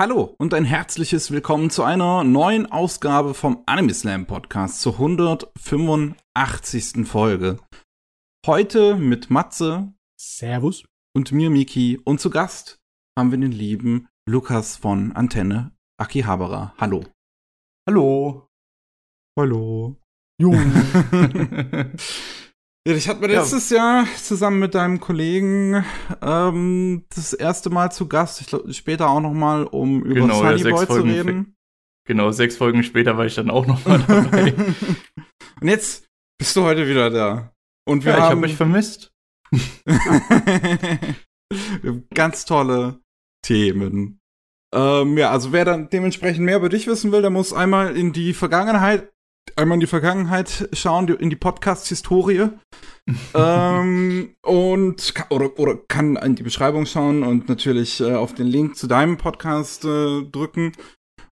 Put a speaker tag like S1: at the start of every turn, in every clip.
S1: Hallo und ein herzliches Willkommen zu einer neuen Ausgabe vom Anime Slam Podcast zur 185. Folge. Heute mit Matze.
S2: Servus.
S1: Und mir, Miki. Und zu Gast haben wir den lieben Lukas von Antenne Akihabara. Hallo.
S2: Hallo.
S1: Hallo.
S2: Junge.
S1: Ja, ich hatte mir letztes Jahr zusammen mit deinem Kollegen ähm, das erste Mal zu Gast. Ich glaube, später auch noch mal, um über
S3: Genau, ja,
S1: Sunny
S3: sechs
S1: Boy zu
S3: Folgen
S1: reden.
S3: Genau, sechs Folgen später war ich dann auch noch mal dabei.
S1: Und jetzt bist du heute wieder da. Und wir
S3: ja, ich habe
S1: haben
S3: mich vermisst.
S1: wir haben ganz tolle Themen. Ähm, ja, also wer dann dementsprechend mehr über dich wissen will, der muss einmal in die Vergangenheit, einmal in die Vergangenheit schauen, in die Podcast-Historie. ähm, und oder, oder kann in die Beschreibung schauen und natürlich äh, auf den Link zu deinem Podcast äh, drücken.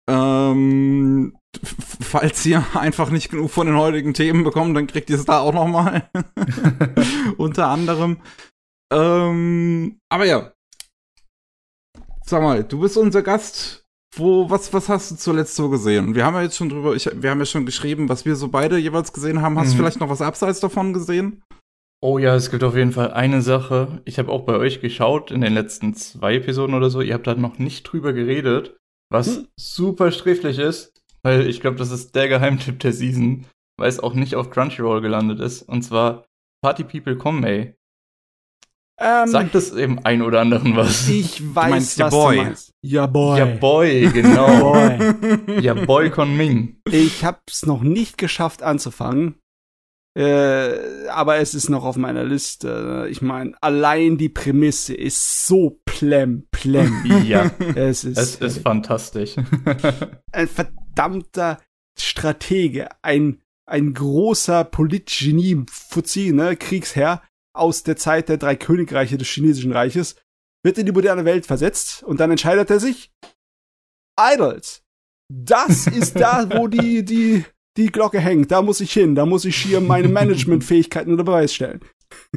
S1: Ähm, falls ihr einfach nicht genug von den heutigen Themen bekommt, dann kriegt ihr es da auch noch mal. Unter anderem. Ähm, aber ja. Sag mal, du bist unser Gast. Wo, was, was hast du zuletzt so gesehen? Wir haben ja jetzt schon drüber, ich, wir haben ja schon geschrieben, was wir so beide jeweils gesehen haben. Hast du
S3: Mhm.
S1: vielleicht noch was abseits davon gesehen?
S3: Oh ja, es gibt auf jeden Fall eine Sache. Ich habe auch bei euch geschaut in den letzten zwei Episoden oder so. Ihr habt da noch nicht drüber geredet, was
S2: Hm.
S3: super sträflich ist, weil ich glaube, das ist der Geheimtipp der Season, weil es auch nicht auf Crunchyroll gelandet ist. Und zwar Party People Come
S2: ähm,
S3: Sagt es eben ein oder anderen was.
S2: ich weiß,
S1: meinst ja
S2: was
S1: Boy.
S2: du meinst. Ja, boy.
S3: Ja, Boy, genau.
S2: Boy.
S3: ja, Boy Con Ming.
S2: Ich hab's noch nicht geschafft anzufangen. Äh, aber es ist noch auf meiner Liste. Ich meine, allein die Prämisse ist so plem, plem.
S3: Ja,
S2: es ist,
S3: es ist fantastisch.
S2: ein verdammter Stratege, ein, ein großer Politgenie, Fuzzi, ne, Kriegsherr aus der Zeit der drei Königreiche des chinesischen Reiches, wird in die moderne Welt versetzt und dann entscheidet er sich, Idols. Das ist da, wo die, die, die Glocke hängt. Da muss ich hin. Da muss ich hier meine Managementfähigkeiten unter Beweis stellen.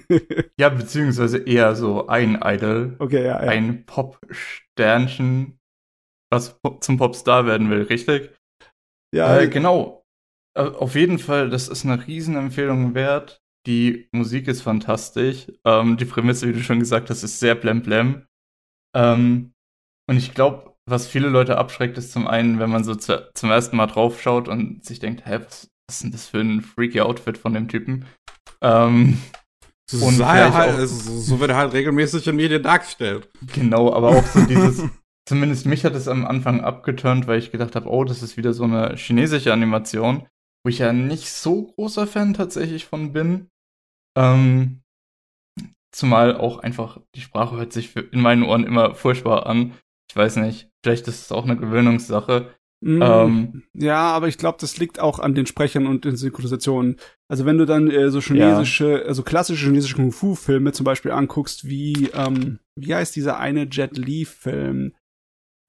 S3: ja, beziehungsweise eher so ein Idol,
S2: Okay, ja, ja.
S3: ein Pop-Sternchen, was zum Popstar werden will, richtig?
S2: ja
S3: Äh, genau. Äh, Auf jeden Fall, das ist eine Riesenempfehlung wert. Die Musik ist fantastisch. Ähm, die Prämisse, wie du schon gesagt hast, ist sehr blemblem. Ähm, und ich glaube, was viele Leute abschreckt, ist zum einen, wenn man so zu, zum ersten Mal draufschaut und sich denkt, hä, was, was ist denn das für ein freaky Outfit von dem Typen? Ähm,
S1: So,
S3: Und
S1: halt,
S3: auch-
S1: also, so so wird er halt regelmäßig in Medien dargestellt.
S3: Genau, aber auch so dieses, zumindest mich hat es am Anfang abgeturnt, weil ich gedacht habe, oh, das ist wieder so eine chinesische Animation, wo ich ja nicht so großer Fan tatsächlich von bin. Ähm, zumal auch einfach die Sprache hört sich in meinen Ohren immer furchtbar an. Ich weiß nicht, vielleicht ist es auch eine Gewöhnungssache.
S2: Mm,
S3: Ähm,
S2: ja, aber ich glaube, das liegt auch an den Sprechern und den Synchronisationen. Also wenn du dann äh, so chinesische, also klassische chinesische Kung-Fu-Filme zum Beispiel anguckst, wie, ähm, wie heißt dieser eine Jet Li-Film?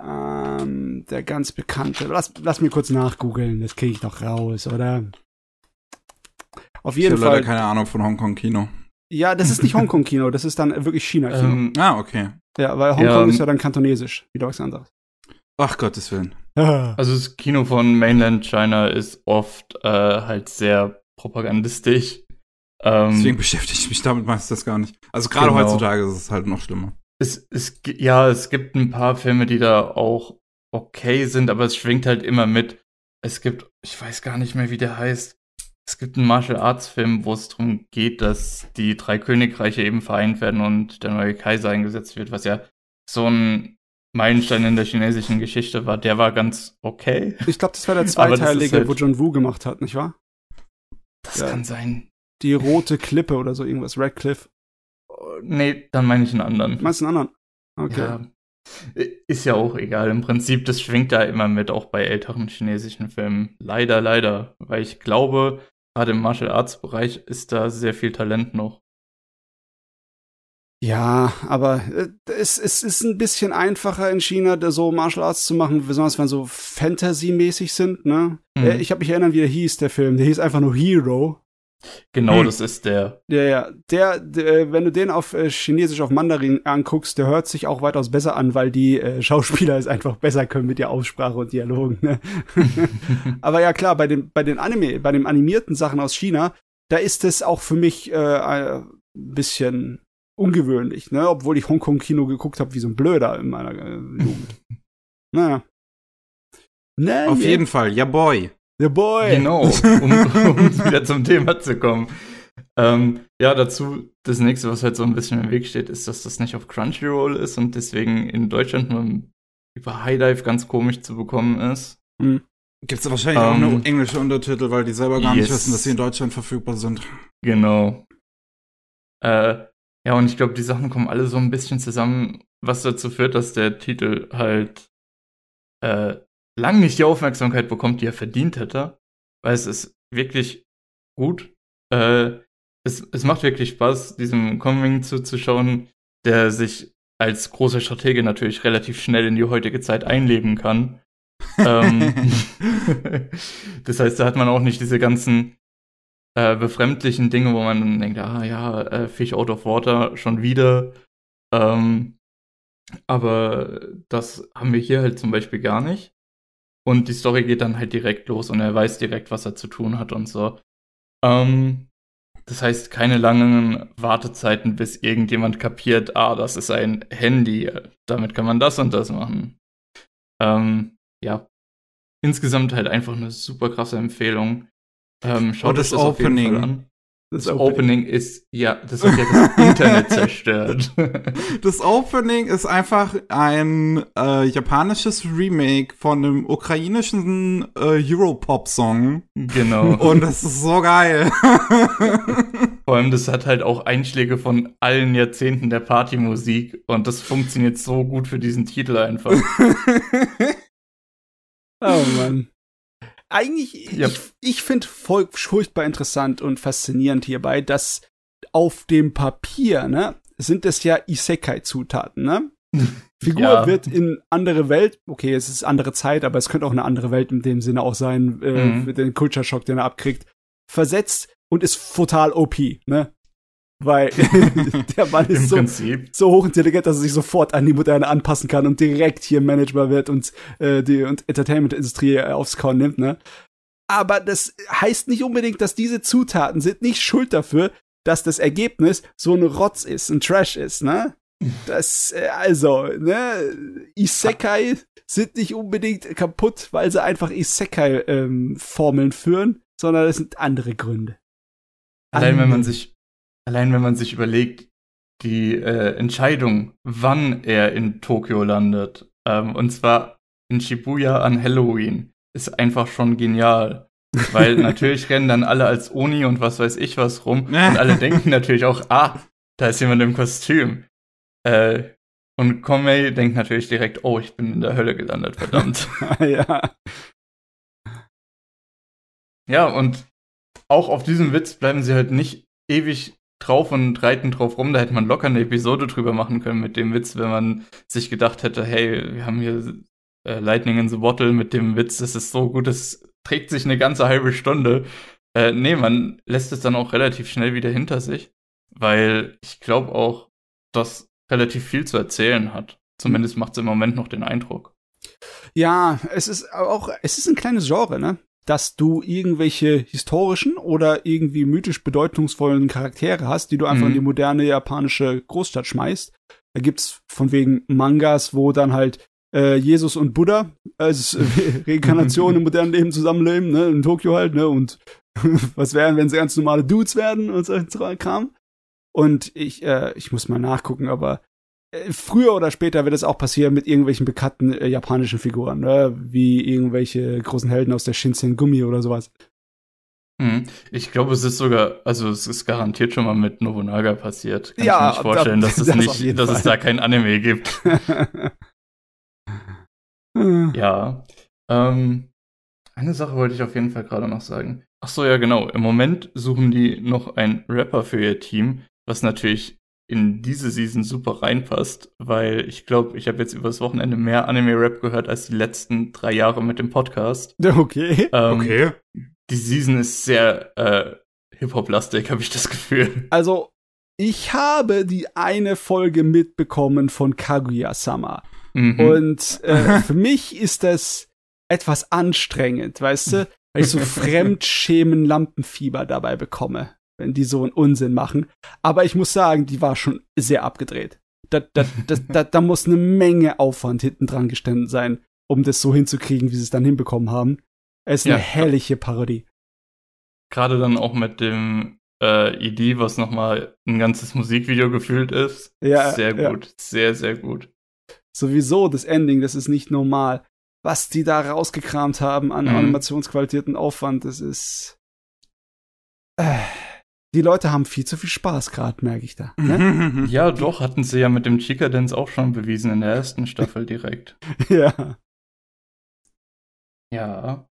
S2: Ähm, der ganz bekannte. Lass, lass mir kurz nachgoogeln, das kriege ich doch raus, oder? Auf
S1: Ich
S2: jeden
S1: habe leider
S2: Fall.
S1: keine Ahnung von Hongkong-Kino.
S2: Ja, das ist nicht Hongkong-Kino, das ist dann wirklich China-Kino.
S3: ähm,
S1: Ah, okay.
S2: ja, weil Hongkong
S3: ja,
S2: ist ja dann kantonesisch, wieder was anderes.
S1: Ach Gottes Willen.
S3: also das Kino von Mainland China ist oft äh, halt sehr propagandistisch. Ähm,
S1: Deswegen beschäftige ich mich damit meistens gar nicht. Also gerade
S3: Genau.
S1: heutzutage ist es halt noch schlimmer.
S3: Es, es, ja, es gibt ein paar Filme, die da auch okay sind, aber es schwingt halt immer mit. Es gibt, ich weiß gar nicht mehr, wie der heißt. Es gibt einen Martial Arts Film, wo es darum geht, dass die drei Königreiche eben vereint werden und der neue Kaiser eingesetzt wird, was ja so ein Meilenstein in der chinesischen Geschichte war. Der war ganz okay.
S2: Ich glaube, das war der zweiteilige,
S3: halt-
S2: wo John Woo gemacht hat, nicht wahr?
S3: Das
S2: Ja.
S3: kann sein.
S2: Die rote Klippe oder so irgendwas, Radcliffe.
S3: Oh, Nee, dann meine ich einen anderen.
S2: Meinst du einen anderen? Okay.
S3: Ja. Ist ja auch egal. Im Prinzip, das schwingt da immer mit, auch bei älteren chinesischen Filmen. Leider, leider. Weil ich glaube, gerade im Martial Arts Bereich ist da sehr viel Talent noch.
S2: Ja, aber äh, es, es ist ein bisschen einfacher in China, da so Martial Arts zu machen, besonders wenn so Fantasy-mäßig sind, ne?
S3: Mhm.
S2: Äh, Ich habe mich erinnern, wie der hieß, der Film. Der hieß einfach nur Hero.
S3: Genau,
S1: Hm.
S3: das ist der.
S2: Ja, ja. Der, der, wenn du den auf äh, Chinesisch auf Mandarin anguckst, der hört sich auch weitaus besser an, weil die äh, Schauspieler es einfach besser können mit der Aussprache und Dialogen. Ne? Aber ja klar, bei den bei den Anime, bei den animierten Sachen aus China, da ist es auch für mich äh, ein bisschen ungewöhnlich, ne? Obwohl ich Hongkong-Kino geguckt habe wie so ein Blöder in meiner äh, Jugend. naja. Na,
S1: Auf jeden Fall, ja boy.
S2: The Boy.
S3: Genau, um, um wieder zum Thema zu kommen. Ähm, ja, dazu das nächste, was halt so ein bisschen im Weg steht, ist, dass das nicht auf Crunchyroll ist und deswegen in Deutschland nur über High Dive ganz komisch zu bekommen ist.
S1: Gibt's da wahrscheinlich auch
S3: Ähm,
S1: nur englische Untertitel, weil die selber gar nicht
S3: yes.
S1: wissen, dass sie in Deutschland verfügbar sind.
S3: Genau. Äh, ja, und ich glaube, die Sachen kommen alle so ein bisschen zusammen, was dazu führt, dass der Titel halt äh, lang nicht die Aufmerksamkeit bekommt, die er verdient hätte. Weil es ist wirklich gut. Äh, es, es macht wirklich Spaß, diesem Coming zuzuschauen, der sich als großer Stratege natürlich relativ schnell in die heutige Zeit einleben kann. ähm, das heißt, da hat man auch nicht diese ganzen äh, befremdlichen Dinge, wo man dann denkt, ah ja, äh, Fish out of water schon wieder. Ähm, aber das haben wir hier halt zum Beispiel gar nicht. Und die Story geht dann halt direkt los und er weiß direkt, was er zu tun hat und so. Ähm, das heißt, keine langen Wartezeiten, bis irgendjemand kapiert, ah, das ist ein Handy, damit kann man das und das machen. Ähm, ja, insgesamt halt einfach eine super krasse Empfehlung. Ähm, schaut
S1: Und das
S3: euch auf jeden
S1: Opening.
S3: Fall an.
S2: Das
S3: Das Opening ist, ja, das hat ja das Internet zerstört.
S1: Das Opening ist einfach ein äh, japanisches Remake von einem ukrainischen äh, Europop-Song.
S3: genau.
S1: Und das ist so geil.
S3: Vor allem, das hat halt auch Einschläge von allen Jahrzehnten der Partymusik und das funktioniert so gut für diesen Titel einfach.
S2: Oh Mann. Eigentlich,
S3: Ja.
S2: ich, ich finde voll furchtbar interessant und faszinierend hierbei, dass auf dem Papier, ne, sind es ja Isekai-Zutaten, ne? Figur
S3: Ja.
S2: wird in andere Welt, okay, es ist andere Zeit, aber es könnte auch eine andere Welt in dem Sinne auch sein, äh,
S3: Mhm.
S2: für den Culture Shock, den er abkriegt, versetzt und ist total OP, ne? Weil der Mann ist so, so hochintelligent, dass er sich sofort an die Moderne anpassen kann und direkt hier Manager wird und äh, die und Entertainment-Industrie äh, aufs Korn nimmt, ne? Aber das heißt nicht unbedingt, dass diese Zutaten sind nicht schuld dafür, dass das Ergebnis so ein Rotz ist, ein Trash ist, ne? Das, äh, also, ne, Isekai sind nicht unbedingt kaputt, weil sie einfach Isekai-Formeln führen, sondern es sind andere Gründe.
S3: Allein wenn man sich, allein wenn man sich überlegt, die äh, Entscheidung, wann er in Tokio landet, ähm, und zwar in Shibuya an Halloween, ist einfach schon genial. Weil natürlich rennen dann alle als Oni und was weiß ich was rum. und alle denken natürlich auch, ah, da ist jemand im Kostüm. Äh, und Komei denkt natürlich direkt, oh, ich bin in der Hölle gelandet, verdammt.
S2: ja.
S3: Ja, und auch auf diesem Witz bleiben sie halt nicht ewig drauf und reiten drauf rum. Da hätte man locker eine Episode drüber machen können mit dem Witz, wenn man sich gedacht hätte, hey, wir haben hier äh, Lightning in the Bottle mit dem Witz, das ist so gut, das trägt sich eine ganze halbe Stunde. Äh, nee, man lässt es dann auch relativ schnell wieder hinter sich, weil ich glaube auch, dass relativ viel zu erzählen hat. Zumindest macht es im Moment noch den Eindruck.
S2: Ja, es ist auch, es ist ein kleines Genre, ne? Dass du irgendwelche historischen oder irgendwie mythisch bedeutungsvollen Charaktere hast, die du einfach
S3: Mhm.
S2: in die moderne japanische Großstadt schmeißt. Da gibt's von wegen Mangas, wo dann halt äh, Jesus und Buddha als äh, Reinkarnation im modernen Leben zusammenleben, ne? In Tokio halt, ne? Und was wären, wenn sie ganz normale Dudes werden und so ein Kram. Und ich, äh, ich muss mal nachgucken, aber früher oder später wird es auch passieren mit irgendwelchen bekannten äh, japanischen Figuren, ne? wie irgendwelche großen Helden aus der Shinsen Gumi oder sowas.
S3: Mhm. Ich glaube, es ist sogar, also es ist garantiert schon mal mit Nobunaga passiert. Kann
S2: Ja,
S3: ich mir nicht vorstellen,
S2: da-
S3: dass es
S2: das
S3: nicht, dass es da kein Anime gibt. Ja. Ähm, eine Sache wollte ich auf jeden Fall gerade noch sagen. Ach so, ja, genau. Im Moment suchen die noch einen Rapper für ihr Team, was natürlich in diese Season super reinpasst, weil ich glaube, ich habe jetzt übers Wochenende mehr Anime-Rap gehört als die letzten drei Jahre mit dem Podcast.
S2: okay.
S3: Ähm,
S1: Okay.
S3: Die Season ist sehr äh, Hip-Hop-lastig, habe ich das Gefühl.
S2: Also, ich habe die eine Folge mitbekommen von Kaguya-sama.
S3: Mhm.
S2: Und äh, für mich ist das etwas anstrengend, weißt du? Weil ich so Fremdschämen-Lampenfieber dabei bekomme, wenn die so einen Unsinn machen. Aber ich muss sagen, die war schon sehr abgedreht. Da, da, da, da, da muss eine Menge Aufwand hinten dran gestanden sein, um das so hinzukriegen, wie sie es dann hinbekommen haben. Es ist
S3: Ja.
S2: eine herrliche Parodie.
S3: Gerade dann auch mit dem äh, ID, was nochmal ein ganzes Musikvideo gefühlt ist.
S2: Ja,
S3: sehr
S2: ja.
S3: gut. Sehr, sehr gut.
S2: Sowieso das Ending, das ist nicht normal. Was die da rausgekramt haben an
S3: Mhm.
S2: Animationsqualität und Aufwand, das ist. Äh, die Leute haben viel zu viel Spaß gerade, merke ich da. Ne?
S3: Ja, doch, hatten sie ja mit dem Chica Dance auch schon bewiesen in der ersten Staffel direkt.
S2: ja.
S3: Ja.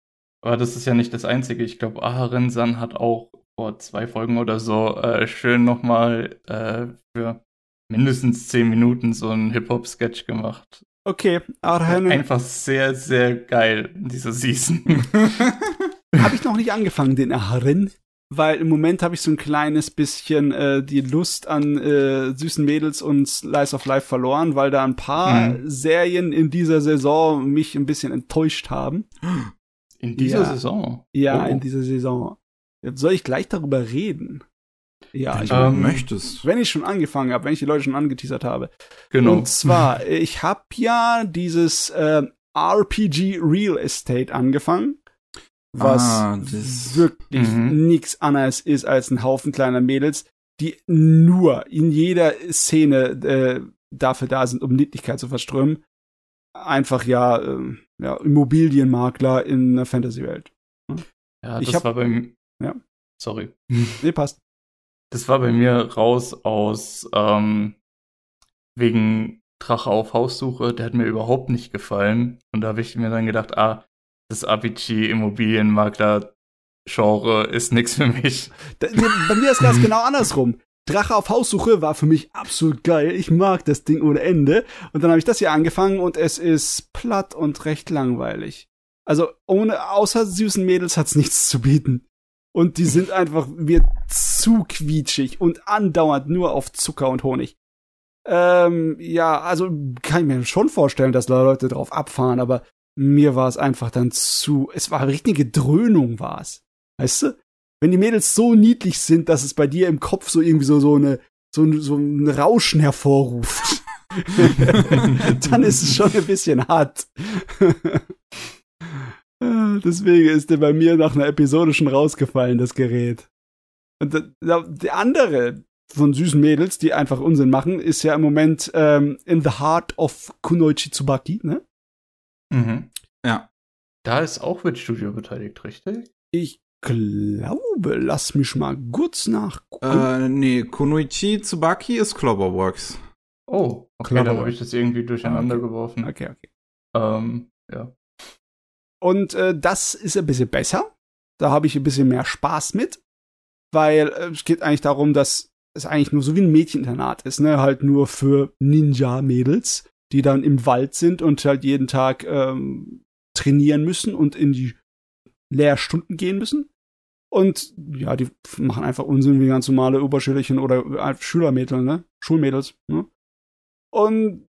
S3: Aber das ist ja nicht das Einzige. Ich glaube, Aharen-san hat auch vor zwei Folgen oder so äh, schön nochmal äh, für mindestens zehn Minuten so einen Hip-Hop-Sketch gemacht.
S2: Okay, Arhane
S3: Einfach sehr, sehr geil, diese Season.
S2: habe ich noch nicht angefangen, den Arharen. Weil im Moment habe ich so ein kleines bisschen äh, die Lust an äh, süßen Mädels und Slice of Life verloren, weil da ein paar
S3: Mhm.
S2: Serien in dieser Saison mich ein bisschen enttäuscht haben.
S3: In dieser
S2: Ja.
S3: Saison.
S2: Ja,
S3: Oh.
S2: in dieser Saison. Soll ich gleich darüber reden? Ja,
S1: Wenn
S2: ich,
S3: Ähm,
S1: möchtest.
S2: wenn ich schon angefangen habe, wenn ich die Leute schon angeteasert habe.
S3: Genau.
S2: Und zwar, ich habe ja dieses äh, RPG Real Estate angefangen, was
S1: Ah,
S2: wirklich
S3: Mhm.
S2: nichts anderes ist als ein Haufen kleiner Mädels, die nur in jeder Szene äh, dafür da sind, um Niedlichkeit zu verströmen. Einfach ja, ähm, ja Immobilienmakler in einer Fantasy-Welt.
S3: ja,
S2: ich
S3: das
S2: hab-
S3: war bei mir.
S2: Ja.
S3: Sorry.
S2: Nee, passt.
S3: Das war bei mir raus aus ähm, wegen Drache auf Haussuche. Der hat mir überhaupt nicht gefallen. Und da habe ich mir dann gedacht, ah, das RPG-Immobilienmakler-Genre ist nichts für mich.
S2: Bei mir ist das genau andersrum. Drache auf Haussuche war für mich absolut geil. Ich mag das Ding ohne Ende. Und dann habe ich das hier angefangen und es ist platt und recht langweilig. Also ohne, außer süßen Mädels hat's nichts zu bieten. Und die sind einfach mir zu quietschig und andauernd nur auf Zucker und Honig. Ähm, ja, also kann ich mir schon vorstellen, dass da Leute drauf abfahren, aber mir war es einfach dann zu, es war richtige Dröhnung war es. Weißt du? Wenn die Mädels so niedlich sind, dass es bei dir im Kopf so irgendwie so, so eine, so, ein- so ein Rauschen hervorruft, dann ist es schon ein bisschen hart. Deswegen ist der bei mir nach einer Episode schon rausgefallen, das Gerät. Und die andere von süßen Mädels, die einfach Unsinn machen, ist ja im Moment ähm, in the heart of Kunoichi Tsubaki, ne?
S3: Mhm.
S1: Ja.
S3: Da ist auch Witch Studio beteiligt, richtig?
S2: Ich glaube, lass mich mal kurz nachgucken.
S1: Äh, nee, Kunoichi Tsubaki ist Cloverworks.
S3: Oh, okay,
S2: Clever
S3: dann habe ich das irgendwie durcheinander geworfen.
S2: okay, okay.
S3: Ähm, ja.
S2: Und äh, das ist ein bisschen besser. Da habe ich ein bisschen mehr Spaß mit, weil äh, es geht eigentlich darum, dass es eigentlich nur so wie ein Mädcheninternat ist, ne? Halt nur für Ninja-Mädels, die dann im Wald sind und halt jeden Tag ähm, trainieren müssen und in die Lehrstunden gehen müssen. Und ja, die machen einfach Unsinn wie ganz normale Oberschülerchen oder äh, Schülermädel, ne? Schulmädels, ne? Und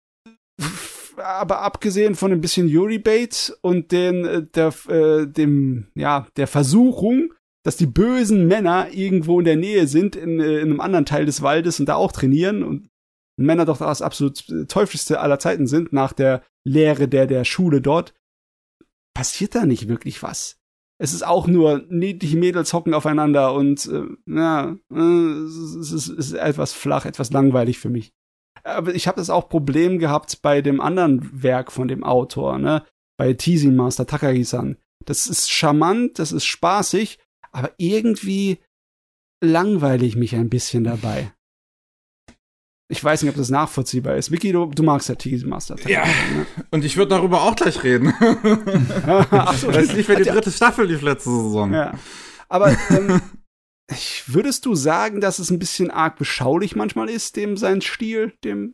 S2: aber abgesehen von ein bisschen Yuri-Bait und den, äh, der, äh, dem, ja, der Versuchung, dass die bösen Männer irgendwo in der Nähe sind, in, äh, in einem anderen Teil des Waldes und da auch trainieren und Männer doch das absolut teuflischste aller Zeiten sind, nach der Lehre der, der Schule dort, passiert da nicht wirklich was. Es ist auch nur niedliche Mädels hocken aufeinander und äh, ja, äh, es, ist, es ist etwas flach, etwas langweilig für mich. Aber ich habe das auch Problem gehabt bei dem anderen Werk von dem Autor, ne? Bei Teasing Master Takagi-san. Das ist charmant, das ist spaßig, aber irgendwie langweile ich mich ein bisschen dabei. Ich weiß nicht, ob das nachvollziehbar ist. Vicky, du, du magst ja Teasing Master.
S1: Ja.
S2: Ne?
S1: Und ich würde darüber auch gleich reden.
S2: Ach so,
S1: das lief ja die dritte Staffel, die letzte Saison.
S2: Ja. Aber ähm, würdest du sagen, dass es ein bisschen arg beschaulich manchmal ist, dem sein Stil, dem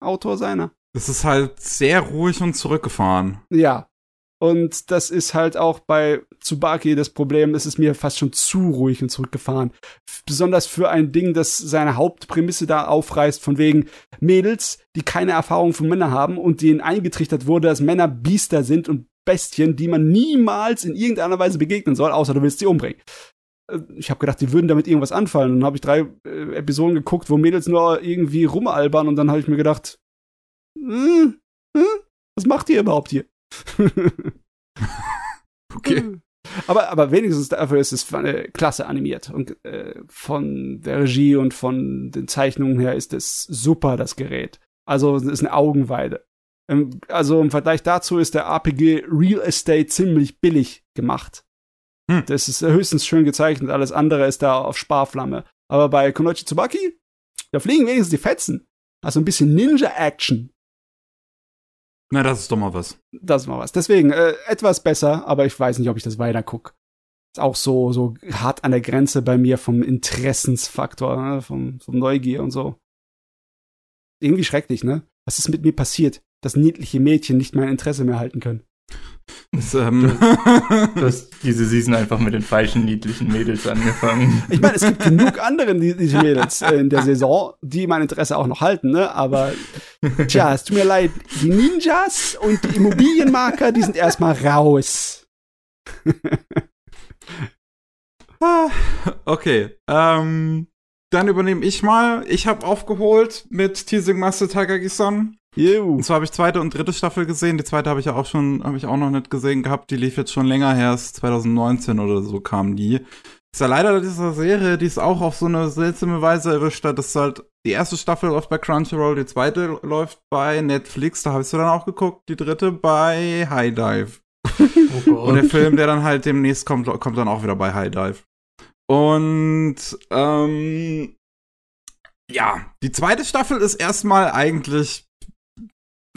S2: Autor seiner?
S1: Es ist halt sehr ruhig und zurückgefahren.
S2: Ja. Und das ist halt auch bei Tsubaki das Problem, es ist mir fast schon zu ruhig und zurückgefahren. Besonders für ein Ding, das seine Hauptprämisse da aufreißt, von wegen Mädels, die keine Erfahrung von Männern haben und denen eingetrichtert wurde, dass Männer Biester sind und Bestien, die man niemals in irgendeiner Weise begegnen soll, außer du willst sie umbringen. Äh, ich habe gedacht, die würden damit irgendwas anfallen. Und dann habe ich drei äh, Episoden geguckt, wo Mädels nur irgendwie rumalbern und dann habe ich mir gedacht, hm, hm, was macht ihr überhaupt hier?
S1: okay.
S2: Aber, aber wenigstens dafür ist es äh, klasse animiert. Und äh, von der Regie und von den Zeichnungen her ist es super, das Gerät. Also es ist eine Augenweide. Ähm, also im Vergleich dazu ist der RPG Real Estate ziemlich billig gemacht. Hm. Das ist höchstens schön gezeichnet, alles andere ist da auf Sparflamme. Aber bei Konochi Tsubaki, da fliegen wenigstens die Fetzen. Also ein bisschen Ninja-Action.
S1: Na, das ist doch mal was.
S2: Das ist mal was. Deswegen äh, etwas besser, aber ich weiß nicht, ob ich das weiter guck. Ist auch so so hart an der Grenze bei mir vom Interessensfaktor, ne? vom, vom Neugier und so. Irgendwie schrecklich, ne? Was ist mit mir passiert, dass niedliche Mädchen nicht mein Interesse mehr halten können?
S3: Das, ähm du hast diese Season einfach mit den falschen niedlichen Mädels angefangen.
S2: Ich meine, es gibt genug andere niedliche Mädels in der Saison, die mein Interesse auch noch halten, ne? Aber tja, es tut mir leid, die Ninjas und die Immobilienmarker, die sind erstmal raus.
S1: okay, ähm, dann übernehme ich mal. Ich habe aufgeholt mit Teasing Master Takagi-san. Und zwar habe ich zweite und dritte Staffel gesehen. Die zweite habe ich ja auch schon, habe ich auch noch nicht gesehen gehabt. Die lief jetzt schon länger her, ist 2019 oder so kam die. Ist ja leider dieser Serie, die es auch auf so eine seltsame Weise erwischt hat. Das ist halt, die erste Staffel läuft bei Crunchyroll, die zweite läuft bei Netflix, da habe ich sie dann auch geguckt, die dritte bei High Dive. Oh und der Film, der dann halt demnächst kommt, kommt dann auch wieder bei High Dive. Und ähm, ja, die zweite Staffel ist erstmal eigentlich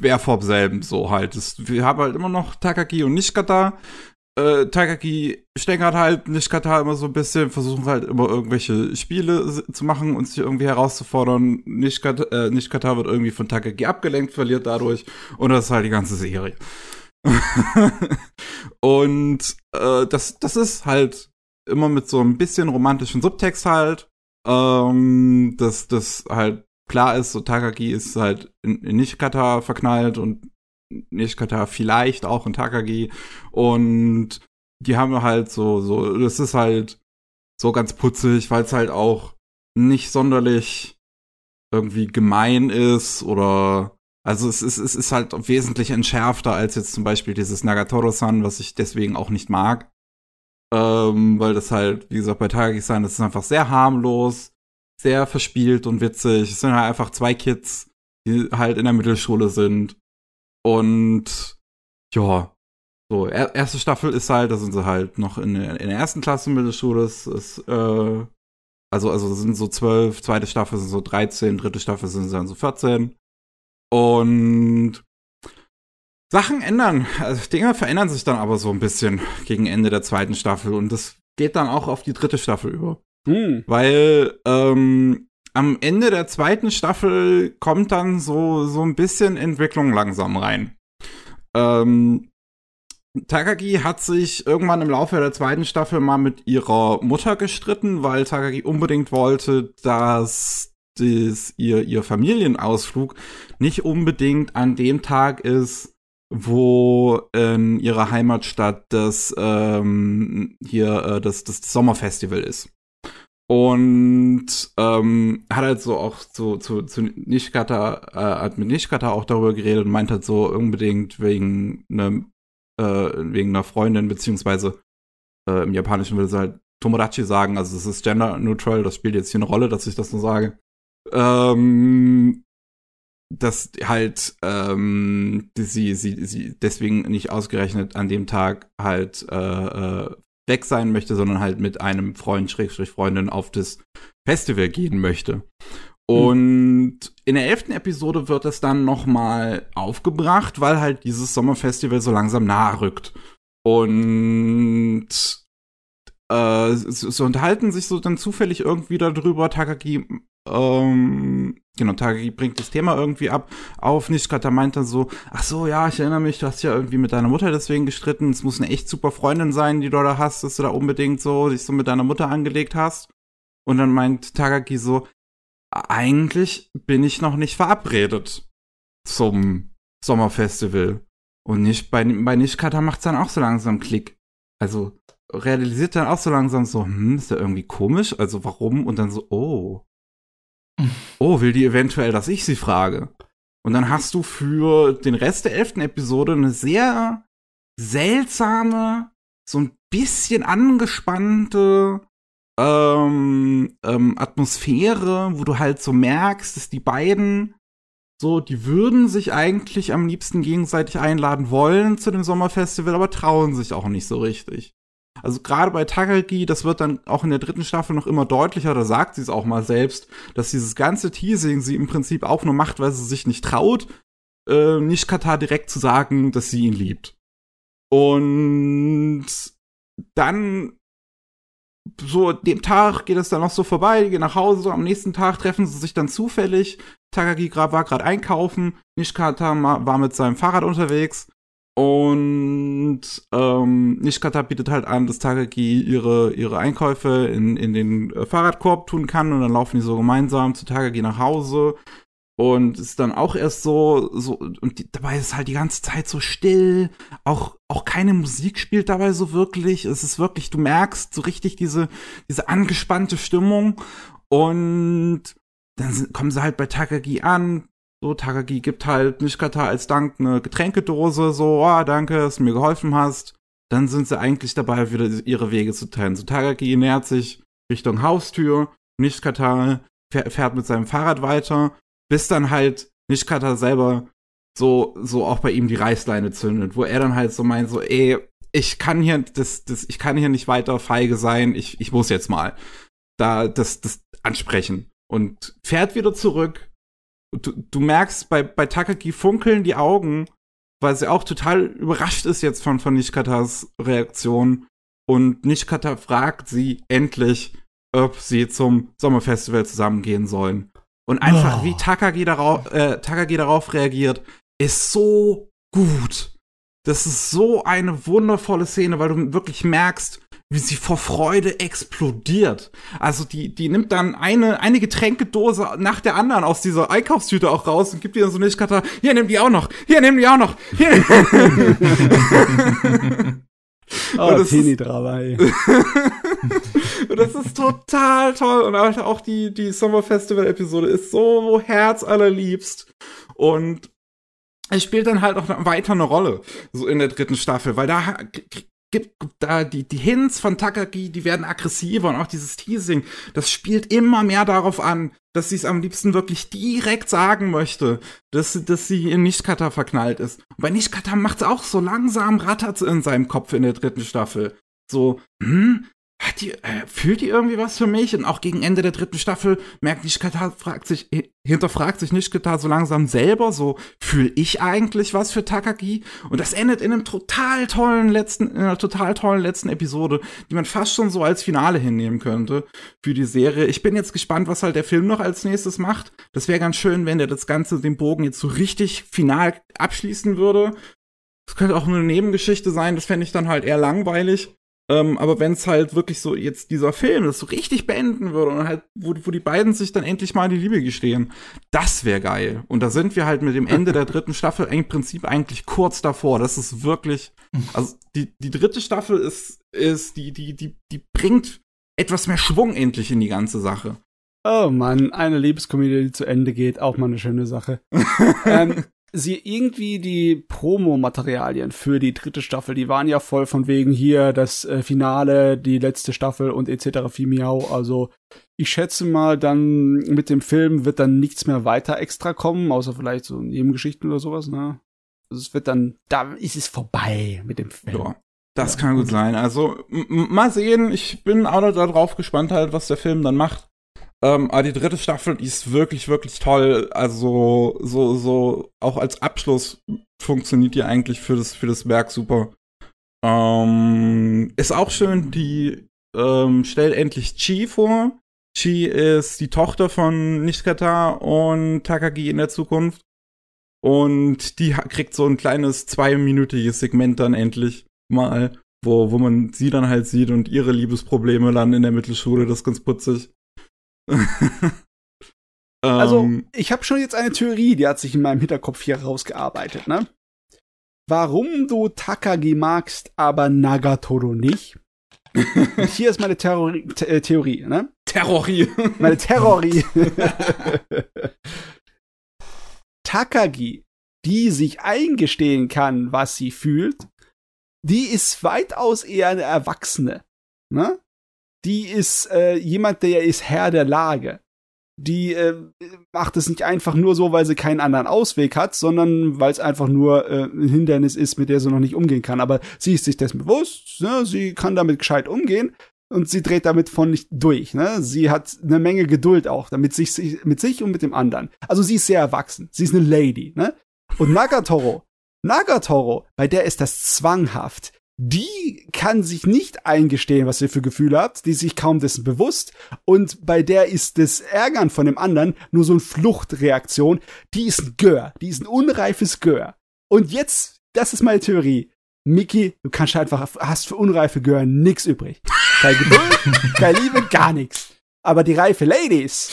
S1: wäre vor selben so halt. Das, wir haben halt immer noch Takagi und Nishikata. Äh, Takagi stängert halt Nishikata immer so ein bisschen, versuchen halt immer irgendwelche Spiele zu machen und sich irgendwie herauszufordern. Nishikata, äh, Nishikata wird irgendwie von Takagi abgelenkt, verliert dadurch und das ist halt die ganze Serie. und äh, das, das ist halt immer mit so ein bisschen romantischen Subtext halt. Ähm, dass das halt klar ist, so Takagi ist halt in, in Nishikata verknallt und Nishikata vielleicht auch in Takagi und die haben halt so, so, das ist halt so ganz putzig, weil es halt auch nicht sonderlich irgendwie gemein ist oder also es ist, es ist halt wesentlich entschärfter als jetzt zum Beispiel dieses Nagatoro-san, was ich deswegen auch nicht mag. Ähm, weil das halt, wie gesagt, bei Takagi-san, das ist einfach sehr harmlos sehr verspielt und witzig. Es sind halt einfach zwei Kids, die halt in der Mittelschule sind. Und ja, so, er, erste Staffel ist halt, da sind sie halt noch in, in der ersten Klasse Mittelschule. Das ist, äh, also, also sind so zwölf, zweite Staffel sind so 13, dritte Staffel sind sie dann so 14. Und Sachen ändern, also Dinge verändern sich dann aber so ein bisschen gegen Ende der zweiten Staffel und das geht dann auch auf die dritte Staffel über. Mhm. Weil ähm, am Ende der zweiten Staffel kommt dann so, so ein bisschen Entwicklung langsam rein. Ähm, Takagi hat sich irgendwann im Laufe der zweiten Staffel mal mit ihrer Mutter gestritten, weil Takagi unbedingt wollte, dass das, ihr, ihr Familienausflug nicht unbedingt an dem Tag ist, wo in ihrer Heimatstadt das ähm, hier äh, das, das Sommerfestival ist. Und ähm, hat halt so auch so zu, zu Nishikata, äh, hat mit Nishikata auch darüber geredet und meint halt so unbedingt wegen einem, äh, wegen einer Freundin, beziehungsweise äh, im Japanischen würde sie halt Tomodachi sagen, also es ist gender neutral, das spielt jetzt hier eine Rolle, dass ich das so sage. Ähm, dass halt ähm, sie, sie, sie deswegen nicht ausgerechnet an dem Tag halt äh, äh, weg sein möchte, sondern halt mit einem Freund, Schrägstrich Freundin auf das Festival gehen möchte. Und in der elften Episode wird es dann nochmal aufgebracht, weil halt dieses Sommerfestival so langsam nahe rückt. Und äh, so, so unterhalten sich so dann zufällig irgendwie darüber. Takagi ähm, genau, Takagi bringt das Thema irgendwie ab. Auf Nishikata meint dann so, ach so, ja, ich erinnere mich, du hast ja irgendwie mit deiner Mutter deswegen gestritten. Es muss eine echt super Freundin sein, die du da hast, dass du da unbedingt so dich so mit deiner Mutter angelegt hast. Und dann meint Takagi so, eigentlich bin ich noch nicht verabredet zum Sommerfestival. Und nicht, bei, bei Nishikata macht's dann auch so langsam Klick. Also realisiert dann auch so langsam so, hm, ist ja irgendwie komisch, also warum? Und dann so, oh. Oh, will die eventuell, dass ich sie frage? Und dann hast du für den Rest der elften Episode eine sehr seltsame, so ein bisschen angespannte ähm, ähm, Atmosphäre, wo du halt so merkst, dass die beiden so, die würden sich eigentlich am liebsten gegenseitig einladen wollen zu dem Sommerfestival, aber trauen sich auch nicht so richtig. Also gerade bei Takagi, das wird dann auch in der dritten Staffel noch immer deutlicher, da sagt sie es auch mal selbst, dass dieses ganze Teasing sie im Prinzip auch nur macht, weil sie sich nicht traut, äh, nicht Katar direkt zu sagen, dass sie ihn liebt. Und dann so dem Tag geht es dann noch so vorbei, die gehen nach Hause, so am nächsten Tag treffen sie sich dann zufällig. Takagi war gerade einkaufen, Nishikata war mit seinem Fahrrad unterwegs und ähm, Nishikata bietet halt an, dass Takagi ihre, ihre Einkäufe in, in den äh, Fahrradkorb tun kann und dann laufen die so gemeinsam zu Takagi nach Hause und ist dann auch erst so, so, und die, dabei ist halt die ganze Zeit so still. Auch, auch keine Musik spielt dabei so wirklich. Es ist wirklich, du merkst so richtig diese, diese angespannte Stimmung. Und dann sind, kommen sie halt bei Takagi an. So, Takagi gibt halt Nishikata als Dank eine Getränkedose. So, oh, danke, dass du mir geholfen hast. Dann sind sie eigentlich dabei, wieder ihre Wege zu teilen. So, Takagi nähert sich Richtung Haustür. Nishikata fährt mit seinem Fahrrad weiter bis dann halt Nishikata selber so, so auch bei ihm die Reißleine zündet, wo er dann halt so meint, so, ey, ich kann hier, das, das, ich kann hier nicht weiter feige sein, ich, ich muss jetzt mal da das, das ansprechen. Und fährt wieder zurück. Du, du merkst, bei, bei Takaki funkeln die Augen, weil sie auch total überrascht ist jetzt von, von Nishikatas Reaktion. Und Nishikata fragt sie endlich, ob sie zum Sommerfestival zusammengehen sollen. Und einfach, oh. wie Takagi darauf, äh, Takagi darauf reagiert, ist so gut. Das ist so eine wundervolle Szene, weil du wirklich merkst, wie sie vor Freude explodiert. Also die, die nimmt dann eine, eine Getränkedose nach der anderen aus dieser Einkaufstüte auch raus und gibt dir dann so eine Kata, hier nimm die auch noch, hier nimm die auch noch, hier.
S2: oh, dabei.
S1: und das ist total toll. Und auch die, die Summer Festival-Episode ist so herzallerliebst. Und es spielt dann halt auch weiter eine Rolle, so in der dritten Staffel, weil da gibt da die, die Hints von Takagi, die werden aggressiver und auch dieses Teasing, das spielt immer mehr darauf an, dass sie es am liebsten wirklich direkt sagen möchte, dass, dass sie in Nishikata verknallt ist. Und bei Nishikata macht es auch so langsam rattert in seinem Kopf in der dritten Staffel. So, hm, hat die, äh, fühlt die irgendwie was für mich? Und auch gegen Ende der dritten Staffel merkt Nishikata, fragt sich, hinterfragt sich Nishikata so langsam selber, so, fühle ich eigentlich was für Takagi? Und das endet in einem total tollen letzten, in einer total tollen letzten Episode, die man fast schon so als Finale hinnehmen könnte für die Serie. Ich bin jetzt gespannt, was halt der Film noch als nächstes macht. Das wäre ganz schön, wenn der das Ganze, den Bogen jetzt so richtig final abschließen würde. Das könnte auch nur eine Nebengeschichte sein, das fände ich dann halt eher langweilig. Ähm, aber wenn es halt wirklich so jetzt dieser Film das so richtig beenden würde und halt, wo, wo die beiden sich dann endlich mal die Liebe gestehen, das wäre geil. Und da sind wir halt mit dem Ende der dritten Staffel im Prinzip eigentlich kurz davor. Das ist wirklich, also die, die dritte Staffel ist, ist, die, die, die, die bringt etwas mehr Schwung endlich in die ganze Sache.
S2: Oh Mann, eine Liebeskomödie, die zu Ende geht, auch mal eine schöne Sache. ähm, sie irgendwie die Promo-Materialien für die dritte Staffel, die waren ja voll von wegen hier das äh, Finale, die letzte Staffel und etc. Miau. Also ich schätze mal, dann mit dem Film wird dann nichts mehr weiter extra kommen, außer vielleicht so Nebengeschichten oder sowas, ne? Also es wird dann, da ist es vorbei mit dem Film. Ja.
S1: Das ja, kann gut sein. Also mal sehen. Ich bin auch noch darauf gespannt, halt, was der Film dann macht. Ähm, aber die dritte Staffel, die ist wirklich, wirklich toll. Also, so, so, auch als Abschluss funktioniert die eigentlich für das, für das Werk super. Ähm, ist auch schön, die ähm, stellt endlich Chi vor. Chi ist die Tochter von Nishikata und Takagi in der Zukunft. Und die kriegt so ein kleines zweiminütiges Segment dann endlich mal, wo, wo man sie dann halt sieht und ihre Liebesprobleme dann in der Mittelschule, das ist ganz putzig.
S2: Also,
S1: Ähm,
S2: ich habe schon jetzt eine Theorie, die hat sich in meinem Hinterkopf hier rausgearbeitet, ne? Warum du Takagi magst, aber Nagatoro nicht? Und hier ist meine Theorie, The äh, Theorie ne?
S1: Terrorie.
S2: Meine Terrorie. Takagi, die sich eingestehen kann, was sie fühlt, die ist weitaus eher eine Erwachsene. Ne? Die ist äh, jemand, der ist Herr der Lage. Die äh, macht es nicht einfach nur so, weil sie keinen anderen Ausweg hat, sondern weil es einfach nur äh, ein Hindernis ist, mit der sie noch nicht umgehen kann. Aber sie ist sich dessen bewusst, ne? sie kann damit gescheit umgehen und sie dreht damit von nicht durch. Ne? Sie hat eine Menge Geduld auch, damit sich mit sich und mit dem anderen. Also sie ist sehr erwachsen. Sie ist eine Lady. Ne? Und Nagatoro, Nagatoro, bei der ist das zwanghaft. Die kann sich nicht eingestehen, was sie für Gefühle hat, die ist sich kaum dessen bewusst. Und bei der ist das Ärgern von dem anderen nur so eine Fluchtreaktion. Die ist ein Gör, die ist ein unreifes Gör. Und jetzt, das ist meine Theorie. Mickey, du kannst einfach, hast für unreife Gör nix übrig. Keine Geduld, keine Liebe, gar nichts. Aber die reife Ladies,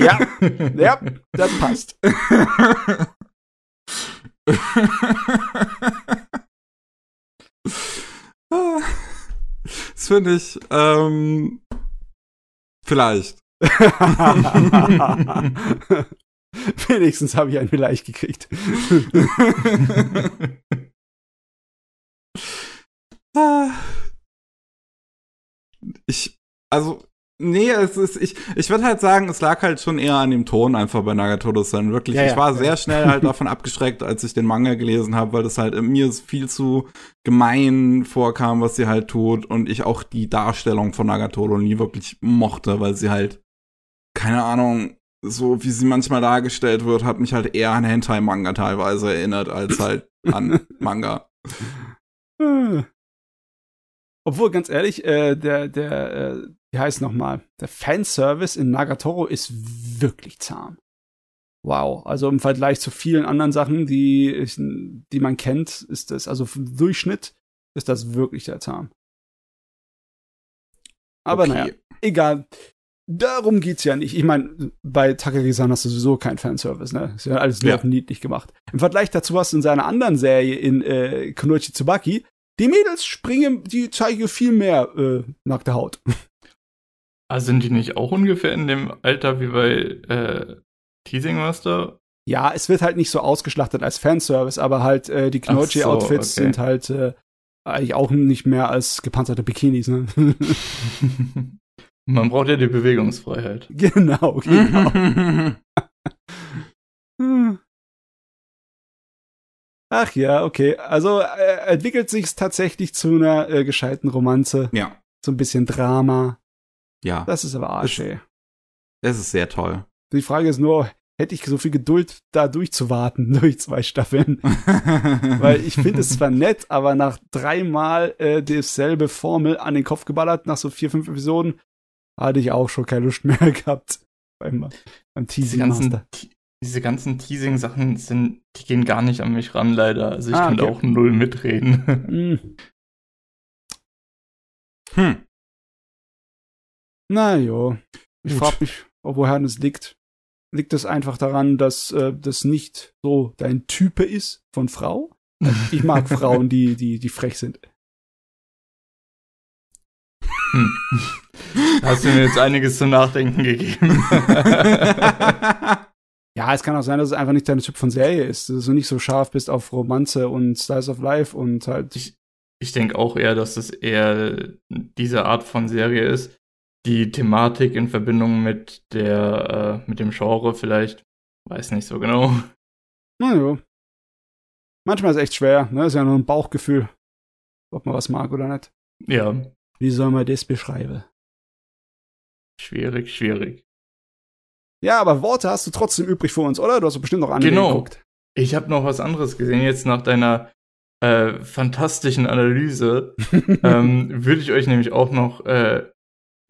S2: ja, ja, das passt.
S1: das finde ich, ähm, vielleicht.
S2: Wenigstens habe ich einen vielleicht gekriegt.
S1: ich, also, nee, es ist, ich, ich würde halt sagen, es lag halt schon eher an dem Ton einfach bei Nagatoro-san. Wirklich,
S2: Ja, ja,
S1: ich war
S2: ja.
S1: sehr schnell halt davon abgeschreckt, als ich den Manga gelesen habe, weil das halt mir viel zu gemein vorkam, was sie halt tut und ich auch die Darstellung von Nagatoro nie wirklich mochte, weil sie halt, keine Ahnung, so wie sie manchmal dargestellt wird, hat mich halt eher an Hentai-Manga teilweise erinnert, als halt an Manga.
S2: Obwohl, ganz ehrlich, äh, der, der, äh, wie heißt noch mal? Der Fanservice in Nagatoro ist wirklich zahm. Wow. Also im Vergleich zu vielen anderen Sachen, die, die man kennt, ist das, also im Durchschnitt ist das wirklich sehr zahm. Aber
S1: Okay.
S2: naja, egal. Darum geht's ja nicht. Ich meine, bei Takagi-san hast du sowieso keinen Fanservice, ne? Ist ja alles nur
S1: Ja.
S2: niedlich gemacht. Im Vergleich dazu hast du in seiner anderen Serie in äh, Kunoichi Tsubaki, die Mädels springen, die zeigen viel mehr äh, nackte Haut.
S3: Ah, sind die nicht auch ungefähr in dem Alter wie bei äh, Teasing Master?
S2: Ja, es wird halt nicht so ausgeschlachtet als Fanservice, aber halt äh, die
S3: Ach so,
S2: Knoji-Outfits
S3: okay.
S2: sind halt äh, eigentlich auch nicht mehr als gepanzerte Bikinis, ne?
S3: Man braucht ja die Bewegungsfreiheit.
S2: genau, genau. Ach ja, okay. Also äh, entwickelt sich tatsächlich zu einer äh, gescheiten Romanze.
S1: ja,
S2: So ein bisschen Drama.
S1: Ja,
S2: Das ist aber Arsch, ey.
S1: es ist sehr toll.
S2: Die Frage ist nur, hätte ich so viel Geduld, da durchzuwarten durch zwei Staffeln? Weil ich finde es zwar nett, aber nach dreimal äh, dieselbe Formel an den Kopf geballert, nach so vier, fünf Episoden, hatte ich auch schon keine Lust mehr gehabt. Beim, beim
S3: Diese
S2: Teasing
S3: ganzen,
S2: Master.
S3: Te- diese ganzen Teasing-Sachen sind, die gehen gar nicht an mich ran, leider. Also ich
S2: Ah,
S3: kann da
S2: okay.
S3: auch null mitreden.
S2: Hm.
S1: hm.
S2: Na jo. Ich frage mich, woher das liegt. Liegt es einfach daran, dass äh, das nicht so dein Type ist von Frau? Ich mag Frauen, die, die, die frech sind.
S3: Hm. Hast du mir jetzt einiges zum Nachdenken gegeben.
S2: Ja, es kann auch sein, dass es einfach nicht dein Typ von Serie ist, dass du nicht so scharf bist auf Romanze und Slice of Life und halt.
S3: Ich denke auch eher, dass es eher diese Art von Serie ist. Die Thematik in Verbindung mit der, äh, mit dem Genre vielleicht, weiß nicht so genau.
S2: Naja. Manchmal ist es echt schwer, ne? Ist ja nur ein Bauchgefühl, ob man was mag oder nicht.
S3: Ja,
S2: Wie soll man das beschreiben?
S3: schwierig, schwierig.
S2: Ja, aber Worte hast du trotzdem übrig für uns, oder? Du hast bestimmt noch Anime
S3: Genau.
S2: geguckt.
S3: Ich habe noch was anderes gesehen, jetzt nach deiner äh, fantastischen Analyse. ähm, würde ich euch nämlich auch noch äh,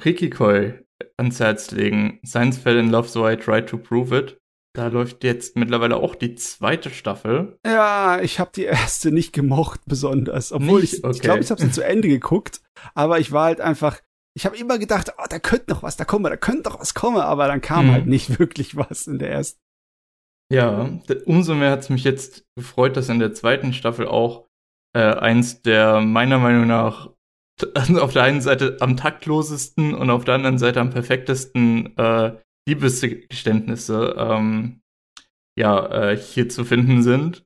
S3: Rikikoi ans Herz legen. Science Fell in Love, so I Try to Prove It. Da läuft jetzt mittlerweile auch die zweite Staffel.
S2: Ja, ich habe die erste nicht gemocht besonders, obwohl
S3: Nicht?
S2: ich
S3: Okay.
S2: ich glaube, ich habe sie zu Ende geguckt, aber ich war halt einfach ich habe immer gedacht, oh, da könnte noch was, da kommen, da könnte doch was kommen, aber dann kam
S3: Mhm.
S2: halt nicht wirklich was in der ersten.
S3: Ja, umso mehr hat es mich jetzt gefreut, dass in der zweiten Staffel auch äh, eins der meiner Meinung nach auf der einen Seite am taktlosesten und auf der anderen Seite am perfektesten äh, Liebesgeständnisse ähm, ja, äh, hier zu finden sind.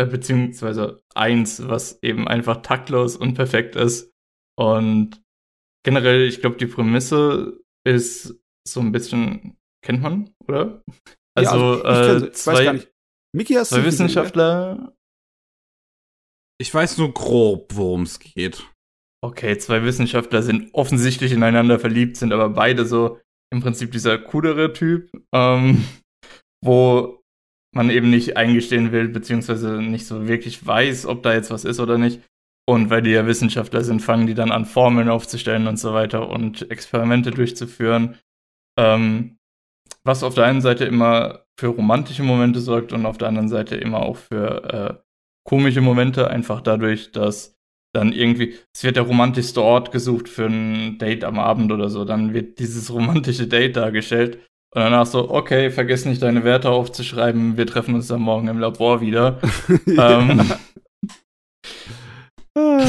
S3: Äh, beziehungsweise eins, was eben einfach taktlos und perfekt ist. Und generell, ich glaube, die Prämisse ist so ein bisschen, kennt man, oder?
S2: Ja,
S3: Also,
S2: ich
S3: äh,
S2: Ich weiß gar
S3: zwei,
S2: nicht. Mickey hast
S3: zwei
S2: du gesehen,
S3: Wissenschaftler.
S1: Ich weiß nur grob, worum es geht.
S3: Okay, zwei Wissenschaftler sind offensichtlich ineinander verliebt, sind aber beide so im Prinzip dieser coolere Typ, ähm, wo man eben nicht eingestehen will, beziehungsweise nicht so wirklich weiß, ob da jetzt was ist oder nicht. Und weil die ja Wissenschaftler sind, fangen die dann an, Formeln aufzustellen und so weiter und Experimente durchzuführen. Ähm, was auf der einen Seite immer für romantische Momente sorgt und auf der anderen Seite immer auch für äh, komische Momente, einfach dadurch, dass dann irgendwie, es wird der romantischste Ort gesucht für ein Date am Abend oder so, dann wird dieses romantische Date dargestellt und danach so, okay, vergiss nicht deine Werte aufzuschreiben, wir treffen uns dann morgen im Labor wieder. ähm,
S2: Ah.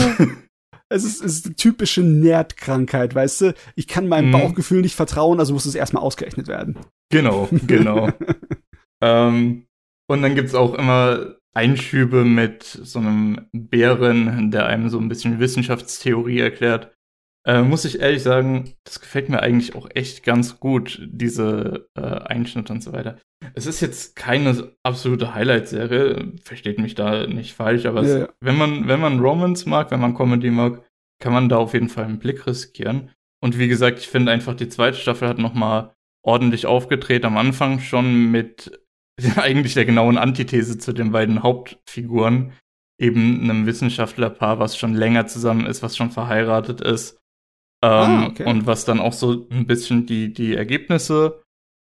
S2: Es ist, es ist eine typische Nerdkrankheit, weißt du? Ich kann meinem
S3: Mhm.
S2: Bauchgefühl nicht vertrauen, also muss es erstmal ausgerechnet werden.
S3: genau, genau. ähm, und dann gibt's auch immer Einschübe mit so einem Bären, der einem so ein bisschen Wissenschaftstheorie erklärt. Äh, muss ich ehrlich sagen, das gefällt mir eigentlich auch echt ganz gut, diese äh, Einschnitte und so weiter. Es ist jetzt keine absolute Highlight-Serie, versteht mich da nicht falsch, aber
S2: Ja,
S3: es, wenn man, wenn man Romance mag, wenn man Comedy mag, kann man da auf jeden Fall einen Blick riskieren. Und wie gesagt, ich finde einfach, die zweite Staffel hat noch mal ordentlich aufgedreht. Am Anfang schon mit eigentlich der genauen Antithese zu den beiden Hauptfiguren. Eben einem Wissenschaftlerpaar, was schon länger zusammen ist, was schon verheiratet ist. Ähm,
S2: Ah, okay.
S3: Und was dann auch so ein bisschen die, die Ergebnisse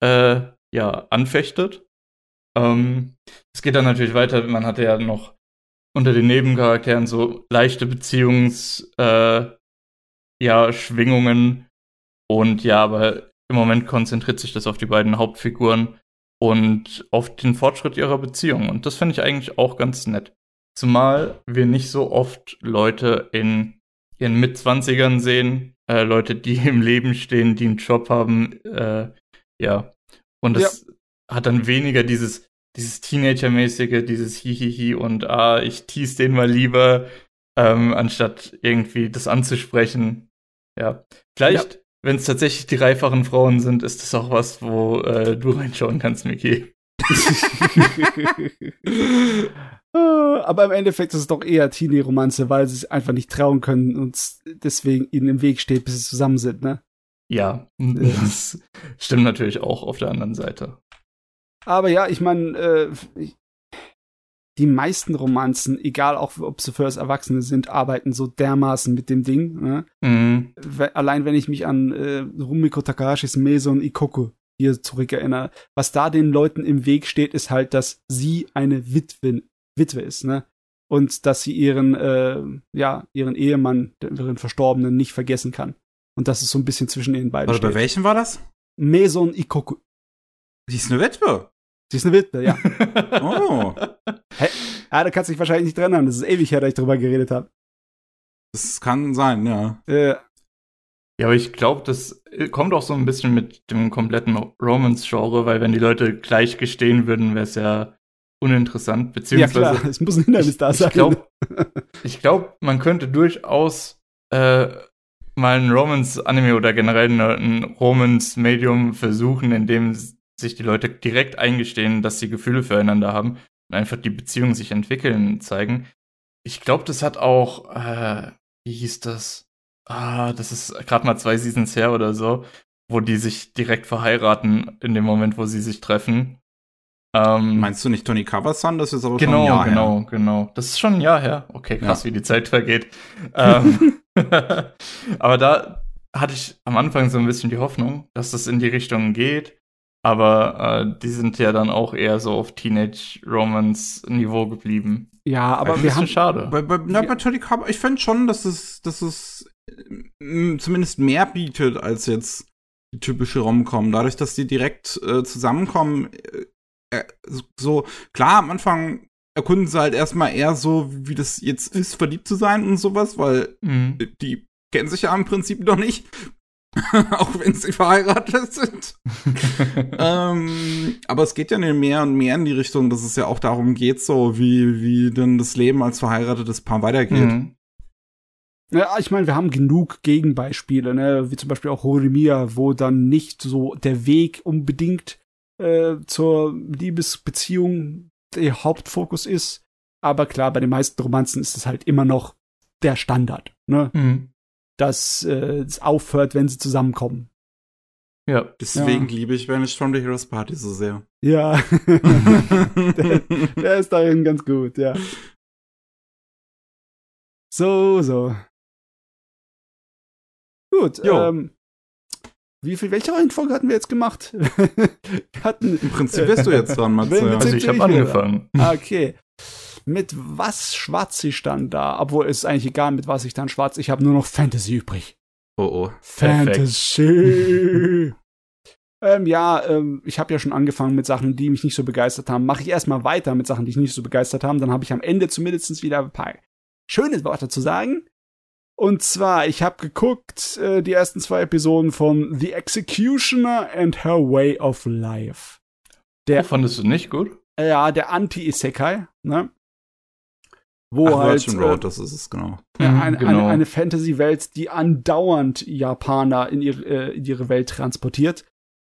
S3: äh, ja, anfechtet. Ähm, es geht dann natürlich weiter. Man hatte ja noch unter den Nebencharakteren so leichte Beziehungs, äh, ja, Schwingungen. Und ja, aber im Moment konzentriert sich das auf die beiden Hauptfiguren und auf den Fortschritt ihrer Beziehung. Und das finde ich eigentlich auch ganz nett. Zumal wir nicht so oft Leute in ihren Mitzwanzigern sehen, äh, Leute, die im Leben stehen, die einen Job haben, äh, ja. Und das hat dann weniger dieses, dieses Teenager-mäßige, dieses Hihihi und ah, ich tease den mal lieber, ähm, anstatt irgendwie das anzusprechen. Ja. Vielleicht, wenn es tatsächlich die reiferen Frauen sind, ist das auch was, wo äh, du reinschauen kannst, Miki.
S2: Aber im Endeffekt ist es doch eher Teenie-Romanze, weil sie es einfach nicht trauen können und deswegen ihnen im Weg steht, bis sie zusammen sind, ne?
S3: Ja, das stimmt natürlich auch auf der anderen Seite.
S2: Aber ja, ich meine, äh, die meisten Romanzen, egal auch ob sie für das Erwachsene sind, arbeiten so dermaßen mit dem Ding. Ne?
S3: Mhm.
S2: Allein wenn ich mich an äh, Rumiko Takahashis Meson Ikoku hier zurückerinnere, was da den Leuten im Weg steht, ist halt, dass sie eine Witwe, Witwe ist, ne? Und dass sie ihren, äh, ja, ihren Ehemann, ihren Verstorbenen, nicht vergessen kann. Und dass es so ein bisschen zwischen den beiden
S1: Warte, bei welchem war das?
S2: Meson Ikoku.
S1: Die ist eine Witwe.
S2: Sie ist eine Witwe, ja.
S1: Oh.
S2: Ja, da kannst du dich wahrscheinlich nicht dran erinnern. Das ist ewig her, dass ich drüber geredet habe.
S1: Das kann sein, ja.
S2: Äh,
S3: Ja, aber ich glaube, das kommt auch so ein bisschen mit dem kompletten Romance-Genre, weil wenn die Leute gleich gestehen würden, wäre es ja uninteressant.
S2: ja,
S3: Beziehungsweise,
S2: klar, es muss ein Hindernis da sein.
S3: ich glaube, ich glaub, man könnte durchaus äh, mal ein Romance-Anime oder generell eine, ein Romance-Medium versuchen, in dem sich die Leute direkt eingestehen, dass sie Gefühle füreinander haben einfach die Beziehung sich entwickeln zeigen. Ich glaube, das hat auch, äh, wie hieß das? Ah, das ist gerade mal zwei Seasons her oder so, wo die sich direkt verheiraten in dem Moment, wo sie sich treffen. Ähm,
S1: Meinst du nicht Tony Coverson? Das ist aber schon ein
S3: Genau,
S1: Jahr
S3: genau,
S1: her.
S3: genau. Das ist schon ein Jahr her. Okay, krass,
S1: Ja.
S3: wie die Zeit vergeht. ähm, aber da hatte ich am Anfang so ein bisschen die Hoffnung, dass das in die Richtung geht. Aber äh, die sind ja dann auch eher so auf Teenage-Romance-Niveau geblieben.
S2: Ja, aber wir haben.
S3: Schade.
S1: Bei, bei, na, bei Tony Carp, ich finde schon, dass es, dass es äh, zumindest mehr bietet als jetzt die typische Rom-Com. Dadurch, dass die direkt äh, zusammenkommen, äh, äh so, klar, am Anfang erkunden sie halt erstmal eher so, wie das jetzt ist, verliebt zu sein und sowas, weil
S3: Mhm.
S1: die kennen sich ja im Prinzip noch nicht. auch wenn sie verheiratet sind. ähm, aber es geht ja mehr und mehr in die Richtung, dass es ja auch darum geht, so wie, wie denn das Leben als verheiratetes Paar weitergeht.
S3: Mhm.
S2: Ja, ich meine, wir haben genug Gegenbeispiele, ne? wie zum Beispiel auch Horimiya, wo dann nicht so der Weg unbedingt äh, zur Liebesbeziehung der Hauptfokus ist. Aber klar, bei den meisten Romanzen ist es halt immer noch der Standard, ne?
S3: Mhm.
S2: Dass äh, es aufhört, wenn sie zusammenkommen.
S3: Ja.
S1: Deswegen liebe ich Vanished from the Heroes Party so sehr.
S2: Ja, der, der ist darin ganz gut, ja. So, so. Gut,
S1: Jo.
S2: ähm, wie viel, welche Reihenfolge hatten wir jetzt gemacht? wir hatten,
S1: Im Prinzip bist du jetzt dran, Matze.
S2: Wir
S1: Ja.
S3: Also ich habe angefangen.
S2: Ah, okay. Mit was schwarz ich dann da? Obwohl, es ist eigentlich egal, mit was ich dann schwarz. Ich habe nur noch Fantasy übrig.
S1: Oh oh.
S2: Fantasy. ähm, ja, ähm, ich habe ja schon angefangen mit Sachen, die mich nicht so begeistert haben. Mache ich erstmal weiter mit Sachen, die mich nicht so begeistert haben. Dann habe ich am Ende zumindest wieder ein paar schöne Worte zu sagen. Und zwar, ich habe geguckt, äh, die ersten zwei Episoden von The Executioner and Her Way of Life. Der,
S3: Oh, fandest du nicht gut?
S2: ja, der Anti-Isekai, ne? Wo
S1: Ach,
S2: halt
S1: Virgin
S2: äh,
S1: Road, das ist es, genau.
S2: ja,
S3: Mhm,
S2: eine,
S3: genau.
S2: eine, eine Fantasy-Welt, die andauernd Japaner in ihre, äh, in ihre Welt transportiert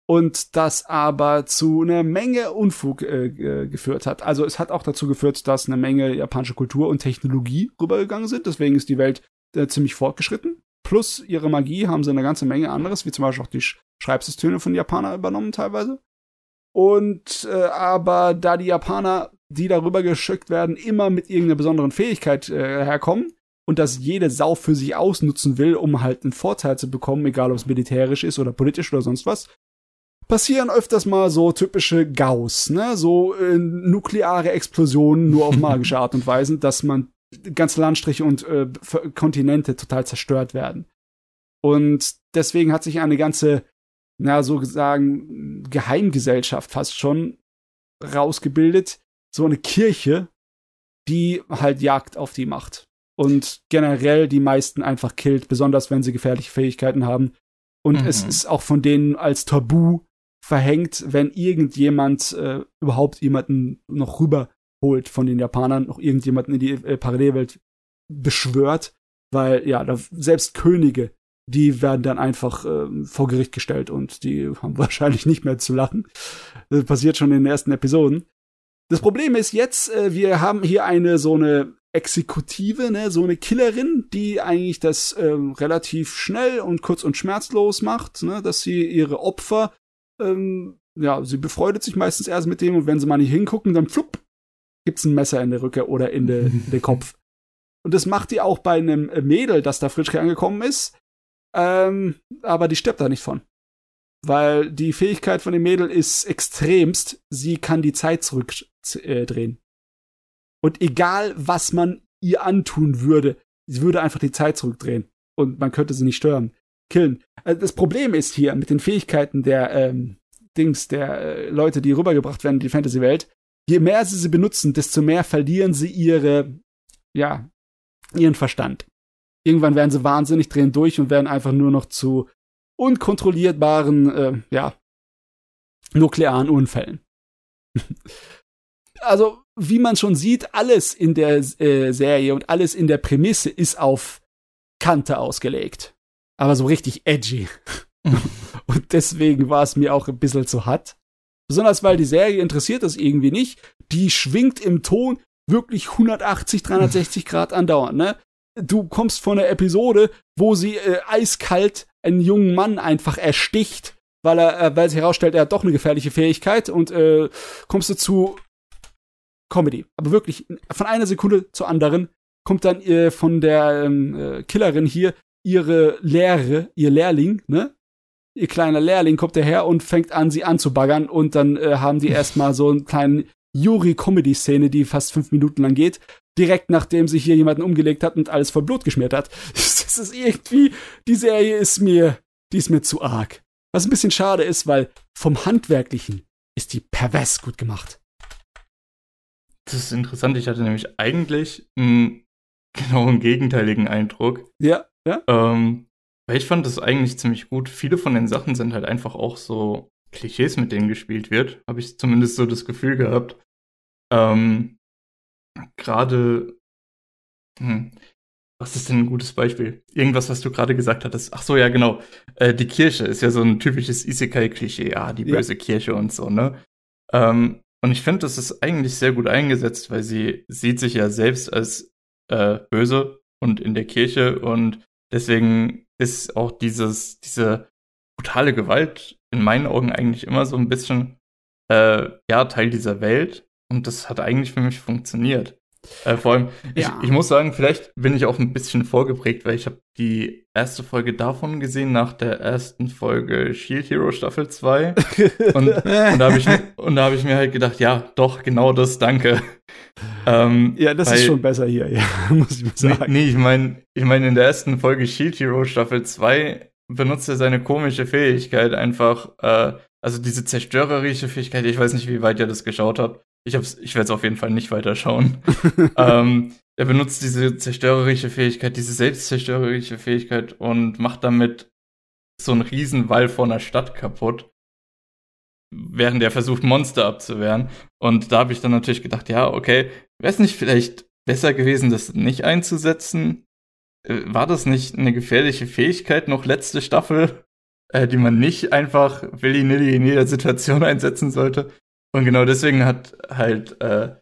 S2: und das aber zu einer Menge Unfug äh, geführt hat. Also es hat auch dazu geführt, dass eine Menge japanische Kultur und Technologie rübergegangen sind. Deswegen ist die Welt äh, ziemlich fortgeschritten. Plus ihre Magie haben sie eine ganze Menge anderes, wie zum Beispiel auch die Sch Schreibsysteme von Japaner übernommen teilweise. Und äh, aber da die Japaner, die darüber geschickt werden, immer mit irgendeiner besonderen Fähigkeit äh, herkommen und das jede Sau für sich ausnutzen will, um halt einen Vorteil zu bekommen, egal ob es militärisch ist oder politisch oder sonst was, passieren öfters mal so typische Gauss, ne? So äh, nukleare Explosionen nur auf magische Art und Weise, dass man ganze Landstriche und äh, Kontinente total zerstört werden. Und deswegen hat sich eine ganze, na, so sagen, Geheimgesellschaft fast schon rausgebildet. So eine Kirche, die halt Jagd auf die macht. Und generell die meisten einfach killt, besonders wenn sie gefährliche Fähigkeiten haben. Und
S3: Mhm.
S2: es ist auch von denen als Tabu verhängt, wenn irgendjemand äh, überhaupt jemanden noch rüberholt von den Japanern, noch irgendjemanden in die äh, Parallelwelt beschwört, weil ja, da, selbst Könige, die werden dann einfach ähm, vor Gericht gestellt und die haben wahrscheinlich nicht mehr zu lachen. Das passiert schon in den ersten Episoden. Das Problem ist jetzt, äh, wir haben hier eine so eine Exekutive, ne, so eine Killerin, die eigentlich das ähm, relativ schnell und kurz und schmerzlos macht, ne, dass sie ihre Opfer, ähm, ja, sie befreundet sich meistens erst mit dem und wenn sie mal nicht hingucken, dann flupp, gibt's ein Messer in der Rücke oder in, de, den Kopf. Und das macht die auch bei einem Mädel, das da frisch angekommen ist, ähm, aber die stirbt da nicht von. Weil die Fähigkeit von dem Mädel ist extremst, sie kann die Zeit zurückdrehen. Und egal, was man ihr antun würde, sie würde einfach die Zeit zurückdrehen. Und man könnte sie nicht stören. Killen. Also das Problem ist hier mit den Fähigkeiten der ähm, Dings, der äh, Leute, die rübergebracht werden in die Fantasy-Welt, je mehr sie sie benutzen, desto mehr verlieren sie ihre, ja, ihren Verstand. Irgendwann werden sie wahnsinnig, drehen durch und werden einfach nur noch zu unkontrollierbaren, äh, ja, nuklearen Unfällen. also, wie man schon sieht, alles in der äh, Serie und alles in der Prämisse ist auf Kante ausgelegt. Aber so richtig edgy. und deswegen war es mir auch ein bisschen zu hart. Besonders weil die Serie interessiert das irgendwie nicht. Die schwingt im Ton wirklich 180, 360 Grad andauernd, ne? Du kommst von einer Episode, wo sie äh, eiskalt einen jungen Mann einfach ersticht, weil er, äh, weil sich herausstellt, er hat doch eine gefährliche Fähigkeit und äh, kommst du zu Comedy. Aber wirklich, von einer Sekunde zur anderen kommt dann äh, von der ähm, äh, Killerin hier ihre Lehre, ihr Lehrling, ne? Ihr kleiner Lehrling kommt daher und fängt an, sie anzubaggern und dann äh, haben die erstmal so einen kleinen Yuri-Comedy-Szene, die fast fünf Minuten lang geht, direkt nachdem sich hier jemanden umgelegt hat und alles voll Blut geschmiert hat. Das ist irgendwie, die Serie ist mir, die ist mir zu arg. Was ein bisschen schade ist, weil vom Handwerklichen ist die pervers gut gemacht.
S3: Das ist interessant. Ich hatte nämlich eigentlich einen genau einen gegenteiligen Eindruck.
S2: Ja, ja.
S3: Ähm, weil ich fand das eigentlich ziemlich gut. Viele von den Sachen sind halt einfach auch so Klischees, mit denen gespielt wird. Habe ich zumindest so das Gefühl gehabt. Ähm, gerade, hm, was ist denn ein gutes Beispiel? Irgendwas, was du gerade gesagt hattest. Ach so, ja, genau. Äh, die Kirche ist ja so ein typisches Isekai-Klischee. Ja, die böse ja. Kirche und so, ne? Ähm, und ich finde, das ist eigentlich sehr gut eingesetzt, weil sie sieht sich ja selbst als äh, böse und in der Kirche und deswegen ist auch dieses, diese brutale Gewalt in meinen Augen eigentlich immer so ein bisschen äh, ja Teil dieser Welt und das hat eigentlich für mich funktioniert. Äh, vor allem, ja. ich, ich, muss sagen, vielleicht bin ich auch ein bisschen vorgeprägt, weil ich habe die erste Folge davon gesehen nach der ersten Folge Shield Hero Staffel 2. und, und da habe ich, hab ich mir halt gedacht, ja, doch, genau das, danke.
S2: Ähm, ja, das weil, ist schon besser hier, ja, muss ich mal
S3: sagen. Nee, nee ich meine, ich mein, in der ersten Folge Shield Hero Staffel 2 benutzt er seine komische Fähigkeit einfach, äh, also diese zerstörerische Fähigkeit, ich weiß nicht, wie weit ihr das geschaut habt, ich, ich werde es auf jeden Fall nicht weiterschauen. ähm, er benutzt diese zerstörerische Fähigkeit, diese selbstzerstörerische Fähigkeit und macht damit so einen Riesenwall vor einer Stadt kaputt, während er versucht, Monster abzuwehren. Und da habe ich dann natürlich gedacht, ja, okay, wäre es nicht vielleicht besser gewesen, das nicht einzusetzen? Äh, war das nicht eine gefährliche Fähigkeit noch letzte Staffel, äh, die man nicht einfach willy-nilly in jeder Situation einsetzen sollte? Und genau deswegen hat halt äh,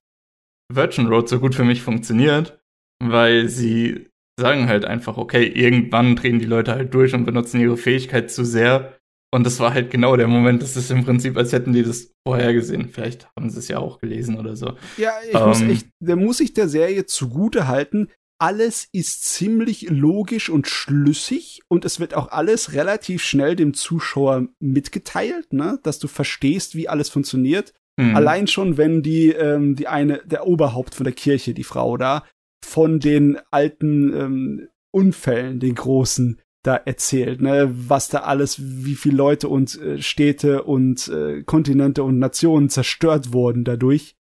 S3: Virgin Road so gut für mich funktioniert, weil sie sagen halt einfach, okay, irgendwann drehen die Leute halt durch und benutzen ihre Fähigkeit zu sehr. Und das war halt genau der Moment, das ist im Prinzip, als hätten die das vorher gesehen. Vielleicht haben sie es ja auch gelesen oder so.
S2: Ja, ich ähm, muss echt, da muss ich der Serie zugute halten. Alles ist ziemlich logisch und schlüssig und es wird auch alles relativ schnell dem Zuschauer mitgeteilt, ne? dass du verstehst, wie alles funktioniert. Mhm. Allein schon, wenn die, ähm, die eine, der Oberhaupt von der Kirche, die Frau da, von den alten ähm, Unfällen, den großen, da erzählt, ne, was da alles, wie viele Leute und äh, Städte und äh, Kontinente und Nationen zerstört wurden dadurch.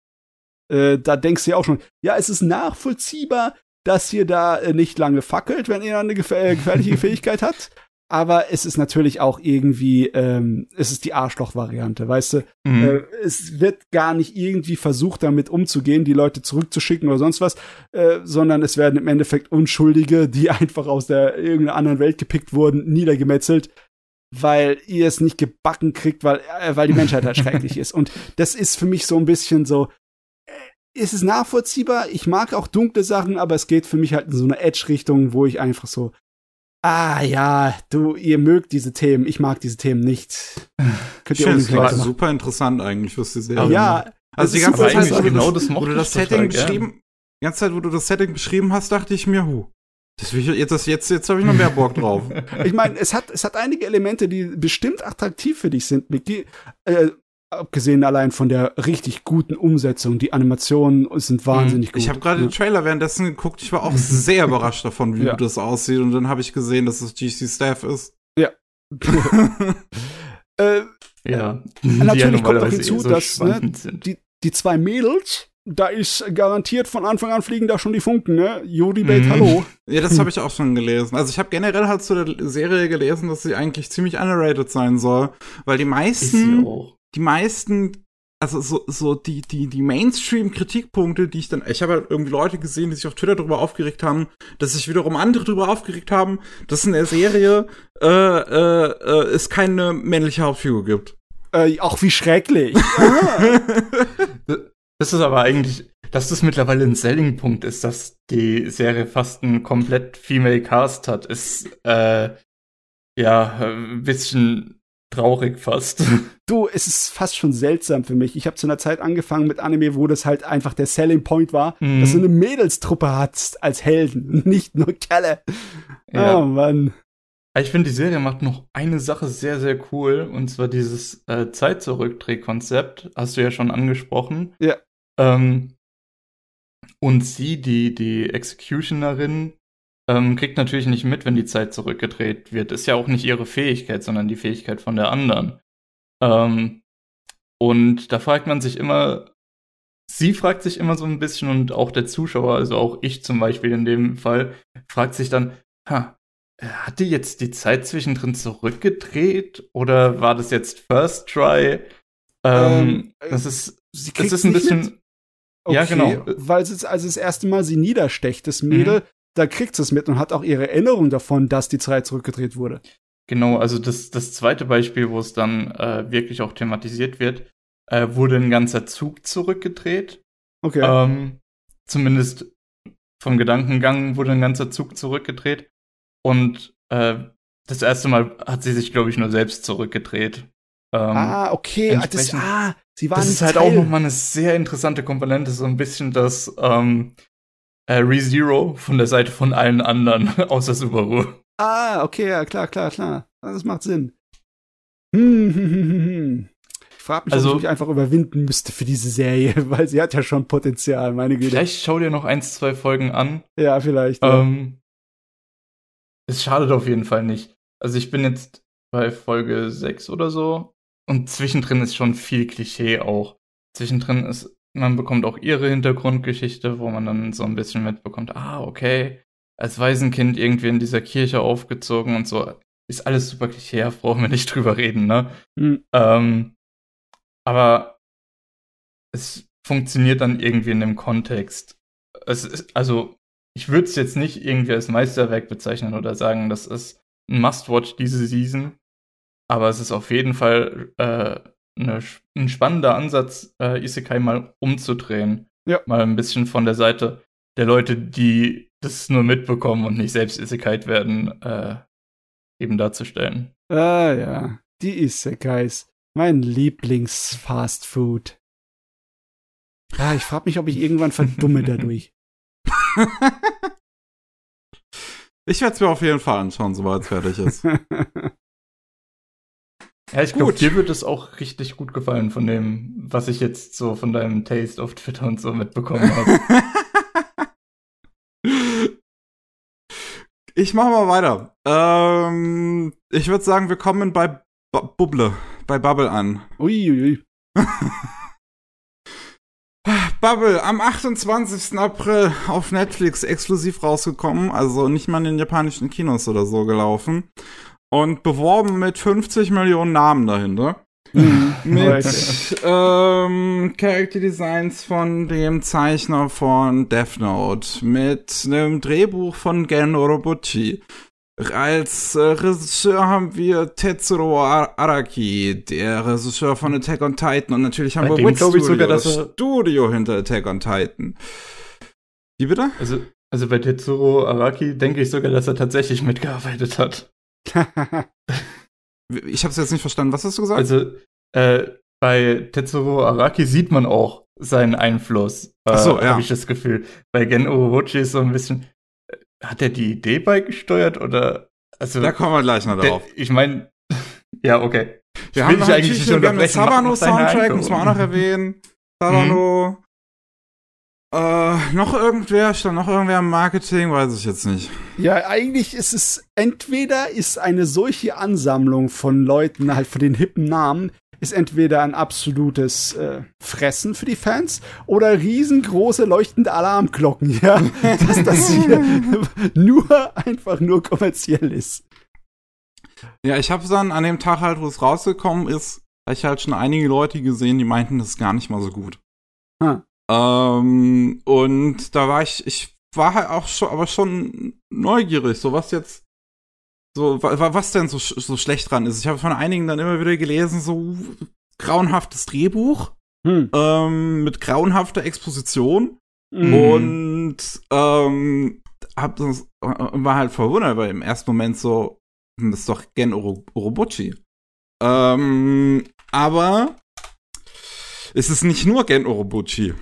S2: Äh, da denkst du ja auch schon, ja, es ist nachvollziehbar, dass ihr da äh, nicht lange fackelt, wenn ihr eine äh, gefährliche Fähigkeit hat aber es ist natürlich auch irgendwie, ähm, es ist die Arschloch-Variante, weißt du? Mhm. Äh, es wird gar nicht irgendwie versucht, damit umzugehen, die Leute zurückzuschicken oder sonst was, äh, sondern es werden im Endeffekt Unschuldige, die einfach aus der irgendeiner anderen Welt gepickt wurden, niedergemetzelt, weil ihr es nicht gebacken kriegt, weil, äh, weil die Menschheit halt schrecklich ist. Und das ist für mich so ein bisschen so, ist es nachvollziehbar? Ich mag auch dunkle Sachen, aber es geht für mich halt in so eine Edge-Richtung, wo ich einfach so, ah ja, du, ihr mögt diese Themen, ich mag diese Themen nicht.
S1: Könnt ihr das war super interessant eigentlich, was die Serie
S2: Ja,
S1: also die ganze Zeit, wo, genau das du das Setting beschrieben, die ganze Zeit, wo du das Setting beschrieben hast, dachte ich mir, hu, das will ich, jetzt, das, jetzt, jetzt habe ich noch mehr Bock drauf.
S2: ich meine, es hat, es hat einige Elemente, die bestimmt attraktiv für dich sind. Micky. Äh, abgesehen allein von der richtig guten Umsetzung, die Animationen sind wahnsinnig gut.
S1: Ich habe gerade ja. den Trailer währenddessen geguckt, ich war auch sehr überrascht davon, wie ja. gut das aussieht und dann habe ich gesehen, dass es GC Staff ist.
S2: Ja. äh, ja. Natürlich kommt auch hinzu, eh so dass ne, die, die zwei Mädels, da ist garantiert von Anfang an fliegen da schon die Funken, ne? Jodi Bate, mhm. hallo.
S1: Ja, das habe ich auch schon gelesen. Also ich habe generell halt zu der Serie gelesen, dass sie eigentlich ziemlich underrated sein soll, weil die meisten die meisten, also so, so die, die, die Mainstream-Kritikpunkte, die ich dann, ich habe halt irgendwie Leute gesehen, die sich auf Twitter darüber aufgeregt haben, dass sich wiederum andere darüber aufgeregt haben, dass in der Serie äh, äh, äh, es keine männliche Hauptfigur gibt.
S2: Äh, auch wie schrecklich.
S3: das ist aber eigentlich, dass das mittlerweile ein Selling-Punkt ist, dass die Serie fast einen komplett Female Cast hat, ist äh, ja ein bisschen traurig fast.
S2: Du, es ist fast schon seltsam für mich. Ich habe zu einer Zeit angefangen mit Anime, wo das halt einfach der Selling Point war,
S3: Mhm.
S2: dass du eine Mädelstruppe hast als Helden, nicht nur Kerle.
S3: Ja.
S2: Oh Mann.
S3: Ich finde, die Serie macht noch eine Sache sehr, sehr cool, und zwar dieses äh, Zeit-Zurückdreh-Konzept, hast du ja schon angesprochen.
S2: Ja.
S3: Ähm, und sie, die, die Executionerin, ähm, kriegt natürlich nicht mit, wenn die Zeit zurückgedreht wird. Ist ja auch nicht ihre Fähigkeit, sondern die Fähigkeit von der anderen. Ähm, und da fragt man sich immer, sie fragt sich immer so ein bisschen und auch der Zuschauer, also auch ich zum Beispiel in dem Fall, fragt sich dann, ha, hat die jetzt die Zeit zwischendrin zurückgedreht oder war das jetzt First Try? Ähm,
S2: Ähm,
S3: das ist,
S2: Sie
S3: das ist ein bisschen,
S2: mit?
S3: Ja, genau.
S2: Weil es also das erste Mal sie niederstecht, das Mädel, da kriegt sie es mit und hat auch ihre Erinnerung davon, dass die Zeit zurückgedreht wurde.
S3: Genau, also das, das zweite Beispiel, wo es dann äh, wirklich auch thematisiert wird, äh, wurde ein ganzer Zug zurückgedreht.
S2: Okay.
S3: Ähm, zumindest vom Gedankengang wurde ein ganzer Zug zurückgedreht. Und äh, das erste Mal hat sie sich, glaube ich, nur selbst zurückgedreht. Ähm,
S2: ah, okay. Ah, Das, ah, sie war
S3: das ist halt
S2: Teil.
S3: auch nochmal eine sehr interessante Komponente, so ein bisschen das ähm, äh, ReZero von der Seite von allen anderen, außer Subaru.
S2: Ah, okay, ja, klar, klar, klar. Das macht Sinn. Hm, hm, hm, hm. Ich frage mich,
S3: Also-
S2: ob ich mich einfach überwinden müsste für diese Serie, weil sie hat ja schon Potenzial, meine Güte.
S3: Vielleicht schau dir noch eins, zwei Folgen an.
S2: Ja, vielleicht. ja.
S3: Ähm, es schadet auf jeden Fall nicht. Also ich bin jetzt bei Folge 6 oder so und zwischendrin ist schon viel Klischee auch. Zwischendrin ist, man bekommt auch ihre Hintergrundgeschichte, wo man dann so ein bisschen mitbekommt, ah, okay, als Waisenkind irgendwie in dieser Kirche aufgezogen und so. Ist alles super klischeehaft, brauchen wir nicht drüber reden, ne?
S2: Hm.
S3: Ähm, aber es funktioniert dann irgendwie in dem Kontext. Es ist, also, ich würde es jetzt nicht irgendwie als Meisterwerk bezeichnen oder sagen, das ist ein Must-Watch diese Season. Aber es ist auf jeden Fall äh, eine, ein spannender Ansatz, äh, Isekai mal umzudrehen.
S2: Ja.
S3: Mal ein bisschen von der Seite der Leute, die das nur mitbekommen und nicht selbst Isekait werden, äh, eben darzustellen.
S2: Ah, ja. Die Isekais. Mein Lieblings-Fast-Food. Ah, ich frage mich, ob ich irgendwann verdumme dadurch.
S1: Ich werde es mir auf jeden Fall anschauen, sobald es fertig ist.
S3: Ja, ich glaube, dir wird es auch richtig gut gefallen von dem, was ich jetzt so von deinem Taste auf Twitter und so mitbekommen habe.
S1: ich mache mal weiter. Ähm, ich würde sagen, wir kommen bei Bu- Bubble, bei Bubble an.
S2: Uiuiui.
S1: Bubble am 28. April auf Netflix exklusiv rausgekommen, also nicht mal in den japanischen Kinos oder so gelaufen. Und beworben mit 50 Millionen Namen dahinter. Mit ähm, Character Designs von dem Zeichner von Death Note, mit einem Drehbuch von Gen Orobuchi. Als äh, Regisseur haben wir Tetsuro Ar- Araki, der Regisseur von Attack on Titan. Und natürlich haben
S3: Bei
S1: wir Wit Studio,
S3: sogar,
S1: das Studio hinter Attack on Titan. Wie bitte?
S3: Also, also bei Tetsuro Araki denke ich sogar, dass er tatsächlich mitgearbeitet hat.
S1: Ich habe es jetzt nicht verstanden. Was hast du gesagt?
S3: Also äh, bei Tetsuro Araki sieht man auch seinen Einfluss. Äh,
S1: Ach so, ja.
S3: Habe ich das Gefühl. Bei Gen Urobuchi ist so ein bisschen. äh, Hat er die Idee beigesteuert oder? Also,
S1: da kommen wir gleich noch
S3: der,
S1: drauf.
S3: ich meine. ja, okay.
S1: Wir
S3: Ich
S1: haben noch eigentlich wir haben den Sabano-Soundtrack, muss man auch noch erwähnen. Sabano. Äh, noch irgendwer, stand noch irgendwer im Marketing, weiß ich jetzt nicht.
S2: Ja, eigentlich ist es entweder ist eine solche Ansammlung von Leuten, halt von den hippen Namen, ist entweder ein absolutes äh, Fressen für die Fans oder riesengroße leuchtende Alarmglocken, ja, dass das hier nur einfach nur kommerziell ist.
S1: Ja, ich habe dann an dem Tag halt, wo es rausgekommen ist, hab ich halt schon einige Leute gesehen, die meinten, das ist gar nicht mal so gut.
S2: Ah.
S1: Ähm, und da war ich, ich war halt auch schon, aber schon neugierig, so was jetzt, so, wa, wa- was denn so, so schlecht dran ist. Ich habe von einigen dann immer wieder gelesen, so grauenhaftes Drehbuch,
S2: Hm.
S1: ähm, mit grauenhafter Exposition.
S2: Mhm.
S1: Und ähm, hab das, äh, war halt verwundert, weil im ersten Moment so, hm, das ist doch Gen Oro- Orobuchi. Ähm, aber es ist nicht nur Gen Orobuchi.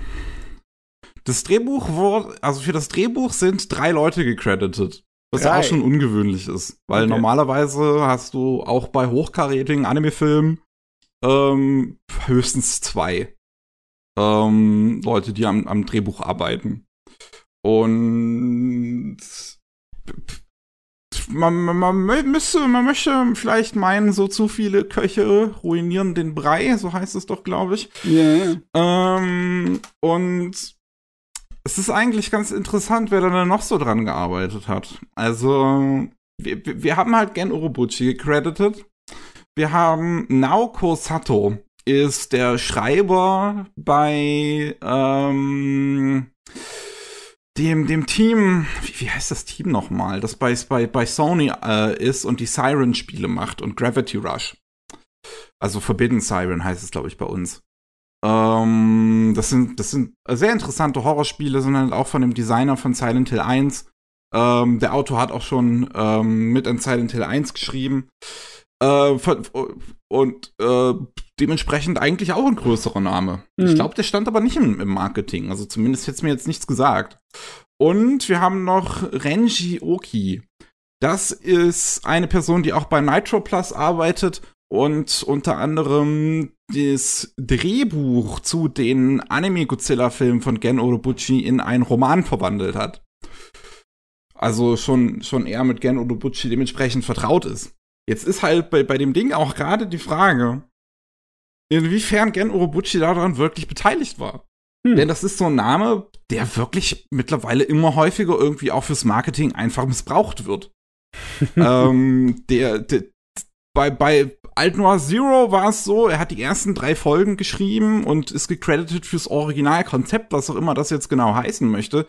S1: Das Drehbuch wurde, also für das Drehbuch sind drei Leute gecredited. Was ja auch schon ungewöhnlich ist. Weil
S2: Okay.
S1: normalerweise hast du auch bei hochkarätigen Anime-Filmen ähm, höchstens zwei ähm, Leute, die am, am Drehbuch arbeiten. Und man, man, man müsste, man möchte vielleicht meinen, so zu viele Köche ruinieren den Brei, so heißt es doch, glaube ich.
S2: Ja, ja.
S1: Ähm, und es ist eigentlich ganz interessant, wer da noch so dran gearbeitet hat. Also, wir, wir- wir haben halt Gen Urobuchi gecredited. Wir haben Naoko Sato ist der Schreiber bei ähm, dem, dem Team, wie, wie heißt das Team nochmal, das bei, bei, bei Sony äh, ist und die Siren-Spiele macht und Gravity Rush. Also Forbidden Siren heißt es, glaube ich, bei uns. Ähm, das sind, das sind sehr interessante Horrorspiele, sind halt auch von dem Designer von Silent Hill 1. Ähm, der Autor hat auch schon ähm, mit an Silent Hill 1 geschrieben. Äh, und äh, dementsprechend eigentlich auch ein größerer Name. Ich
S2: Mhm.
S1: glaube, der stand aber nicht im, im Marketing. Also zumindest hätte es mir jetzt nichts gesagt. Und wir haben noch Renji Oki. Das ist eine Person, die auch bei Nitro Plus arbeitet und unter anderem das Drehbuch zu den Anime-Godzilla-Filmen von Gen Urobuchi in einen Roman verwandelt hat. Also schon, schon eher mit Gen Urobuchi dementsprechend vertraut ist. Jetzt ist halt bei, bei dem Ding auch gerade die Frage, inwiefern Gen Urobuchi daran wirklich beteiligt war.
S2: Hm.
S1: Denn das ist so ein Name, der wirklich mittlerweile immer häufiger irgendwie auch fürs Marketing einfach missbraucht wird. ähm, der, der, bei, bei Alt Noir Zero war es so, er hat die ersten drei Folgen geschrieben und ist gecredited fürs Originalkonzept, was auch immer das jetzt genau heißen möchte.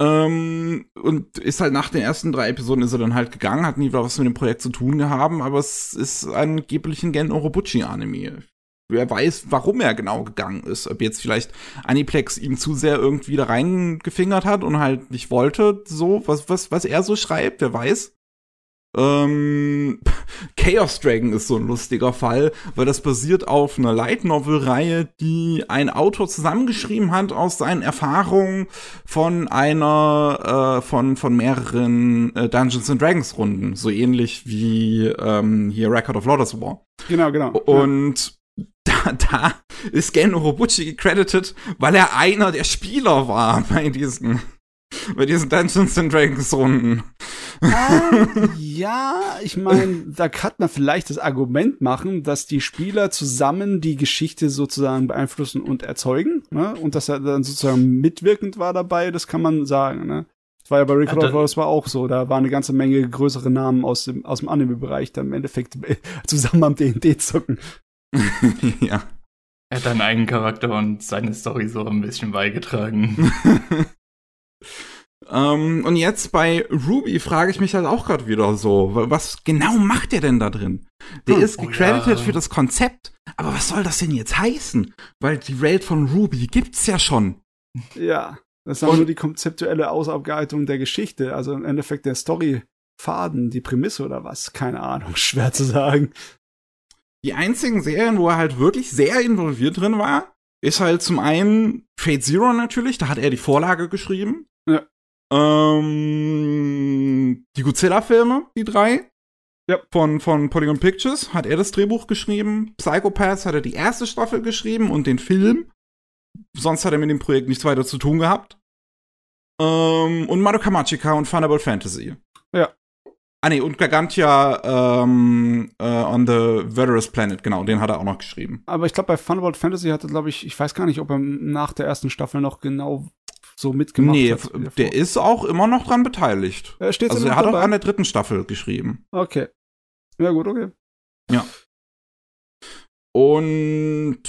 S1: Ähm, und ist halt nach den ersten drei Episoden ist er dann halt gegangen, hat nie wieder was mit dem Projekt zu tun gehabt, aber es ist angeblich ein Gen Orobuchi-Anime. Wer weiß, warum er genau gegangen ist. Ob jetzt vielleicht Aniplex ihm zu sehr irgendwie da reingefingert hat und halt nicht wollte, so, was, was, was er so schreibt, wer weiß. Ähm, Chaos Dragon ist so ein lustiger Fall, weil das basiert auf einer Light Novel Reihe, die ein Autor zusammengeschrieben hat aus seinen Erfahrungen von einer, äh, von, von mehreren äh, Dungeons and Dragons Runden. So ähnlich wie, ähm, hier Record of Lotus War.
S2: Genau, genau.
S1: Und da, da ist Gen Urobuchi gecredited, weil er einer der Spieler war bei diesen, bei diesen Dungeons and Dragons Runden.
S2: Ah, ja, ich meine, da kann man vielleicht das Argument machen, dass die Spieler zusammen die Geschichte sozusagen beeinflussen und erzeugen, ne? Und dass er dann sozusagen mitwirkend war dabei, das kann man sagen, ne? Das war ja bei of
S3: da-
S2: Lotus war auch so, da waren eine ganze Menge größere Namen aus dem, aus dem Anime-Bereich dann im Endeffekt zusammen am D&D zocken.
S1: ja.
S3: Er hat einen eigenen Charakter und seine Story so ein bisschen beigetragen.
S1: Ähm, und jetzt bei Ruby frage ich mich halt auch gerade wieder so, wa- was genau macht der denn da drin? Der
S2: Hm,
S1: ist
S3: oh
S1: gecredited
S3: ja.
S1: für das Konzept, aber was soll das denn jetzt heißen? Weil die Welt von Ruby gibt's ja schon.
S2: Ja, das
S1: Und-
S2: nur die konzeptuelle Ausarbeitung der Geschichte, also im Endeffekt der Story-Faden, die Prämisse oder was, keine Ahnung, schwer zu sagen.
S1: Die einzigen Serien, wo er halt wirklich sehr involviert drin war, ist halt zum einen Fate Zero natürlich, da hat er die Vorlage geschrieben. Ähm, die Godzilla-Filme, die drei.
S2: Ja.
S1: Von, von Polygon Pictures hat er das Drehbuch geschrieben. Psychopaths hat er die erste Staffel geschrieben und den Film. Sonst hat er mit dem Projekt nichts weiter zu tun gehabt. Ähm, und Madoka Magica und Thunderbolt Fantasy.
S2: Ja.
S1: Ah nee, und Gargantia ähm, äh, on the Verderous Planet, genau, den hat er auch noch geschrieben.
S2: Aber ich glaube, bei Thunderbolt Fantasy hatte, glaube ich, ich weiß gar nicht, ob er nach der ersten Staffel noch genau so mitgemacht
S1: nee,
S2: hat. wie
S1: der ist auch immer noch dran beteiligt.
S2: Er steht
S1: Also er hat auch an der dritten Staffel geschrieben.
S2: Okay. Ja, gut, okay.
S1: Und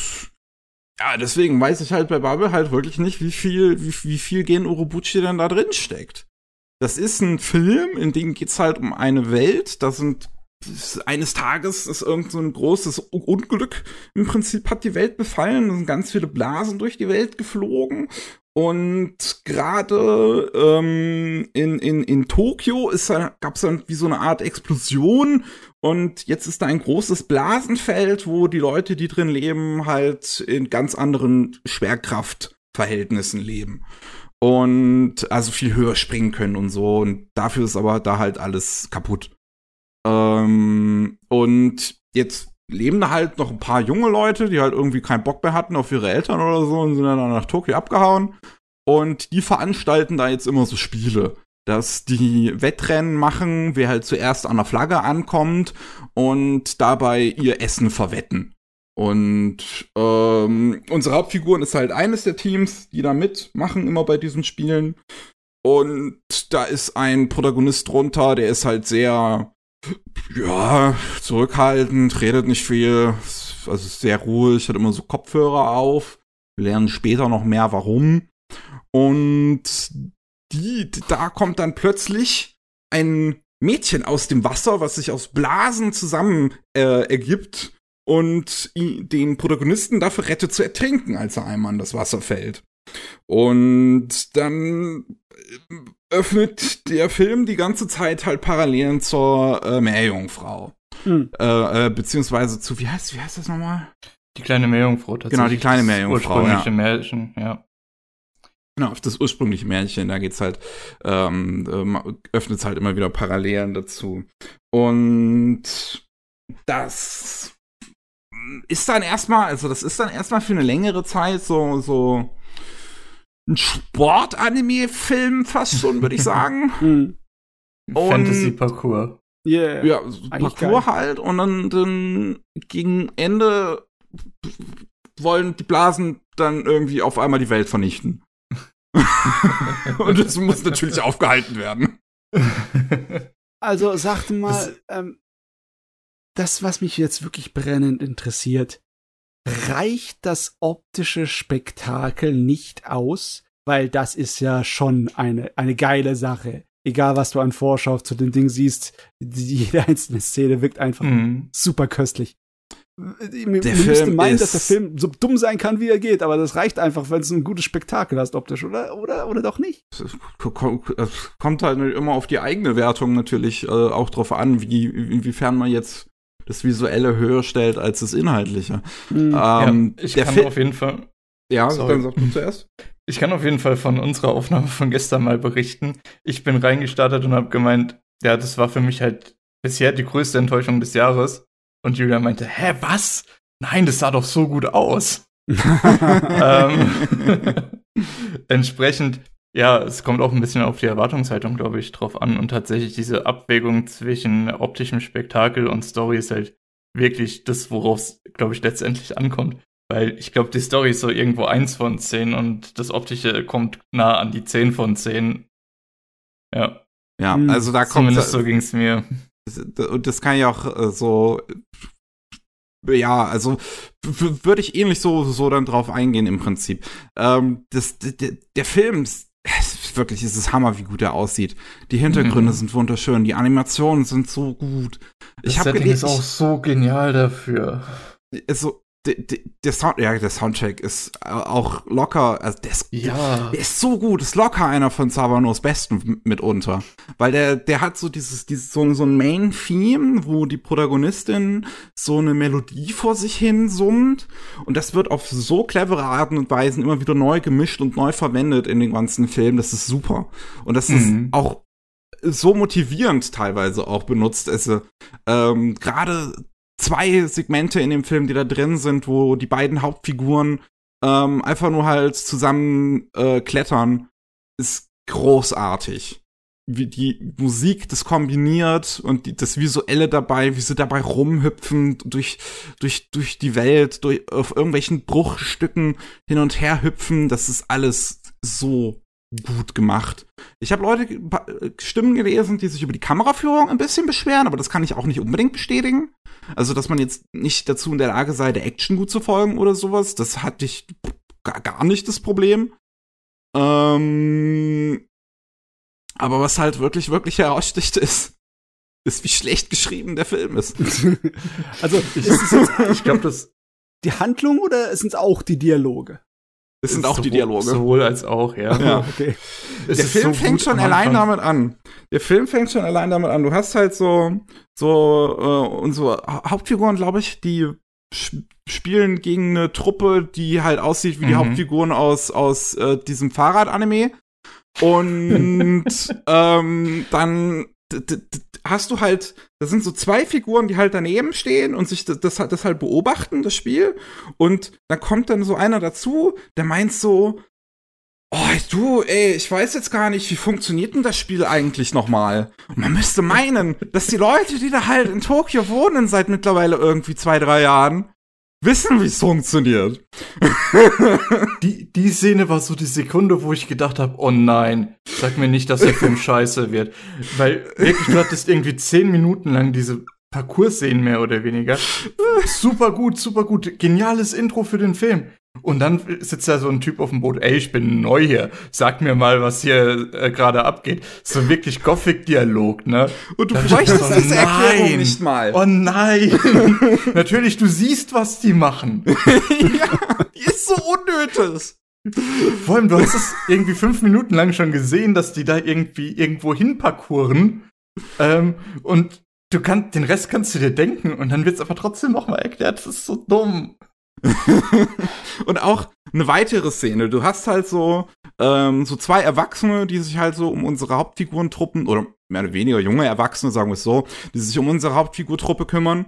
S1: ja, deswegen weiß ich halt bei Bubble halt wirklich nicht, wie viel, wie, wie viel Gen Urobuchi denn da drin steckt. Das ist ein Film, in dem geht's halt um eine Welt, da sind eines Tages ist irgend so ein großes Unglück im Prinzip hat die Welt befallen, da sind ganz viele Blasen durch die Welt geflogen Und gerade ähm, in, in, in Tokio gab es dann wie so eine Art Explosion und jetzt ist da ein großes Blasenfeld, wo die Leute, die drin leben, halt in ganz anderen Schwerkraftverhältnissen leben. Und also viel höher springen können und so. Und dafür ist aber da halt alles kaputt. Ähm, und jetzt leben da halt noch ein paar junge Leute, die halt irgendwie keinen Bock mehr hatten auf ihre Eltern oder so und sind dann nach Tokio abgehauen. Und die veranstalten da jetzt immer so Spiele, dass die Wettrennen machen, wer halt zuerst an der Flagge ankommt und dabei ihr Essen verwetten. Und ähm, unsere Hauptfiguren ist halt eines der Teams, die da mitmachen, immer bei diesen Spielen. Und da ist ein Protagonist drunter, der ist halt sehr ja, zurückhaltend, redet nicht viel, also sehr ruhig, hat immer so Kopfhörer auf. Wir lernen später noch mehr, warum. Und die, da kommt dann plötzlich ein Mädchen aus dem Wasser, was sich aus Blasen zusammen äh, ergibt und den Protagonisten dafür rettet zu ertrinken, als er einmal in das Wasser fällt. Und dann öffnet der Film die ganze Zeit halt Parallelen zur äh, Meerjungfrau. Hm. Äh, äh, beziehungsweise zu, wie heißt, wie heißt das nochmal?
S3: Die kleine Meerjungfrau
S1: tatsächlich. Genau, die kleine Meerjungfrau.
S3: Ursprüngliche ja. Märchen, ja.
S1: Genau, auf das ursprüngliche Märchen, da geht's halt, ähm, ähm, öffnet es halt immer wieder Parallelen dazu. Und das ist dann erstmal, also das ist dann erstmal für eine längere Zeit so, so ein Sport-Anime-Film fast schon, würde ich sagen.
S3: Hm. Fantasy-Parcours.
S1: Yeah. Ja, Parcours halt und dann, dann gegen Ende wollen die Blasen dann irgendwie auf einmal die Welt vernichten. und das muss natürlich aufgehalten werden.
S2: Also sagte mal, ähm, das, was mich jetzt wirklich brennend interessiert, reicht das optische Spektakel nicht aus, weil das ist ja schon eine, eine geile Sache. Egal, was du an Vorschau zu dem Ding siehst, jede einzelne Szene wirkt einfach mhm. super köstlich. Mir der müsste meinen, dass der Film so dumm sein kann, wie er geht, aber das reicht einfach, wenn es ein gutes Spektakel hast, optisch, oder, oder, oder doch nicht? Es
S1: kommt halt immer auf die eigene Wertung natürlich äh, auch drauf an, wie, inwiefern man jetzt das Visuelle höher stellt als das Inhaltliche.
S3: Mhm. Ähm, ja, ich der kann Film auf jeden Fall.
S1: Ja, Sorry. dann sag du zuerst.
S3: Ich kann auf jeden Fall von unserer Aufnahme von gestern mal berichten. Ich bin reingestartet und habe gemeint, ja, das war für mich halt bisher die größte Enttäuschung des Jahres. Und Julia meinte, hä, was? Nein, das sah doch so gut aus. ähm, entsprechend ja, es kommt auch ein bisschen auf die Erwartungshaltung, glaube ich, drauf an. Und tatsächlich diese Abwägung zwischen optischem Spektakel und Story ist halt wirklich das, worauf es, glaube ich, letztendlich ankommt. Weil ich glaube, die Story ist so irgendwo eins von zehn und das Optische kommt nah an die zehn von zehn. Ja.
S1: Ja, hm, also da kommt.
S3: Zumindest so ging's mir.
S1: Und das kann ja auch äh, so ja, also würde ich ähnlich so, so dann drauf eingehen im Prinzip. Ähm, das, der, der Film es, wirklich, es ist Hammer, wie gut er aussieht. Die Hintergründe mhm. sind wunderschön, die Animationen sind so gut.
S3: Ich das Setting ist auch so genial dafür.
S1: Also, der, Sound, ja, der Soundtrack ist auch locker, also der ist, ja. der ist so gut, ist locker einer von Savanos besten mitunter. Weil der, der hat so dieses, dieses, so, so ein Main-Theme, wo die Protagonistin so eine Melodie vor sich hin summt. Und das wird auf so clevere Arten und Weisen immer wieder neu gemischt und neu verwendet in den ganzen Filmen. Das ist super. Und das mhm. ist auch so motivierend teilweise auch benutzt. Also, ähm, gerade zwei Segmente in dem Film, die da drin sind, wo die beiden Hauptfiguren ähm, einfach nur halt zusammen äh, klettern, ist großartig. Wie die Musik das kombiniert und die, das Visuelle dabei, wie sie dabei rumhüpfen, durch, durch, durch die Welt, durch, auf irgendwelchen Bruchstücken hin und her hüpfen, das ist alles so gut gemacht. Ich habe Leute Stimmen gelesen, die sich über die Kameraführung ein bisschen beschweren, aber das kann ich auch nicht unbedingt bestätigen. Also, dass man jetzt nicht dazu in der Lage sei, der Action gut zu folgen oder sowas, das hatte ich gar, gar nicht das Problem. Ähm, aber was halt wirklich, wirklich heraussticht ist, ist, wie schlecht geschrieben der Film ist.
S2: also, ist es jetzt, ich glaube, das die Handlung oder sind es auch die Dialoge?
S1: Das sind auch die Dialoge.
S3: Sowohl als auch, ja.
S1: Ja.
S2: okay.
S1: Der Film
S3: so
S1: fängt schon allein
S3: Anfang.
S1: damit an. Der Film fängt schon allein damit an. Du hast halt so, so, äh, unsere Ha- Hauptfiguren, glaube ich, die spielen gegen eine Truppe, die halt aussieht wie die
S3: Mhm.
S1: Hauptfiguren aus, aus äh, diesem Fahrrad-Anime. Und ähm, dann hast du halt, das sind so zwei Figuren, die halt daneben stehen und sich das, das, das halt beobachten, das Spiel. Und dann kommt dann so einer dazu, der meint so, Oh, du, ey, ich weiß jetzt gar nicht, wie funktioniert denn das Spiel eigentlich nochmal? Man müsste meinen, dass die Leute, die da halt in Tokio wohnen seit mittlerweile irgendwie zwei, drei Jahren, wissen, wie es funktioniert.
S3: Die, die Szene war so die Sekunde, wo ich gedacht habe, oh nein, sag mir nicht, dass der Film scheiße wird. Weil wirklich, du hattest irgendwie zehn Minuten lang diese Parcours-Szenen mehr oder weniger. Super gut, super gut. Geniales Intro für den Film. Und dann sitzt da so ein Typ auf dem Boot, ey, ich bin neu hier, sag mir mal, was hier äh, gerade abgeht. So wirklich Gothic-Dialog, ne?
S1: Und du
S3: Da hab ich
S1: bräuchtest
S3: gedacht,
S1: diese Erklärung
S3: nein.
S1: nicht mal.
S3: Oh nein! Natürlich, du siehst, was die machen.
S1: ja, die ist so unnötig.
S3: Vor allem, du hast es irgendwie fünf Minuten lang schon gesehen, dass die da irgendwie irgendwo hinparcouren. Ähm, und du kannst, den Rest kannst du dir denken und dann wird's aber trotzdem nochmal erklärt. Das ist so dumm.
S1: Und auch eine weitere Szene. Du hast halt so, ähm, so zwei Erwachsene, die sich halt so um unsere Hauptfigurentruppen, oder mehr oder weniger junge Erwachsene, sagen wir es so, die sich um unsere Hauptfigurtruppe kümmern.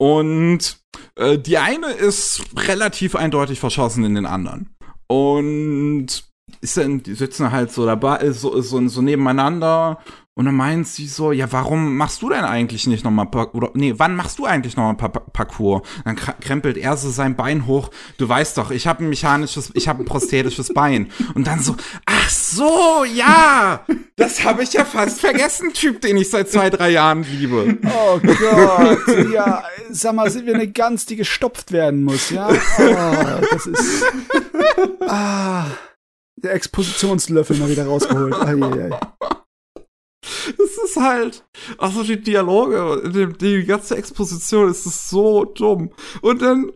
S1: Und äh, die eine ist relativ eindeutig verschossen in den anderen. Und ist dann, die sitzen halt so dabei, so, so, so nebeneinander. Und dann meint sie so, ja, warum machst du denn eigentlich nicht nochmal, oder, nee, wann machst du eigentlich nochmal pa Pa- Parcours? Dann krempelt er so sein Bein hoch. Du weißt doch, ich habe ein mechanisches, ich habe ein prosthetisches Bein. Und dann so, ach so, ja, das habe ich ja fast vergessen, Typ, den ich seit zwei, drei Jahren liebe.
S2: Oh Gott, ja, sag mal, sind wir eine Gans, die gestopft werden muss, ja? Oh, das ist. Ah, der Expositionslöffel mal wieder rausgeholt. Eieiei.
S1: Es ist halt, also die Dialoge, die, die ganze Exposition ist es so dumm. Und dann,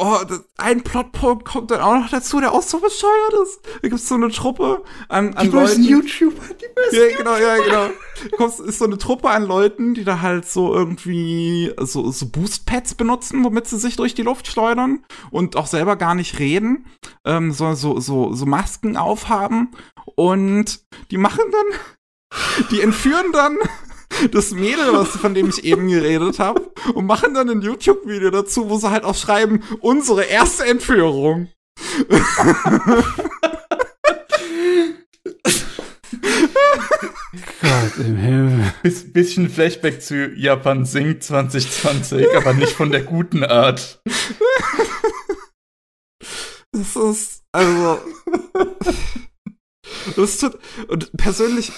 S1: oh, ein Plotpunkt kommt dann auch noch dazu, der auch so bescheuert ist. Da gibt's so eine Truppe an, an Leuten.
S3: YouTuber, die besten
S1: Ja, genau, ja, genau. Kommst, ist so eine Truppe an Leuten, die da halt so irgendwie so, so Boost-Pads benutzen, womit sie sich durch die Luft schleudern und auch selber gar nicht reden, ähm, sondern so, so, so Masken aufhaben. Und die machen dann, die entführen dann das Mädel, was, von dem ich eben geredet habe, und machen dann ein YouTube-Video dazu, wo sie halt auch schreiben, unsere erste Entführung.
S2: Gott im Himmel.
S3: Biss, bisschen Flashback zu Japan Sing 2020, aber nicht von der guten Art.
S1: Das ist, also. das tut, und persönlich,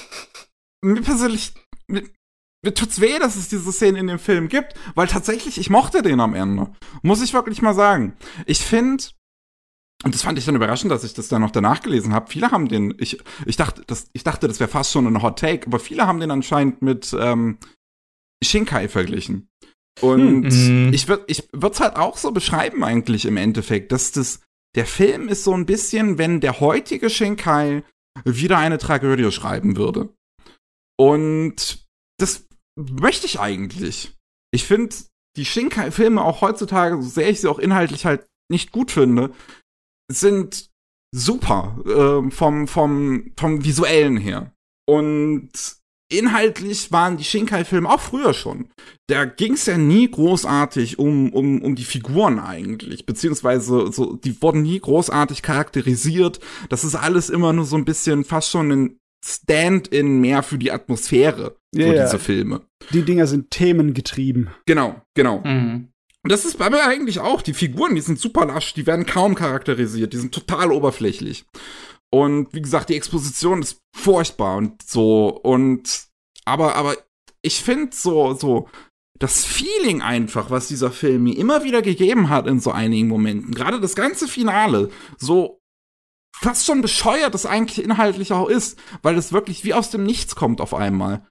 S1: mir persönlich, mir, mir tut's weh, dass es diese Szene in dem Film gibt, weil tatsächlich, ich mochte den am Ende. Muss ich wirklich mal sagen. Ich finde, und das fand ich dann überraschend, dass ich das dann noch danach gelesen habe. Viele haben den, ich, ich dachte, das, ich dachte, das wäre fast schon ein Hot Take, aber viele haben den anscheinend mit ähm, Shinkai verglichen. Und
S3: Hm. Mhm.
S1: ich würde ich würde es halt auch so beschreiben eigentlich im Endeffekt, dass das der Film ist so ein bisschen, wenn der heutige Shinkai wieder eine Tragödie schreiben würde. Und das möchte ich eigentlich. Ich finde die Shinkai-Filme auch heutzutage, so sehr ich sie auch inhaltlich halt nicht gut finde, sind super ähm, vom, vom, vom visuellen her. Und inhaltlich waren die Shinkai-Filme auch früher schon. Da ging es ja nie großartig um, um, um die Figuren eigentlich, beziehungsweise so, die wurden nie großartig charakterisiert. Das ist alles immer nur so ein bisschen fast schon ein Stand-in mehr für die Atmosphäre,
S2: Ja,
S1: so
S2: ja.
S1: diese Filme.
S2: Die Dinger sind themengetrieben.
S1: Genau, genau.
S3: Mhm.
S1: Und das ist bei mir eigentlich auch. Die Figuren, die sind super lasch, die werden kaum charakterisiert, die sind total oberflächlich. Und wie gesagt, die Exposition ist furchtbar und so. Und aber, aber ich finde so, so, das Feeling einfach, was dieser Film mir immer wieder gegeben hat in so einigen Momenten, gerade das ganze Finale, so fast schon bescheuert es eigentlich inhaltlich auch ist, weil es wirklich wie aus dem Nichts kommt auf einmal.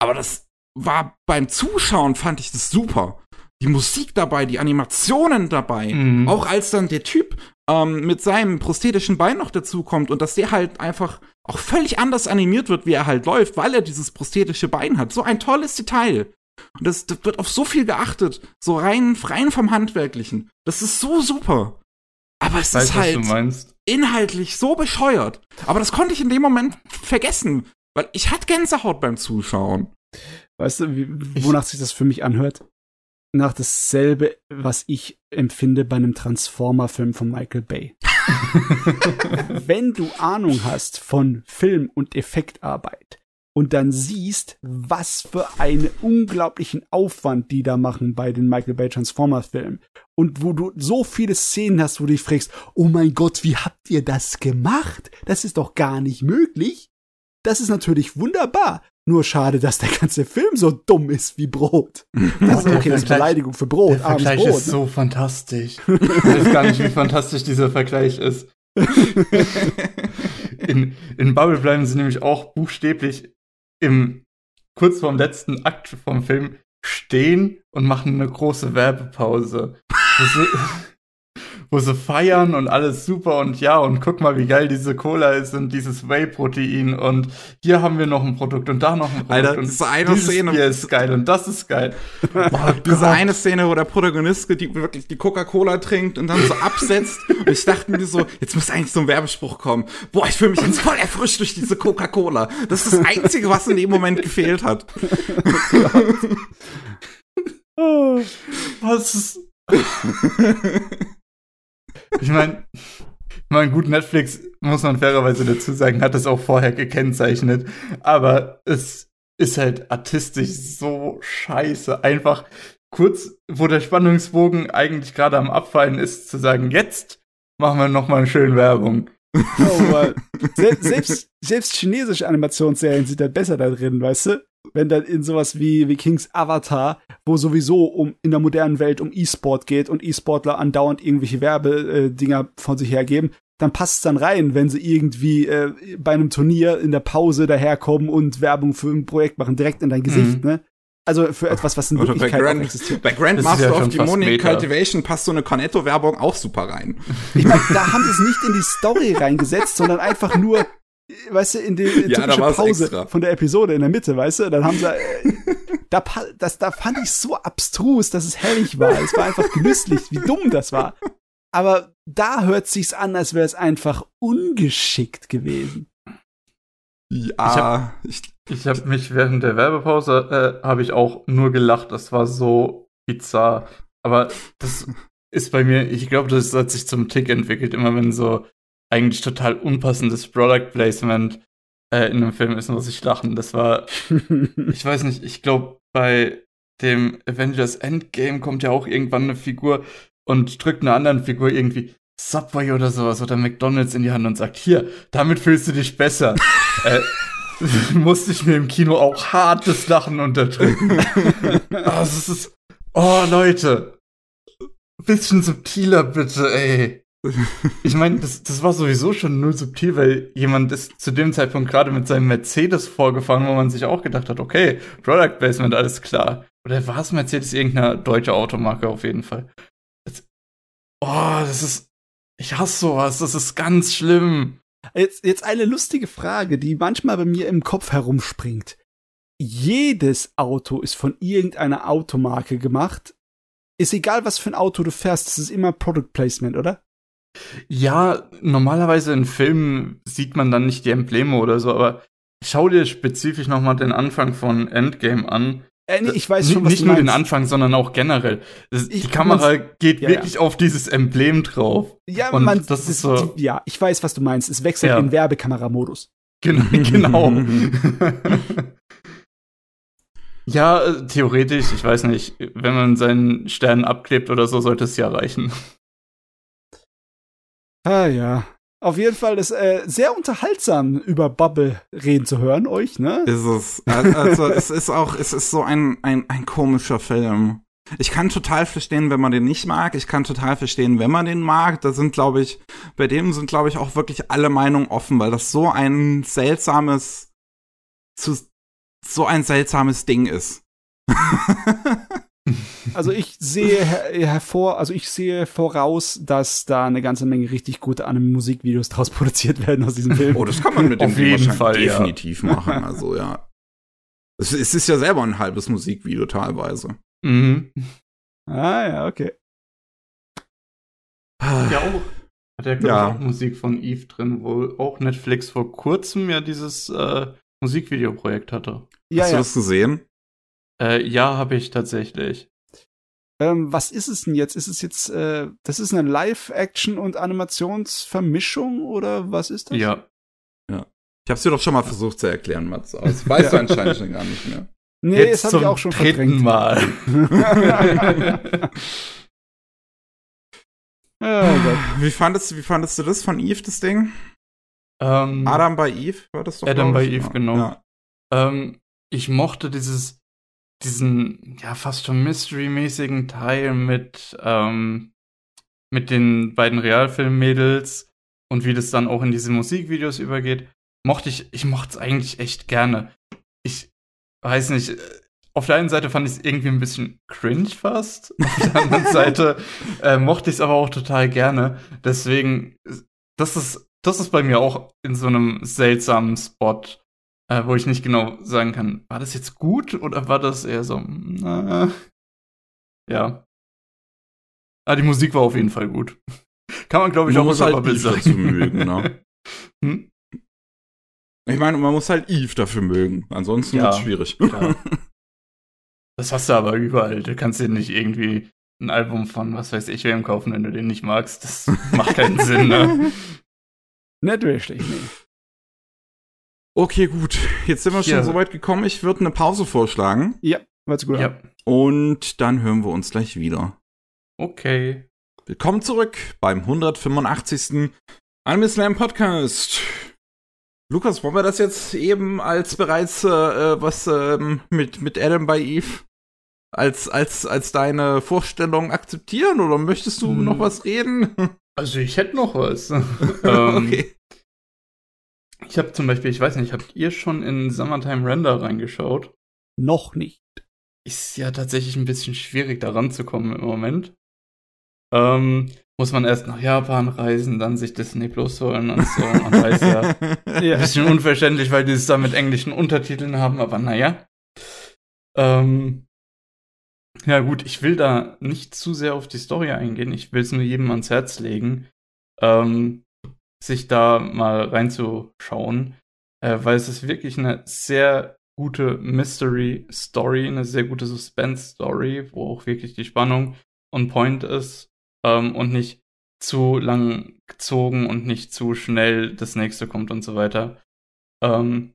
S1: Aber das war beim Zuschauen fand ich das super. Die Musik dabei, die Animationen dabei.
S3: Mhm.
S1: Auch als dann der Typ ähm, mit seinem prosthetischen Bein noch dazukommt und dass der halt einfach auch völlig anders animiert wird, wie er halt läuft, weil er dieses prosthetische Bein hat. So ein tolles Detail. Und das, das wird auf so viel geachtet. So rein, rein vom Handwerklichen. Das ist so super. Aber es
S3: Weiß,
S1: ist
S3: was
S1: halt
S3: du meinst.
S1: Inhaltlich so bescheuert. Aber das konnte ich in dem Moment vergessen. Weil ich hatte Gänsehaut beim Zuschauen.
S2: Weißt du, wie, wonach sich das für mich anhört? Nach dasselbe, was ich empfinde bei einem Transformer-Film von Michael Bay. Wenn du Ahnung hast von Film- und Effektarbeit und dann siehst, was für einen unglaublichen Aufwand die da machen bei den Michael Bay Transformer-Filmen und wo du so viele Szenen hast, wo du dich fragst, oh mein Gott, wie habt ihr das gemacht? Das ist doch gar nicht möglich. Das ist natürlich wunderbar. Nur schade, dass der ganze Film so dumm ist wie Brot. Das ist okay, das ist Beleidigung für Brot.
S3: Der Vergleich
S2: Brot,
S3: ist
S2: ne?
S3: so fantastisch. Ich weiß gar nicht, wie fantastisch dieser Vergleich ist. In, in Bubble bleiben sie nämlich auch buchstäblich im kurz vorm letzten Akt vom Film stehen und machen eine große Werbepause. Wo sie, feiern und alles super und ja, und guck mal, wie geil diese Cola ist und dieses Whey-Protein und hier haben wir noch ein Produkt und da noch ein Produkt
S1: Alter,
S3: und
S1: diese eine Szene-
S3: Bier ist geil und das ist geil. Oh
S1: Diese eine Szene, wo der Protagonist die wirklich die Coca-Cola trinkt und dann so absetzt. und ich dachte mir so, jetzt müsste eigentlich so ein Werbespruch kommen. Boah, ich fühle mich jetzt voll erfrischt durch diese Coca-Cola. Das ist das Einzige, was in dem Moment gefehlt hat.
S3: Oh, was ist. ich meine, mein, gut, Netflix, muss man fairerweise dazu sagen, hat es auch vorher gekennzeichnet. Aber es ist halt artistisch so scheiße. Einfach kurz, wo der Spannungsbogen eigentlich gerade am Abfallen ist, zu sagen, jetzt machen wir noch mal schön Werbung.
S2: Oh, Mann. Se selbst, selbst chinesische Animationsserien sind dann besser da drin, weißt du? Wenn dann in sowas wie, wie Kings Avatar, wo sowieso um in der modernen Welt um E-Sport geht und E-Sportler andauernd irgendwelche Werbedinger von sich hergeben, dann passt es dann rein, wenn sie irgendwie äh, bei einem Turnier in der Pause daherkommen und Werbung für ein Projekt machen, direkt in dein Gesicht,
S3: Mhm.
S2: ne? Also für etwas, was in
S1: Oder bei
S2: Wirklichkeit auch
S1: Grand,
S2: existiert.
S1: bei
S3: ja
S1: Grandmaster
S3: schon
S1: of Demonic. Cultivation passt so eine Cornetto-Werbung auch super rein.
S2: Ich meine, da haben sie es nicht in die Story reingesetzt, sondern einfach nur, weißt du, in die in
S1: Ja,
S2: Pause
S1: extra.
S2: von der Episode in der Mitte, weißt du? Dann haben sie, äh, da, das, da fand ich so abstrus, dass es herrlich war. Es war einfach genüsslich, wie dumm das war. Aber da hört sich's an, als wäre es einfach ungeschickt gewesen.
S1: Ja, ich,
S3: Ich habe mich während der Werbepause äh, habe ich auch nur gelacht. Das war so bizarr. Aber das ist bei mir, ich glaube, das hat sich zum Tick entwickelt. Immer wenn so eigentlich total unpassendes Product Placement äh, in einem Film ist, muss ich lachen. Das war, ich weiß nicht, ich glaube, bei dem Avengers Endgame kommt ja auch irgendwann eine Figur und drückt einer anderen Figur irgendwie Subway oder sowas oder McDonalds in die Hand und sagt, hier, damit fühlst du dich besser. äh, musste ich mir im Kino auch hartes Lachen unterdrücken. also es ist, oh Leute, bisschen subtiler bitte, ey. Ich meine, das, das war sowieso schon null subtil, weil jemand ist zu dem Zeitpunkt gerade mit seinem Mercedes vorgefahren, wo man sich auch gedacht hat, okay, Product Placement, alles klar. Oder war es Mercedes irgendeine deutsche Automarke auf jeden Fall? Das, oh, das ist, ich hasse sowas, das ist ganz schlimm.
S2: Jetzt, jetzt eine lustige Frage, die manchmal bei mir im Kopf herumspringt. Jedes Auto ist von irgendeiner Automarke gemacht. Ist egal, was für ein Auto du fährst, es ist immer Product Placement, oder?
S3: Ja, normalerweise in Filmen sieht man dann nicht die Embleme oder so, aber schau dir spezifisch noch mal den Anfang von Endgame an.
S2: Äh, nee, ich weiß
S3: Nicht-
S2: schon, was
S3: Nicht nur den
S2: meinst.
S3: Anfang, sondern auch generell. Das, die Kamera geht
S2: ja,
S3: wirklich auf dieses Emblem drauf.
S2: Ja,
S3: Und
S2: man,
S3: das ist so-
S2: die- ja, ich weiß, was du meinst. Es wechselt
S3: Ja.
S2: in Werbekamera-Modus.
S3: Genau. genau. ja, äh, theoretisch, ich weiß nicht, wenn man seinen Stern abklebt oder so, sollte es ja reichen.
S2: Ah ja. Auf jeden Fall ist äh, sehr unterhaltsam über Bubble reden zu hören, euch, ne?
S1: ist es. Also, es ist auch, es ist so ein, ein, ein komischer Film. Ich kann total verstehen, wenn man den nicht mag. Ich kann total verstehen, wenn man den mag. Da sind, glaube ich, bei dem sind, glaube ich, auch wirklich alle Meinungen offen, weil das so ein seltsames, zu, so ein seltsames Ding ist.
S2: Also ich sehe her hervor, also ich sehe voraus, dass da eine ganze Menge richtig gute Anime-Musikvideos draus produziert werden aus diesem Film.
S1: Oh, das kann man mit dem
S3: Auf
S1: Film
S3: jeden Fall, ja.
S1: definitiv machen. Also ja. Es, es ist ja selber ein halbes Musikvideo teilweise.
S3: Mhm.
S2: Ah ja, okay.
S3: Ja, auch. Hat ja,
S1: Ja.
S3: auch Musik von Eve drin, wo auch Netflix vor kurzem ja dieses äh, Musikvideoprojekt hatte.
S2: Ja,
S1: Hast du
S2: ja.
S1: das gesehen?
S3: Äh, ja, habe ich tatsächlich.
S2: Ähm, was ist es denn jetzt? Ist es jetzt, äh, das ist eine Live-Action- und Animationsvermischung oder was ist das?
S3: Ja.
S1: Ich hab's dir doch schon mal versucht zu erklären, Mats. Aber das weißt du anscheinend schon gar nicht mehr.
S2: Nee, das habe ich auch schon
S3: dritten
S2: verdrängt.
S3: Mal.
S2: oh.
S1: Wie fandest, du- wie fandest du das von Eve, das Ding?
S3: ähm,
S1: Adam bei Eve war das doch.
S3: Adam bei? Eve,
S1: Ja.
S3: genau.
S1: Ja.
S3: Ähm, ich mochte dieses, diesen, ja, fast schon Mystery-mäßigen Teil mit, ähm, mit den beiden Realfilm-Mädels und wie das dann auch in diese Musikvideos übergeht. Mochte ich, ich mochte es eigentlich echt gerne. Ich weiß nicht, äh, auf der einen Seite fand ich es irgendwie ein bisschen cringe fast. Auf der anderen Seite äh, mochte ich es aber auch total gerne. Deswegen, das ist, das ist bei mir auch in so einem seltsamen Spot äh, wo ich nicht genau sagen kann, war das jetzt gut oder war das eher so, na, ja. Ah, die Musik war auf jeden Fall gut. Kann man, glaube ich,
S1: Man
S3: auch
S1: muss halt Eve
S3: sagen.
S1: dazu mögen, ne?
S3: hm?
S1: Ich meine, man muss halt Eve dafür mögen. Ansonsten
S3: Ja.
S1: wird's schwierig.
S3: Ja. Das hast du aber überall. Du kannst dir nicht irgendwie ein Album von was weiß ich wem kaufen, wenn du den nicht magst. Das macht keinen Sinn, ne?
S2: Nicht wirklich, nee.
S1: Okay, gut. Jetzt sind wir schon
S3: Ja.
S1: so weit gekommen. Ich würde eine Pause vorschlagen.
S2: Ja, hört's gut.
S3: Ja,
S1: Und dann hören wir uns gleich wieder.
S3: okay.
S1: Willkommen zurück beim 185. Anime Slam Podcast. Lukas, wollen wir das jetzt eben als bereits äh, äh, was ähm, mit, mit Adam bei Eve als, als, als deine Vorstellung akzeptieren oder möchtest du
S3: Hm.
S1: noch was reden?
S3: Also ich hätte noch was. ähm,
S1: okay.
S3: Ich habe zum Beispiel, ich weiß nicht, habt ihr schon in Summertime Render reingeschaut?
S2: Noch nicht.
S3: ist ja tatsächlich ein bisschen schwierig, da ranzukommen im Moment. Ähm, muss man erst nach Japan reisen, dann sich Disney Plus holen und so. Man weiß ja, ein
S2: Ja.
S3: bisschen unverständlich, weil die es da mit englischen Untertiteln haben, aber naja. Ähm, ja gut, ich will da nicht zu sehr auf die Story eingehen. Ich will es nur jedem ans Herz legen, ähm, sich da mal reinzuschauen, äh, weil es ist wirklich eine sehr gute Mystery-Story, eine sehr gute Suspense-Story, wo auch wirklich die Spannung on point ist ähm, und nicht zu lang gezogen und nicht zu schnell das nächste kommt und so weiter. Ähm,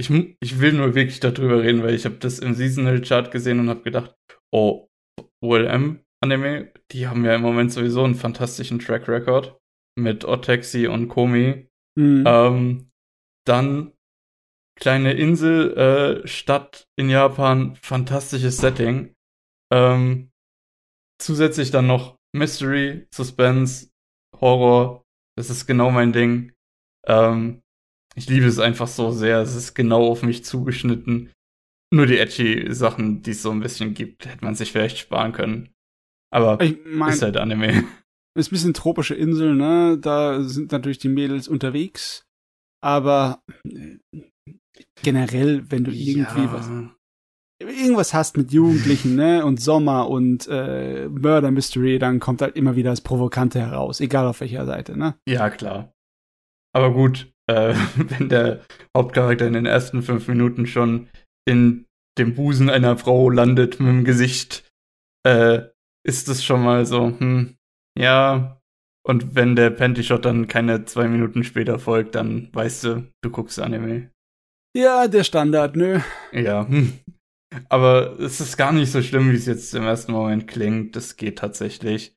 S3: ich, ich will nur wirklich darüber reden, weil ich habe das im Seasonal Chart gesehen und habe gedacht, oh, OLM Anime, die haben ja im Moment sowieso einen fantastischen Track Record mit Otexi und Komi.
S2: Mhm.
S3: Ähm, dann kleine Insel, äh, Stadt in Japan, fantastisches Setting. Ähm, zusätzlich dann noch Mystery, Suspense, Horror. Das ist genau mein Ding. Ähm, ich liebe es einfach so sehr. Es ist genau auf mich zugeschnitten. Nur die edgy Sachen, die es so ein bisschen gibt, hätte man sich vielleicht sparen können. Aber
S2: ich meine,
S3: ist halt Anime.
S2: Ist ein bisschen tropische Insel, ne? Da sind natürlich die Mädels unterwegs. Aber äh, generell, wenn du irgendwie was, irgendwas hast mit Jugendlichen, ne? Und Sommer und äh, Murder Mystery, dann kommt halt immer wieder das Provokante heraus, egal auf welcher Seite, ne?
S3: Ja, klar. Aber gut, äh, wenn der Hauptcharakter in den ersten fünf Minuten schon in dem Busen einer Frau landet mit dem Gesicht, äh, ist es schon mal so, hm, ja. Und wenn der Panty-Shot dann keine zwei Minuten später folgt, dann weißt du, du guckst Anime.
S2: Ja, der Standard, nö.
S3: Ja. hm. Aber es ist gar nicht so schlimm, wie es jetzt im ersten Moment klingt. Das geht tatsächlich.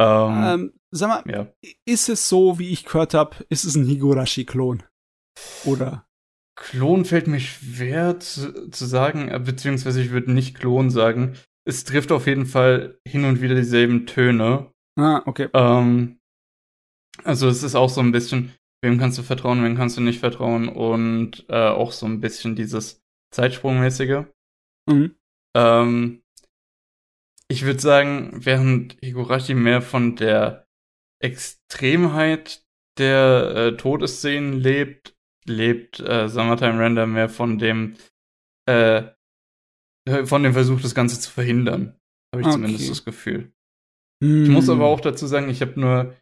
S3: Ähm,
S2: Ähm, sag mal,
S3: ja.
S2: ist es so, wie ich gehört habe, ist es ein Higurashi-Klon? Oder?
S3: Klon fällt mir schwer zu, zu sagen, äh, beziehungsweise ich würde nicht Klon sagen. Es trifft auf jeden Fall hin und wieder dieselben Töne.
S2: Ah, okay.
S3: Ähm, also es ist auch so ein bisschen, wem kannst du vertrauen, wem kannst du nicht vertrauen und äh, auch so ein bisschen dieses Zeitsprungmäßige.
S2: Mhm.
S3: Ähm, ich würde sagen, während Higurashi mehr von der Extremheit der äh, Todesszenen lebt, lebt äh, Summertime Render mehr von dem äh, von dem Versuch, das Ganze zu verhindern. Habe ich okay. zumindest das Gefühl. Hm. Ich muss aber hm. auch dazu sagen, ich habe nur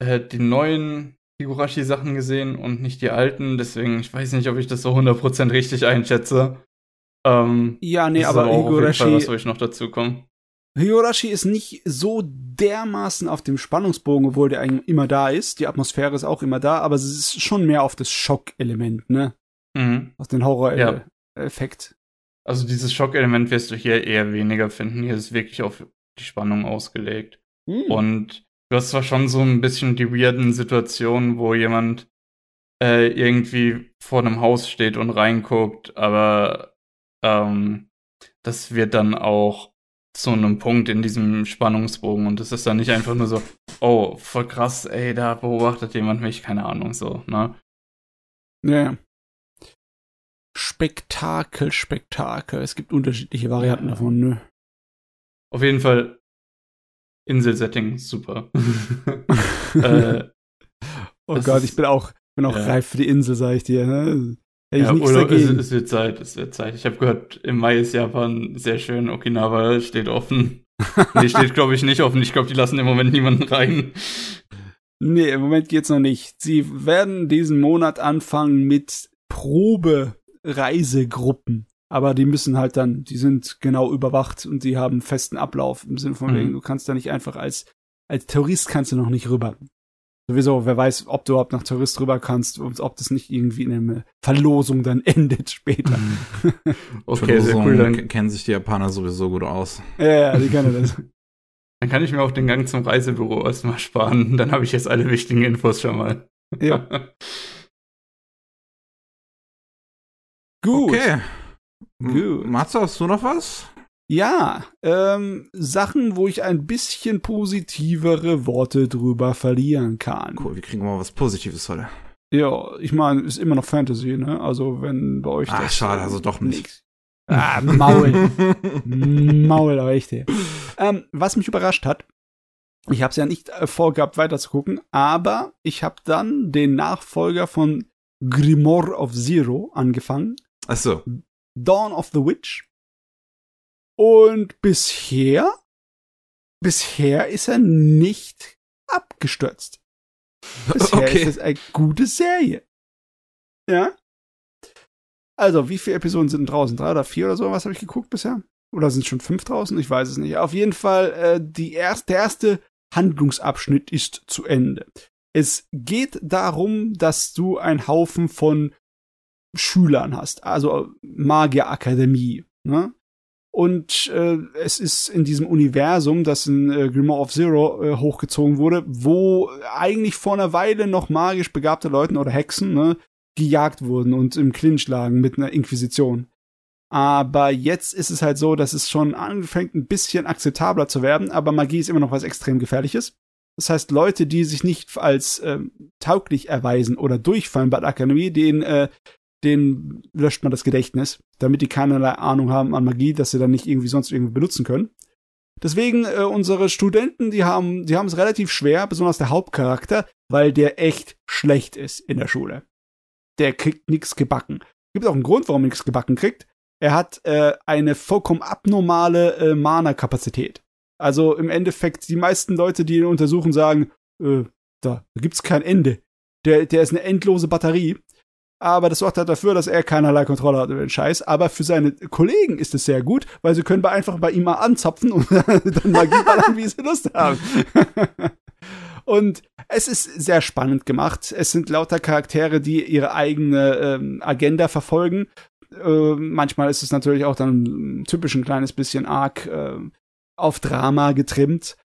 S3: äh, die neuen Higurashi-Sachen gesehen und nicht die alten, deswegen ich weiß nicht, ob ich das so 100% richtig einschätze.
S2: Ähm, ja, nee, aber, aber Higurashi. Fall,
S3: was soll ich noch dazu kommen?
S2: Higurashi ist nicht so dermaßen auf dem Spannungsbogen, obwohl der eigentlich immer da ist. Die Atmosphäre ist auch immer da, aber es ist schon mehr auf das Schockelement, ne? Mhm. Auf den Horror-Effekt. Ja.
S3: Also dieses Schockelement wirst du hier eher weniger finden. Hier ist wirklich auf die Spannung ausgelegt. Mhm. Und du hast zwar schon so ein bisschen die weirden Situationen, wo jemand äh, irgendwie vor einem Haus steht und reinguckt, aber ähm, das wird dann auch zu einem Punkt in diesem Spannungsbogen und es ist dann nicht einfach nur so, oh, voll krass, ey, da beobachtet jemand mich, keine Ahnung, so, ne?
S2: Ja. Spektakel, Spektakel. Es gibt unterschiedliche Varianten ja. davon, ne?
S3: Auf jeden Fall Inselsetting, super. äh,
S2: oh Gott, ich bin auch, bin auch ja. reif für die Insel, sag ich dir. Ne?
S3: ja, Urlaub, es, es, wird Zeit, es wird Zeit. Ich habe gehört, im Mai ist Japan sehr schön. Okinawa steht offen. nee, steht, glaube ich, nicht offen. Ich glaube, die lassen im Moment niemanden rein.
S2: Nee, im Moment geht's noch nicht. Sie werden diesen Monat anfangen mit Probereisegruppen. Aber die müssen halt dann, die sind genau überwacht und die haben festen Ablauf im Sinne von mhm. wegen, du kannst da nicht einfach als, als Tourist kannst du noch nicht rüber sowieso, wer weiß, ob du überhaupt nach Tourist rüber kannst und ob das nicht irgendwie in einer Verlosung dann endet später. Mhm.
S1: okay, sehr cool. Dann kennen sich die Japaner sowieso gut aus.
S2: Ja, ja, die kennen das.
S3: Dann kann ich mir auch den Gang zum Reisebüro erstmal sparen. Dann habe ich jetzt alle wichtigen Infos schon mal.
S2: Ja. gut.
S1: Okay. Gut. Matze, hast du noch was?
S2: Ja, ähm, Sachen, wo ich ein bisschen positivere Worte drüber verlieren kann.
S1: Cool, wir kriegen mal was Positives heute.
S2: Ja, ich meine, ist immer noch Fantasy, ne? Also, wenn bei euch.
S1: Ah, schade, also doch nicht. Nix.
S2: Ah, Maul. Maul, aber echt. Ähm, was mich überrascht hat, ich habe es ja nicht äh, vorgehabt, weiterzugucken, aber ich habe dann den Nachfolger von Grimoire of Zero angefangen.
S1: Ach so.
S2: Dawn of the Witch. Und bisher, bisher ist er nicht abgestürzt. Bisher okay. ist es eine gute Serie. Ja. Also, wie viele Episoden sind draußen? Drei oder vier oder so? Was habe ich geguckt bisher? Oder sind schon fünf draußen? Ich weiß es nicht. Auf jeden Fall, äh, die erst, der erste Handlungsabschnitt ist zu Ende. Es geht darum, dass du einen Haufen von Schülern hast, also Magierakademie. Ne? Und äh, es ist in diesem Universum, das in äh, Grimoire of Zero äh, hochgezogen wurde, wo eigentlich vor einer Weile noch magisch begabte Leute oder Hexen ne, gejagt wurden und im Clinch lagen mit einer Inquisition. Aber jetzt ist es halt so, dass es schon anfängt, ein bisschen akzeptabler zu werden, aber Magie ist immer noch was extrem Gefährliches. Das heißt, Leute, die sich nicht als äh, tauglich erweisen oder durchfallen bei der Akademie, denen äh, denen löscht man das Gedächtnis, damit die keinerlei Ahnung haben an Magie, dass sie dann nicht irgendwie sonst irgendwie benutzen können. Deswegen äh, unsere Studenten, die haben, die haben es relativ schwer, besonders der Hauptcharakter, weil der echt schlecht ist in der Schule. Der kriegt nichts gebacken. Gibt auch einen Grund, warum er nichts gebacken kriegt. Er hat äh, eine vollkommen abnormale äh, Mana-Kapazität. Also im Endeffekt, die meisten Leute, die ihn untersuchen, sagen, äh, da, da gibt's kein Ende. Der, der ist eine endlose Batterie aber das sorgt halt dafür, dass er keinerlei Kontrolle hat über den Scheiß. Aber für seine Kollegen ist es sehr gut, weil sie können einfach bei ihm mal anzapfen und dann Magie ballern, wie sie Lust haben. und es ist sehr spannend gemacht. Es sind lauter Charaktere, die ihre eigene ähm, Agenda verfolgen. Äh, manchmal ist es natürlich auch dann typisch ein kleines bisschen arg äh, auf Drama getrimmt.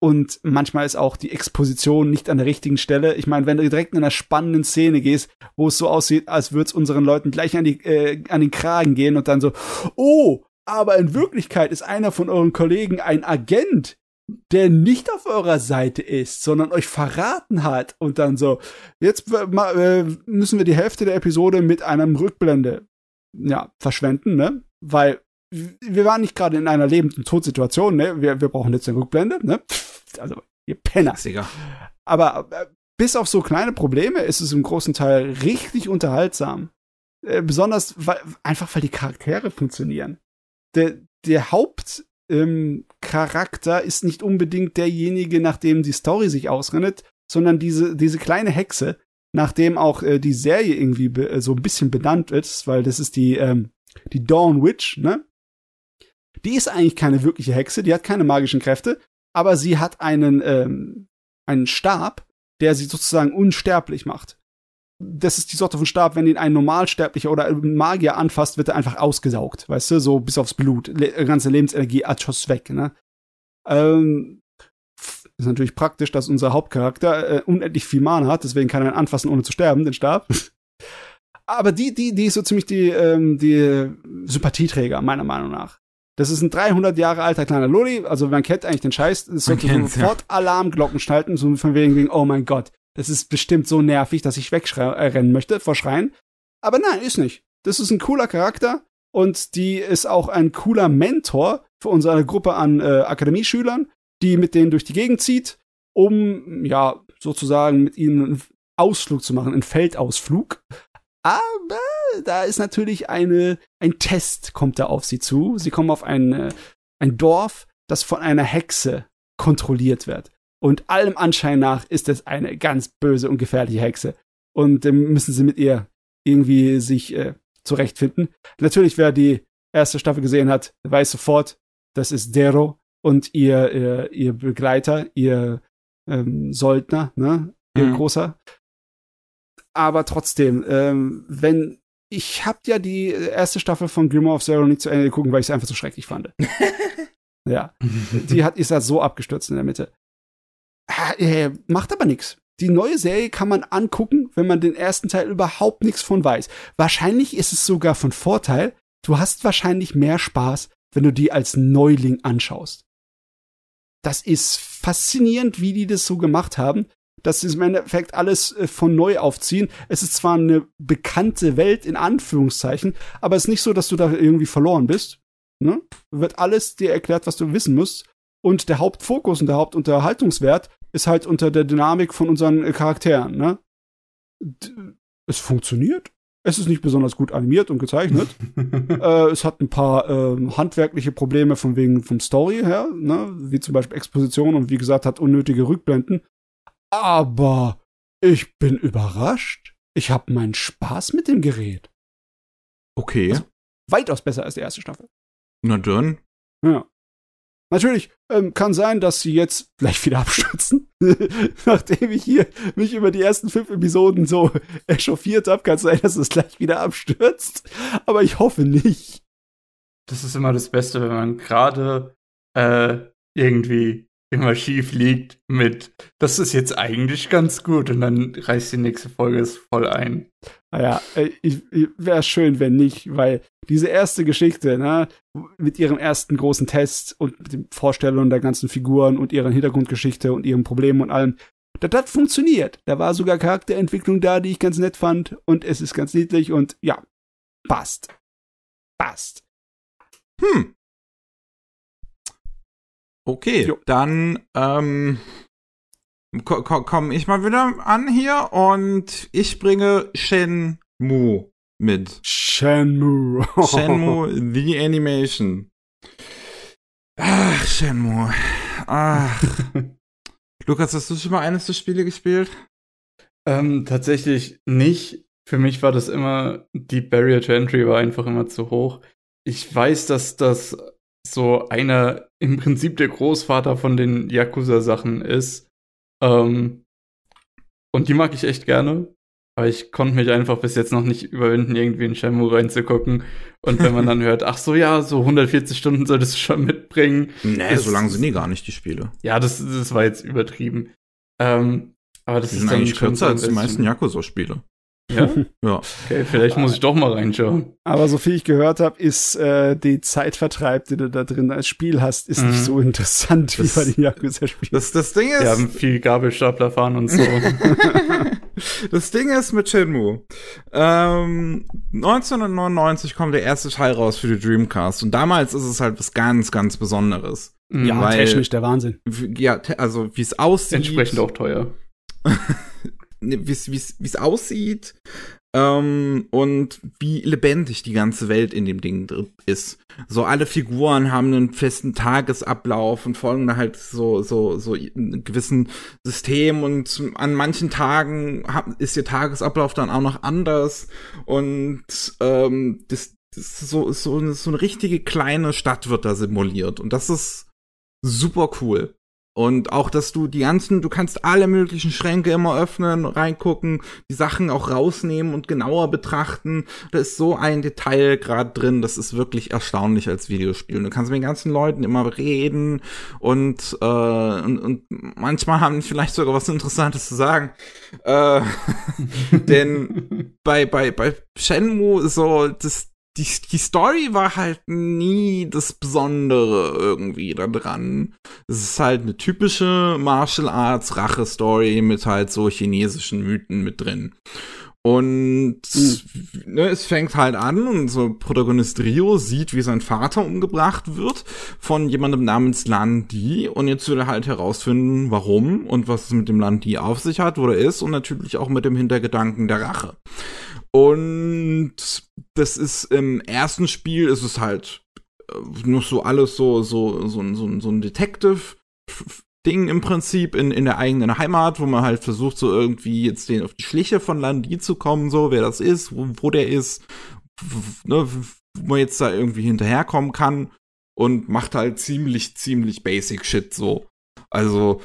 S2: Und manchmal ist auch die Exposition nicht an der richtigen Stelle. Ich meine, wenn du direkt in einer spannenden Szene gehst, wo es so aussieht, als würde es unseren Leuten gleich an, die, äh, an den Kragen gehen und dann so, oh, aber in Wirklichkeit ist einer von euren Kollegen ein Agent, der nicht auf eurer Seite ist, sondern euch verraten hat und dann so, jetzt äh, müssen wir die Hälfte der Episode mit einem Rückblende ja, verschwenden, ne? Weil wir waren nicht gerade in einer Lebend- und Todsituation, ne? Wir, wir brauchen jetzt eine Rückblende, ne? Also, ihr Penner.
S1: Sicher.
S2: Aber äh, bis auf so kleine Probleme ist es im großen Teil richtig unterhaltsam. Äh, besonders weil, einfach, weil die Charaktere funktionieren. Der, der Hauptcharakter ähm, ist nicht unbedingt derjenige, nach dem die Story sich ausrennet, sondern diese, diese kleine Hexe, nachdem auch äh, die Serie irgendwie be, so ein bisschen benannt ist, weil das ist die, ähm, die Dawn Witch, ne? Die ist eigentlich keine wirkliche Hexe, die hat keine magischen Kräfte, aber sie hat einen, ähm, einen Stab, der sie sozusagen unsterblich macht. Das ist die Sorte von Stab, wenn ihn ein Normalsterblicher oder ein Magier anfasst, wird er einfach ausgesaugt, weißt du, so bis aufs Blut. Le ganze Lebensenergie atschoss weg, ne? Ähm, ist natürlich praktisch, dass unser Hauptcharakter äh, unendlich viel Mana hat, deswegen kann er ihn anfassen, ohne zu sterben, den Stab. Aber die, die, die ist so ziemlich die, ähm, die Sympathieträger, meiner Meinung nach. Das ist ein 300 Jahre alter kleiner Loli, also man kennt eigentlich den Scheiß, es sollte sofort ja. Alarmglocken schalten, so von wegen, wegen, oh mein Gott, das ist bestimmt so nervig, dass ich wegrennen möchte vor Schreien. Aber nein, ist nicht. Das ist ein cooler Charakter und die ist auch ein cooler Mentor für unsere Gruppe an äh, Akademieschülern, die mit denen durch die Gegend zieht, um, ja, sozusagen mit ihnen einen Ausflug zu machen, einen Feldausflug. Aber da ist natürlich eine, ein Test kommt da auf sie zu. Sie kommen auf ein, äh, ein Dorf, das von einer Hexe kontrolliert wird. Und allem Anschein nach ist es eine ganz böse und gefährliche Hexe. Und dann ähm, müssen sie mit ihr irgendwie sich äh, zurechtfinden. Natürlich, wer die erste Staffel gesehen hat, weiß sofort, das ist Dero und ihr, ihr, ihr Begleiter, ihr ähm, Soldner, ne? Ihr mhm. großer aber trotzdem, ähm, wenn ich hab ja die erste Staffel von Grimmer of Zero nicht zu Ende geguckt, weil ich es einfach so schrecklich fand. ja, die hat ist halt so abgestürzt in der Mitte. Äh, macht aber nichts. Die neue Serie kann man angucken, wenn man den ersten Teil überhaupt nichts von weiß. Wahrscheinlich ist es sogar von Vorteil. Du hast wahrscheinlich mehr Spaß, wenn du die als Neuling anschaust. Das ist faszinierend, wie die das so gemacht haben dass sie im Endeffekt alles äh, von neu aufziehen. Es ist zwar eine bekannte Welt in Anführungszeichen, aber es ist nicht so, dass du da irgendwie verloren bist. Ne? Wird alles dir erklärt, was du wissen musst. Und der Hauptfokus und der Hauptunterhaltungswert ist halt unter der Dynamik von unseren äh, Charakteren. Ne? Es funktioniert. Es ist nicht besonders gut animiert und gezeichnet. äh, es hat ein paar äh, handwerkliche Probleme von wegen vom Story her, ne? wie zum Beispiel Exposition und wie gesagt hat unnötige Rückblenden. Aber ich bin überrascht. Ich habe meinen Spaß mit dem Gerät.
S1: Okay. Also,
S2: weitaus besser als die erste Staffel.
S1: Na dann.
S2: Ja. Natürlich ähm, kann sein, dass sie jetzt gleich wieder abstürzen. Nachdem ich hier mich über die ersten fünf Episoden so echauffiert habe, kann es sein, dass es gleich wieder abstürzt. Aber ich hoffe nicht.
S3: Das ist immer das Beste, wenn man gerade äh, irgendwie immer schief liegt mit, das ist jetzt eigentlich ganz gut und dann reißt die nächste Folge es voll ein.
S2: Naja, äh, wäre schön, wenn nicht, weil diese erste Geschichte, ne, mit ihrem ersten großen Test und mit den Vorstellungen der ganzen Figuren und ihrer Hintergrundgeschichte und ihren Problemen und allem, das hat funktioniert. Da war sogar Charakterentwicklung da, die ich ganz nett fand und es ist ganz niedlich und ja, passt. Passt.
S1: Hm, Okay, jo. dann ähm, ko komme ich mal wieder an hier und ich bringe Shenmue mit.
S2: Shenmue.
S1: Shenmue The Animation. Ach, Shenmue. Ach. Lukas, hast du schon mal eines der Spiele gespielt?
S3: Ähm, tatsächlich nicht. Für mich war das immer, die Barrier to Entry war einfach immer zu hoch. Ich weiß, dass das so einer im Prinzip der Großvater von den Yakuza-Sachen ist. Ähm, und die mag ich echt gerne. Aber ich konnte mich einfach bis jetzt noch nicht überwinden, irgendwie in Shenmue reinzugucken. Und wenn man dann hört, ach so, ja, so 140 Stunden solltest du schon mitbringen.
S1: Nee, so lange sind die gar nicht, die Spiele.
S3: Ja, das, das war jetzt übertrieben. Ähm, aber das
S1: die
S3: ist
S1: sind eigentlich kürzer als die meisten Yakuza-Spiele.
S3: Ja?
S1: ja.
S3: Okay, vielleicht muss ich doch mal reinschauen.
S2: Aber so viel ich gehört habe, ist äh, die Zeitvertreib, die du da drin als Spiel hast, ist mhm. nicht so interessant
S1: das,
S2: wie bei den Yakuza-Spielen.
S1: Das, das Ding ist.
S3: Wir haben viel Gabelstapler fahren und so.
S1: Das Ding ist mit Shenmue. Ähm, 1999 kommt der erste Teil raus für die Dreamcast und damals ist es halt was ganz, ganz Besonderes.
S2: Ja,
S1: Weil-
S2: technisch der Wahnsinn.
S1: Ja, also wie es aussieht.
S3: Entsprechend auch teuer.
S1: ne, wie es- aussieht ähm, und wie lebendig die ganze Welt in dem Ding ist. So alle Figuren haben einen festen Tagesablauf und folgen halt so so so einem gewissen System und an manchen Tagen ist ihr Tagesablauf dann auch noch anders und ähm, das, das so so so eine richtige kleine Stadt wird da simuliert und das ist super cool. Und auch, dass du die ganzen, du kannst alle möglichen Schränke immer öffnen, reingucken, die Sachen auch rausnehmen und genauer betrachten. Da ist so ein Detail gerade drin, das ist wirklich erstaunlich als Videospiel. Und du kannst mit den ganzen Leuten immer reden und, äh, und, und manchmal haben die vielleicht sogar was Interessantes zu sagen. Äh, denn bei, bei, bei Shenmue so, das, die, die Story war halt nie das Besondere irgendwie da dran. Es ist halt eine typische Martial Arts Rache-Story mit halt so chinesischen Mythen mit drin. Und ne, es fängt halt an und so Protagonist Rio sieht, wie sein Vater umgebracht wird von jemandem namens Lan Di und jetzt will er halt herausfinden, warum und was es mit dem Lan Di auf sich hat, wo er ist und natürlich auch mit dem Hintergedanken der Rache. Und das ist im ersten Spiel ist es halt äh, nur so alles so so so, so, so ein Detective Ding im Prinzip in, in der eigenen Heimat, wo man halt versucht, so irgendwie jetzt den auf die Schliche von Landi zu kommen, so wer das ist, wo, wo der ist, ne, wo man jetzt da irgendwie hinterherkommen kann und macht halt ziemlich, ziemlich basic Shit so. Also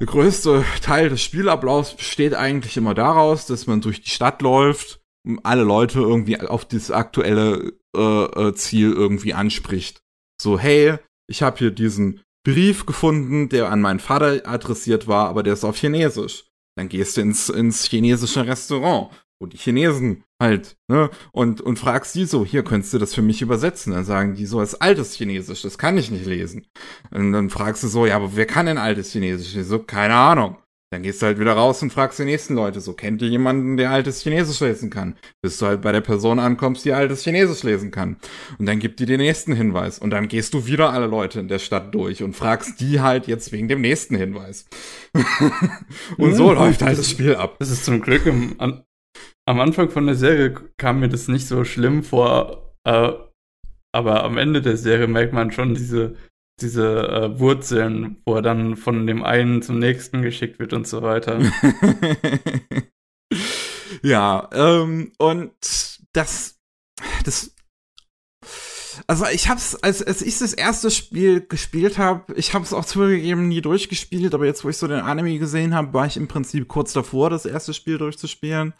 S1: der größte Teil des Spielablaufs besteht eigentlich immer daraus, dass man durch die Stadt läuft und alle Leute irgendwie auf dieses aktuelle äh, äh, Ziel irgendwie anspricht. So, hey, ich habe hier diesen Brief gefunden, der an meinen Vater adressiert war, aber der ist auf Chinesisch. Dann gehst du ins, ins chinesische Restaurant, wo die Chinesen halt, ne, und, und fragst die so, hier könntest du das für mich übersetzen. Dann sagen die so, es ist altes Chinesisch, das kann ich nicht lesen. Und dann fragst du so, ja, aber wer kann denn altes Chinesisch? Die so, keine Ahnung. Dann gehst du halt wieder raus und fragst die nächsten Leute so, kennt ihr jemanden, der altes Chinesisch lesen kann? Bis du halt bei der Person ankommst, die altes Chinesisch lesen kann. Und dann gibt die den nächsten Hinweis. Und dann gehst du wieder alle Leute in der Stadt durch und fragst die halt jetzt wegen dem nächsten Hinweis. und so
S3: Ja,
S1: läuft halt
S3: das
S1: Spiel ab.
S3: Das ist zum Glück im, am Anfang von der Serie kam mir das nicht so schlimm vor, äh, aber am Ende der Serie merkt man schon diese, diese äh, Wurzeln, wo er dann von dem einen zum nächsten geschickt wird und so weiter.
S1: ja, ähm, und das, das, also ich hab's, als, als ich das erste Spiel gespielt habe, ich hab's auch zugegeben nie durchgespielt, aber jetzt, wo ich so den Anime gesehen habe, war ich im Prinzip kurz davor, das erste Spiel durchzuspielen.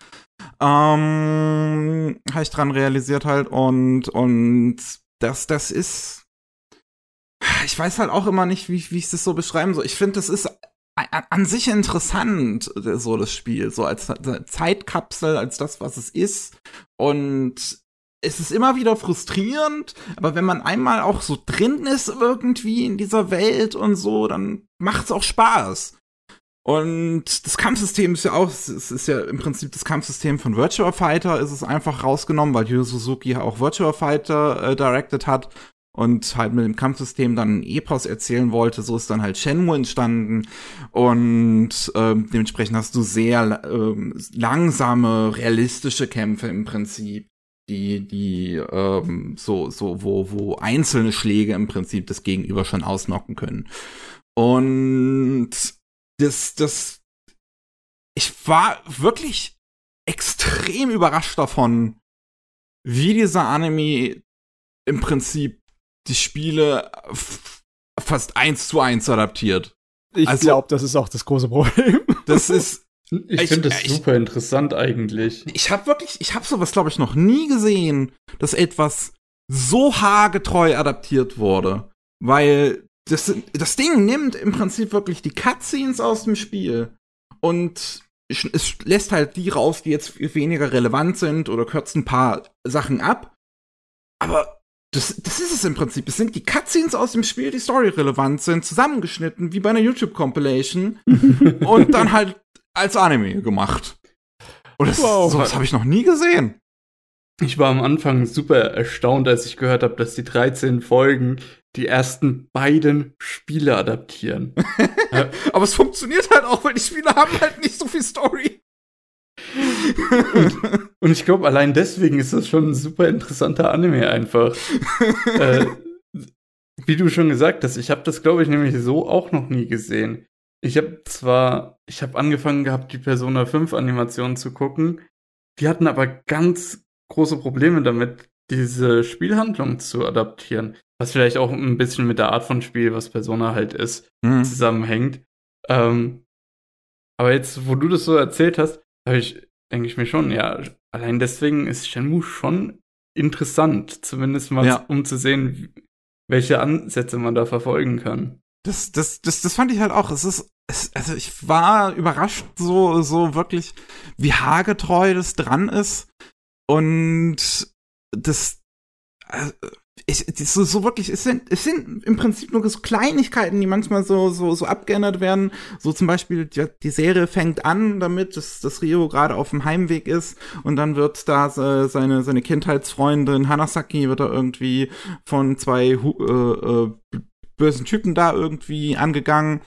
S1: Ähm, habe ich dran realisiert halt und, und das, das ist, ich weiß halt auch immer nicht, wie, wie ich das so beschreiben soll. Ich finde, das ist an, sich interessant, äh, so das Spiel, so als Zeitkapsel, als das, was es ist. Und es ist immer wieder frustrierend, aber wenn man einmal auch so drin ist irgendwie in dieser Welt und so, dann macht's auch Spaß. Und das Kampfsystem ist ja auch, es ist ja im Prinzip das Kampfsystem von Virtua Fighter, ist es einfach rausgenommen, weil Yu Suzuki auch Virtua Fighter äh, directed hat und halt mit dem Kampfsystem dann ein Epos erzählen wollte. So ist dann halt Shenmue entstanden und ähm, dementsprechend hast du sehr ähm, langsame, realistische Kämpfe im Prinzip, die die ähm, so so wo wo einzelne Schläge im Prinzip das Gegenüber schon ausnocken können. Und das das ich war wirklich extrem überrascht davon, wie dieser Anime im Prinzip die Spiele fast eins zu eins adaptiert.
S2: Ich
S1: Also-
S2: glaube, das ist auch das große Problem.
S1: Das ist,
S3: Ich
S1: Ich-
S3: finde das
S1: ich-
S3: super interessant eigentlich.
S1: ich habe wirklich, ich habe sowas, glaube ich, noch nie gesehen, dass etwas so haargetreu adaptiert wurde, weil das, das Ding nimmt im Prinzip wirklich die Cutscenes aus dem Spiel und es lässt halt die raus, die jetzt weniger relevant sind oder kürzt ein paar Sachen ab. Aber das, das ist es im Prinzip. Es sind die Cutscenes aus dem Spiel, die storyrelevant sind, zusammengeschnitten, wie bei einer YouTube-Compilation. und dann halt als Anime gemacht. Und das, wow. sowas habe ich noch nie gesehen.
S3: Ich war am Anfang super erstaunt, als ich gehört habe, dass die 13 Folgen die ersten beiden Spiele adaptieren.
S1: Aber es funktioniert halt auch, weil die Spiele haben halt nicht so viel Story.
S3: und, und, ich glaube, allein deswegen ist das schon ein super interessanter Anime einfach. äh, wie du schon gesagt hast, ich habe das, glaube ich, nämlich so auch noch nie gesehen. Ich habe zwar, ich habe angefangen gehabt, die Persona 5 Animationen zu gucken. Die hatten aber ganz große Probleme damit, diese Spielhandlung zu adaptieren. Was vielleicht auch ein bisschen mit der Art von Spiel, was Persona halt ist, mhm. zusammenhängt. Ähm, aber jetzt, wo du das so erzählt hast, habe ich, denke ich mir schon, ja, allein deswegen ist Shenmue schon interessant, zumindest mal ja. um zu sehen, welche Ansätze man da verfolgen kann.
S1: Das, das, das, das fand ich halt auch. Es ist, es, also ich war überrascht, so, so wirklich, wie haargetreu das dran ist. Und das, äh, ich, so, so wirklich, es sind, es sind im Prinzip nur so Kleinigkeiten, die manchmal so, so, so abgeändert werden. So zum Beispiel, die, die Serie fängt an damit, dass, dass Rio gerade auf dem Heimweg ist und dann wird da seine, seine Kindheitsfreundin Hanasaki wird da irgendwie von zwei äh, äh, bösen Typen da irgendwie angegangen.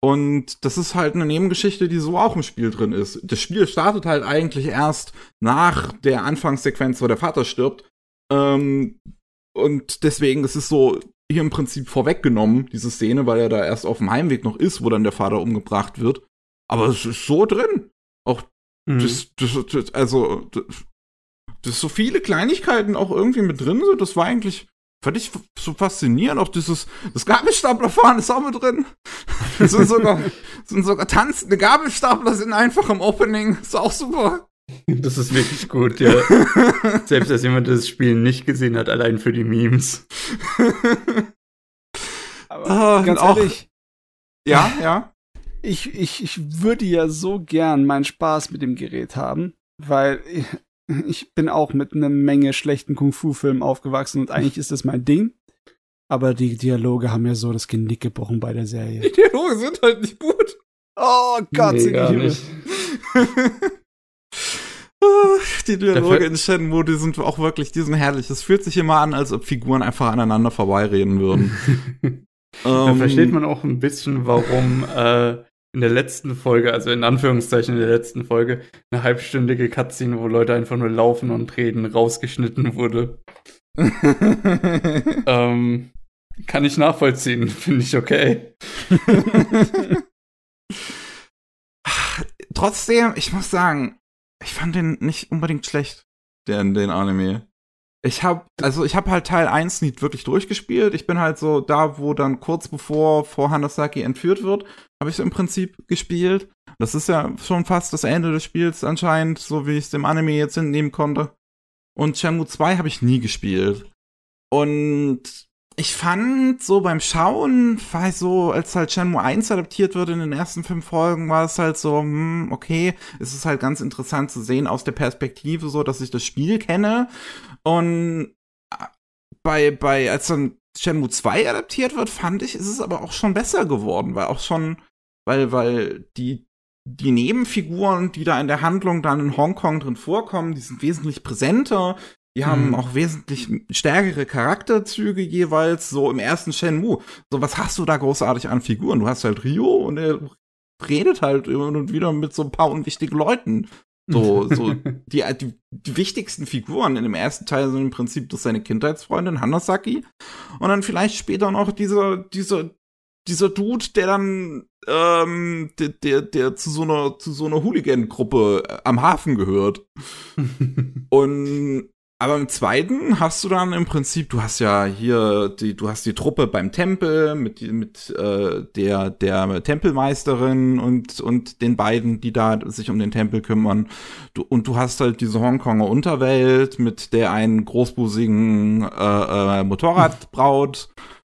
S1: Und das ist halt eine Nebengeschichte, die so auch im Spiel drin ist. Das Spiel startet halt eigentlich erst nach der Anfangssequenz, wo der Vater stirbt. Ähm, und deswegen ist es so hier im Prinzip vorweggenommen, diese Szene, weil er da erst auf dem Heimweg noch ist, wo dann der Vater umgebracht wird. Aber es ist so drin. Auch mhm. das, das, das, also, das, das so viele Kleinigkeiten auch irgendwie mit drin sind. Das war eigentlich, fand ich so faszinierend. Auch dieses, das Gabelstaplerfahren ist auch mit drin. sind sogar, sind sogar tanzende Gabelstapler sind einfach im Opening. Ist auch super.
S3: Das ist wirklich gut, ja. Selbst als jemand das Spiel nicht gesehen hat, allein für die Memes.
S2: Aber oh, ganz ehrlich.
S1: Ja, ja.
S2: Ich, ich, ich würde ja so gern meinen Spaß mit dem Gerät haben, weil ich, ich bin auch mit einer Menge schlechten Kung-Fu-Filmen aufgewachsen und eigentlich ist das mein Ding. Aber die Dialoge haben ja so das Genick gebrochen bei der Serie.
S1: Die Dialoge sind halt nicht gut.
S2: Oh Gott, nee, gar nicht.
S1: Die Dialoge in Shenmue, die sind auch wirklich, die sind herrlich. Es fühlt sich immer an, als ob Figuren einfach aneinander vorbeireden würden.
S3: da ähm, versteht man auch ein bisschen, warum äh, in der letzten Folge, also in Anführungszeichen in der letzten Folge, eine halbstündige Cutscene, wo Leute einfach nur laufen und reden, rausgeschnitten wurde. ähm, kann ich nachvollziehen, finde ich okay.
S1: Trotzdem, ich muss sagen, ich fand den nicht unbedingt schlecht, den, den Anime. Ich hab, also ich hab halt Teil 1 nicht wirklich durchgespielt. Ich bin halt so da, wo dann kurz bevor vor Hanasaki entführt wird, habe ich so im Prinzip gespielt. Das ist ja schon fast das Ende des Spiels anscheinend, so wie ich es dem Anime jetzt entnehmen konnte. Und Shenmue 2 habe ich nie gespielt. Und ich fand so beim Schauen, war ich so, als halt Shenmue 1 adaptiert wurde in den ersten fünf Folgen, war es halt so, hm, okay, es ist halt ganz interessant zu sehen aus der Perspektive so, dass ich das Spiel kenne. Und äh, bei, bei, als dann Shenmue 2 adaptiert wird, fand ich, ist es aber auch schon besser geworden, weil auch schon, weil, weil die, die Nebenfiguren, die da in der Handlung dann in Hongkong drin vorkommen, die sind wesentlich präsenter. Die haben mhm. auch wesentlich stärkere Charakterzüge jeweils, so im ersten Shenmue. So, was hast du da großartig an Figuren? Du hast halt Rio und er redet halt immer und wieder mit so ein paar unwichtigen Leuten. So, so, die, die, die wichtigsten Figuren in dem ersten Teil sind im Prinzip das seine Kindheitsfreundin Hanasaki. Und dann vielleicht später noch dieser, dieser, dieser Dude, der dann, ähm, der, der, der zu so einer, zu so einer Hooligan-Gruppe äh, am Hafen gehört. und aber im zweiten hast du dann im Prinzip, du hast ja hier die, du hast die Truppe beim Tempel mit mit äh, der der Tempelmeisterin und und den beiden, die da sich um den Tempel kümmern. Du, und du hast halt diese Hongkonger Unterwelt mit der einen großbusigen äh, äh, Motorradbraut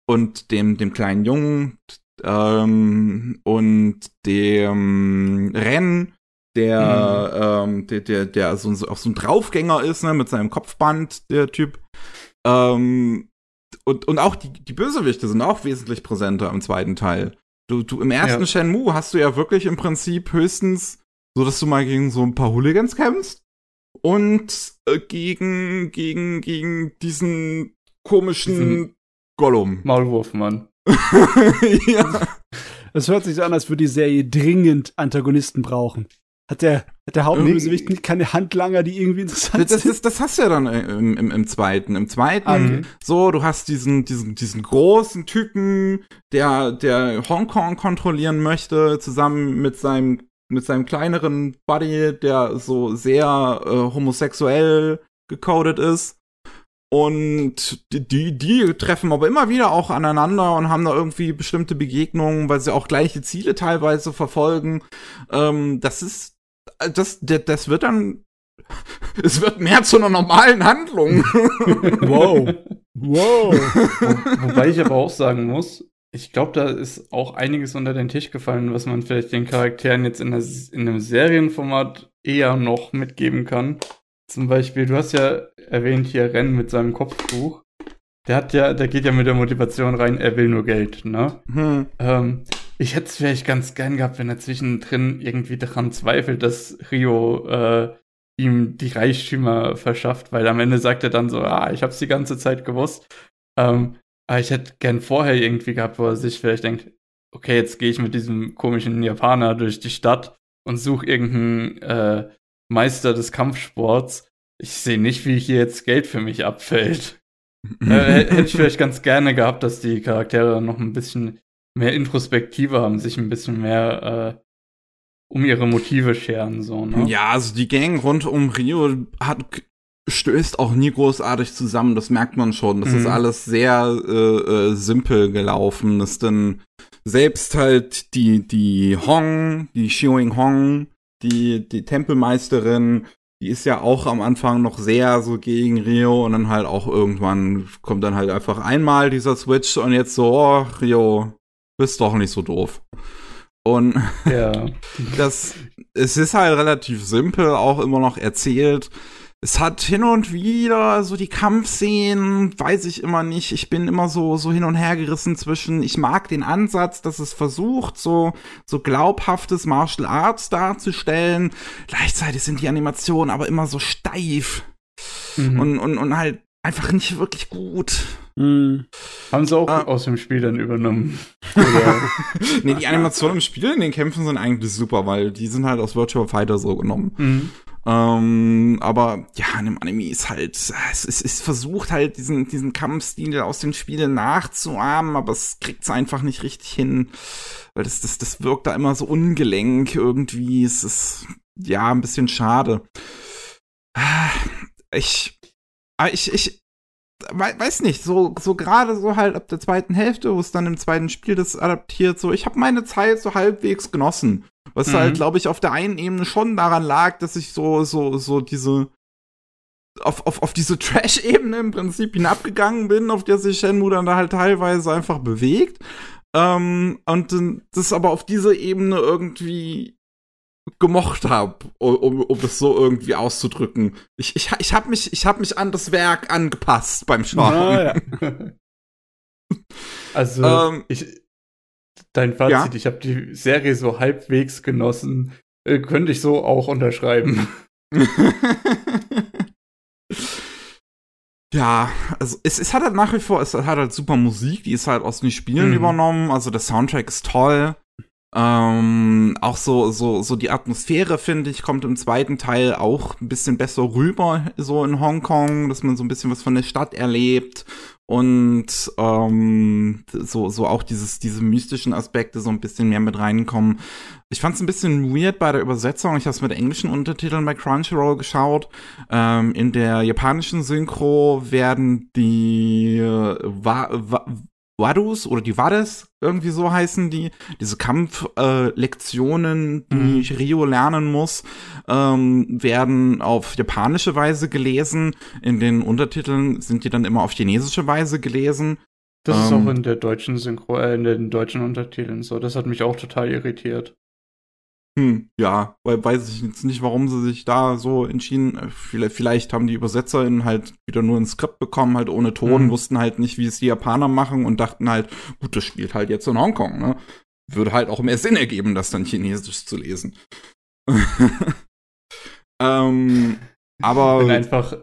S1: und dem dem kleinen Jungen ähm, und dem Rennen der, mhm. ähm, der, der, der so, auch so ein Draufgänger ist, ne, mit seinem Kopfband, der Typ. Ähm, und, und auch die, die Bösewichte sind auch wesentlich präsenter im zweiten Teil. Du, du im ersten ja. Shenmue hast du ja wirklich im Prinzip höchstens so dass du mal gegen so ein paar Hooligans kämpfst und äh, gegen gegen gegen diesen komischen
S3: Diesen-
S1: Gollum.
S3: Maulwurfmann.
S1: ja.
S2: Das hört sich so an, als würde die Serie dringend Antagonisten brauchen. Hat der, hat der Hauptbösewicht nicht keine Handlanger, die irgendwie interessant
S1: Das,
S2: sind?
S1: das, das hast du ja dann im, im, im zweiten. Im zweiten,
S2: Ah, okay.
S1: so, du hast diesen, diesen, diesen großen Typen, der, der Hongkong kontrollieren möchte, zusammen mit seinem, mit seinem kleineren Buddy, der so sehr äh, homosexuell gecodet ist. Und die, die, die treffen aber immer wieder auch aneinander und haben da irgendwie bestimmte Begegnungen, weil sie auch gleiche Ziele teilweise verfolgen. Ähm, das ist, das, das, das wird dann, es wird mehr zu einer normalen Handlung.
S2: Wow. Wow.
S3: Wo, wobei ich aber auch sagen muss, ich glaube, da ist auch einiges unter den Tisch gefallen, was man vielleicht den Charakteren jetzt in, der, in einem Serienformat eher noch mitgeben kann. Zum Beispiel, du hast ja erwähnt hier Rennen mit seinem Kopftuch. Der hat ja, der geht ja mit der Motivation rein, er will nur Geld, ne?
S1: hm.
S3: Ähm, ich hätte es vielleicht ganz gern gehabt, wenn er zwischendrin irgendwie daran zweifelt, dass Rio äh, ihm die Reichtümer verschafft, weil am Ende sagt er dann so, ah, ich hab's die ganze Zeit gewusst. Ähm, aber ich hätte gern vorher irgendwie gehabt, wo er sich vielleicht denkt, okay, jetzt gehe ich mit diesem komischen Japaner durch die Stadt und suche irgendeinen äh, Meister des Kampfsports. Ich sehe nicht, wie hier jetzt Geld für mich abfällt. äh, hätte ich vielleicht ganz gerne gehabt, dass die Charaktere noch ein bisschen mehr Introspektive haben, sich ein bisschen mehr äh, um ihre Motive scheren, so, ne?
S1: Ja, also die Gang rund um Rio hat stößt auch nie großartig zusammen, das merkt man schon. Das
S3: Mhm.
S1: ist alles sehr äh, äh, simpel gelaufen. Das ist dann selbst halt die, die Hong, die Xiuing Hong, die, die Tempelmeisterin, die ist ja auch am Anfang noch sehr so gegen Rio und dann halt auch irgendwann kommt dann halt einfach einmal dieser Switch und jetzt so, oh, Rio, bist doch nicht so doof. Und
S3: Ja.
S1: das, es ist halt relativ simpel, auch immer noch erzählt. Es hat hin und wieder so die Kampfszenen, weiß ich immer nicht. Ich bin immer so, so hin und her gerissen zwischen, ich mag den Ansatz, dass es versucht, so, so glaubhaftes Martial Arts darzustellen. Gleichzeitig sind die Animationen aber immer so steif
S3: Mhm.
S1: und, und, und halt einfach nicht wirklich gut.
S2: Hm.
S3: Haben sie auch
S1: Ah.
S3: aus dem Spiel dann übernommen.
S1: Nee, die Animationen im Spiel in den Kämpfen sind eigentlich super, weil die sind halt aus Virtual Fighter so genommen.
S3: mhm.
S1: Ähm, aber ja, in dem Anime ist halt, es, es, es versucht halt diesen, diesen Kampfstil aus den Spielen nachzuahmen, aber es kriegt's einfach nicht richtig hin. Weil das, das, das wirkt da immer so ungelenk irgendwie. Es ist ja ein bisschen schade. Ah, Ich, ah, ich, ich wei- weiß nicht, so, so gerade so halt ab der zweiten Hälfte, wo es dann im zweiten Spiel das adaptiert, so, ich habe meine Zeit so halbwegs genossen. Was
S3: Mhm.
S1: halt, glaube ich, auf der einen Ebene schon daran lag, dass ich so, so, so diese, auf, auf, auf diese Trash-Ebene im Prinzip hinabgegangen bin, auf der sich Shenmue dann da halt teilweise einfach bewegt. Ähm, und das aber auf dieser Ebene irgendwie gemocht habe, um, um es so irgendwie auszudrücken. Ich, ich, ich habe mich, ich hab mich an das Werk angepasst beim Schauen.
S2: Ah, ja.
S3: Also,
S1: Ähm,
S3: ich, dein Fazit,
S1: ja?
S3: ich habe die Serie so halbwegs genossen. Äh, könnte ich so auch unterschreiben.
S1: Ja, also es, es hat halt nach wie vor, es hat halt super Musik, die ist halt aus den Spielen
S3: Mhm.
S1: übernommen, also der Soundtrack ist toll. Ähm, auch so, so, so die Atmosphäre, finde ich, kommt im zweiten Teil auch ein bisschen besser rüber, so in Hongkong, dass man so ein bisschen was von der Stadt erlebt und ähm, so, so auch dieses, diese mystischen Aspekte so ein bisschen mehr mit reinkommen. Ich fand es ein bisschen weird bei der Übersetzung. Ich habe es mit englischen Untertiteln bei Crunchyroll geschaut. Ähm, in der japanischen Synchro werden die äh, Wa Wa Wadus oder die Wades, irgendwie so heißen die, diese Kampflektionen, äh, die
S3: Mhm.
S1: Rio lernen muss, ähm, werden auf japanische Weise gelesen. In den Untertiteln sind die dann immer auf chinesische Weise gelesen.
S3: Das ist
S1: Ähm.
S3: auch in der deutschen Synchro, äh, in den deutschen Untertiteln so. Das hat mich auch total irritiert.
S1: Hm, ja, weil weiß ich jetzt nicht, warum sie sich da so entschieden. äh, Vielleicht, vielleicht haben die UbersetzerInnen halt wieder nur ein Skript bekommen, halt ohne Ton,
S3: Mhm.
S1: wussten halt nicht, wie es die Japaner machen und dachten halt, gut, das spielt halt jetzt in Hongkong, ne? Würde halt auch mehr Sinn ergeben, das dann Chinesisch zu lesen. ähm, aber
S3: Wenn einfach,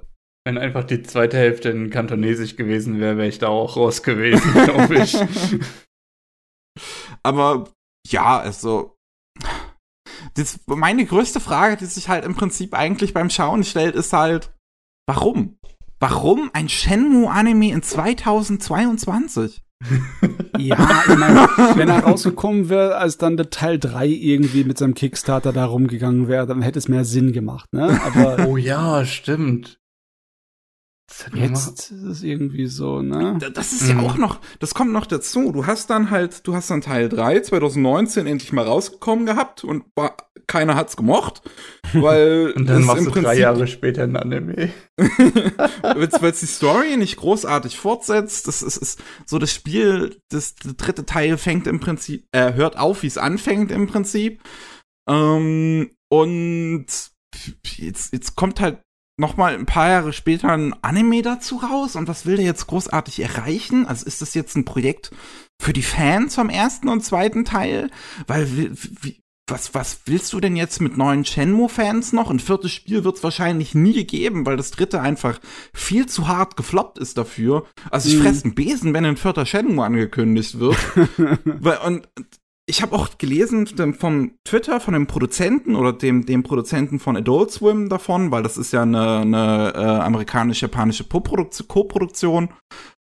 S3: wenn einfach die zweite Hälfte in Kantonesisch gewesen wäre, wäre ich da auch raus gewesen, glaube ich.
S1: Aber ja, also. Das, meine größte Frage, die sich halt im Prinzip eigentlich beim Schauen stellt, ist halt, warum? Warum ein Shenmue-Anime in 2022?
S2: Ja, ich meine, wenn er rausgekommen wäre, als dann der Teil 3 irgendwie mit seinem Kickstarter da rumgegangen wäre, dann hätte es mehr Sinn gemacht, ne? Aber
S3: oh ja, stimmt.
S2: Jetzt ist es irgendwie so, ne?
S1: Das ist ja
S3: Mhm.
S1: auch noch, das kommt noch dazu. Du hast dann halt, du hast dann Teil 3 2019 endlich mal rausgekommen gehabt und war, keiner hat's gemocht, weil
S3: Und dann machst du drei
S1: Prinzip-
S3: Jahre später ein Anime.
S1: weil es die Story nicht großartig fortsetzt. Das ist, ist so das Spiel, das, der dritte Teil fängt im Prinzip, äh, hört auf, wie es anfängt im Prinzip. Ähm, und jetzt, jetzt kommt halt noch mal ein paar Jahre später ein Anime dazu raus. Und was will der jetzt großartig erreichen? Also ist das jetzt ein Projekt für die Fans vom ersten und zweiten Teil? Weil wie, wie, was, was willst du denn jetzt mit neuen Shenmue-Fans noch? Ein viertes Spiel wird es wahrscheinlich nie geben, weil das dritte einfach viel zu hart gefloppt ist dafür. Also ich
S2: Mhm.
S1: fresse einen Besen, wenn ein vierter Shenmue angekündigt wird. Weil, und ich habe auch gelesen vom Twitter von dem Produzenten oder dem, dem Produzenten von Adult Swim davon, weil das ist ja eine, eine äh, amerikanisch-japanische Co-Produkt- Co-Produktion.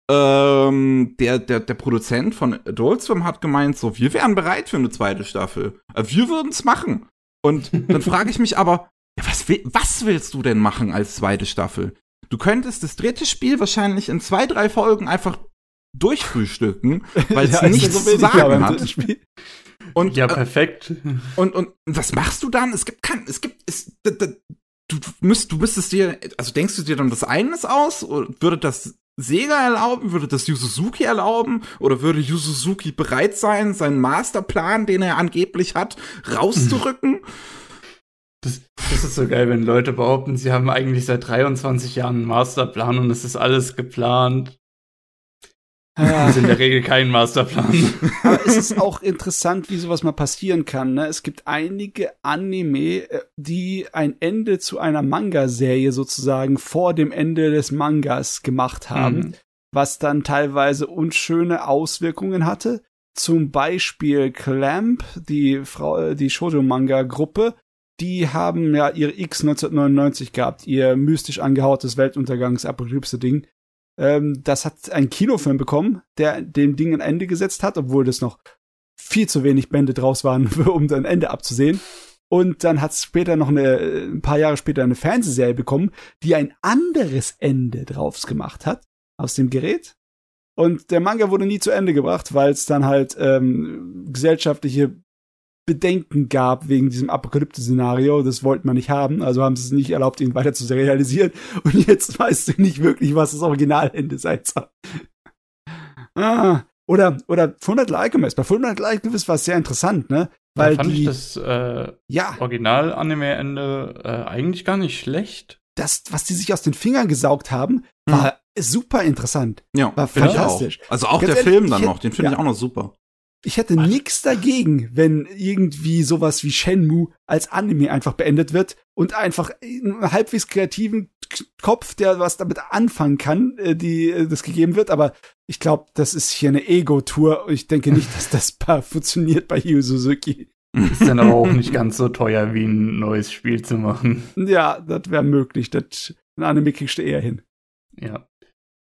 S1: Ähm, der, der, der Produzent von Adult Swim hat gemeint, so, wir wären bereit für eine zweite Staffel. Äh, Wir würden's machen. Und dann frage ich mich aber, ja, was, will, was willst du denn machen als zweite Staffel? Du könntest das dritte Spiel wahrscheinlich in zwei, drei Folgen einfach durchfrühstücken, weil es
S2: Ja, ja
S1: nichts
S2: so
S1: zu
S2: wenig da
S1: sagen hat. Und,
S3: Ja,
S1: äh,
S3: perfekt.
S1: und, und was machst du dann? Es gibt kein, es gibt, es, d, d, du müsst, du müsstest dir, also denkst du dir dann was eigenes aus? Oder würde das Sega erlauben? Würde das Yu Suzuki erlauben? Oder würde Yu Suzuki bereit sein, seinen Masterplan, den er angeblich hat, rauszurücken?
S3: Das, das ist so geil, wenn Leute behaupten, sie haben eigentlich seit 23 Jahren einen Masterplan und es ist alles geplant. Das ist in der Regel kein Masterplan.
S2: Aber es ist auch interessant, wie sowas mal passieren kann. Ne? Es gibt einige Anime, äh, die ein Ende zu einer Manga-Serie sozusagen vor dem Ende des Mangas gemacht haben,
S3: Mhm.
S2: was dann teilweise unschöne Auswirkungen hatte. Zum Beispiel Clamp, die Frau, äh, die Shoujo-Manga-Gruppe, die haben ja ihr X 1999 gehabt, ihr mystisch angehautes Weltuntergangs-Apokalypse-Ding. Ähm, das hat einen Kinofilm bekommen, der dem Ding ein Ende gesetzt hat, obwohl das noch viel zu wenig Bände draus waren, um ein Ende abzusehen. Und dann hat es später noch eine, äh, ein paar Jahre später eine Fernsehserie bekommen, die ein anderes Ende draus gemacht hat aus dem Gerät. Und der Manga wurde nie zu Ende gebracht, weil es dann halt ähm, gesellschaftliche Bedenken gab wegen diesem Apokalypse-Szenario. Das wollte man nicht haben, also haben sie es nicht erlaubt, ihn weiter zu realisieren. Und jetzt weißt du nicht wirklich, was das Originalende sein soll. Ah, oder, oder Fullmetal Alchemist. Bei Fullmetal Alchemist war es sehr interessant, ne? Weil
S3: da fand
S2: die,
S3: ich das äh,
S2: ja,
S3: Original-Anime-Ende äh, eigentlich gar nicht schlecht.
S2: das, was die sich aus den Fingern gesaugt haben, war super interessant.
S1: Ja,
S2: War fantastisch.
S1: auch. Also auch
S2: Ganz
S1: der
S2: ehrlich,
S1: Film dann
S2: hätte-
S1: noch, den finde
S2: ja.
S1: ich auch noch super.
S2: Ich hätte nix dagegen, wenn irgendwie sowas wie Shenmue als Anime einfach beendet wird und einfach einen halbwegs kreativen Kopf, der was damit anfangen kann, äh, die äh, das gegeben wird. Aber ich glaube, das ist hier eine Ego-Tour. Ich denke nicht, dass das funktioniert bei Yu Suzuki.
S3: Ist dann aber auch nicht ganz so teuer, wie ein neues Spiel zu machen.
S2: Ja, das wäre möglich. Das, ein Anime kriegst du eher hin.
S3: Ja.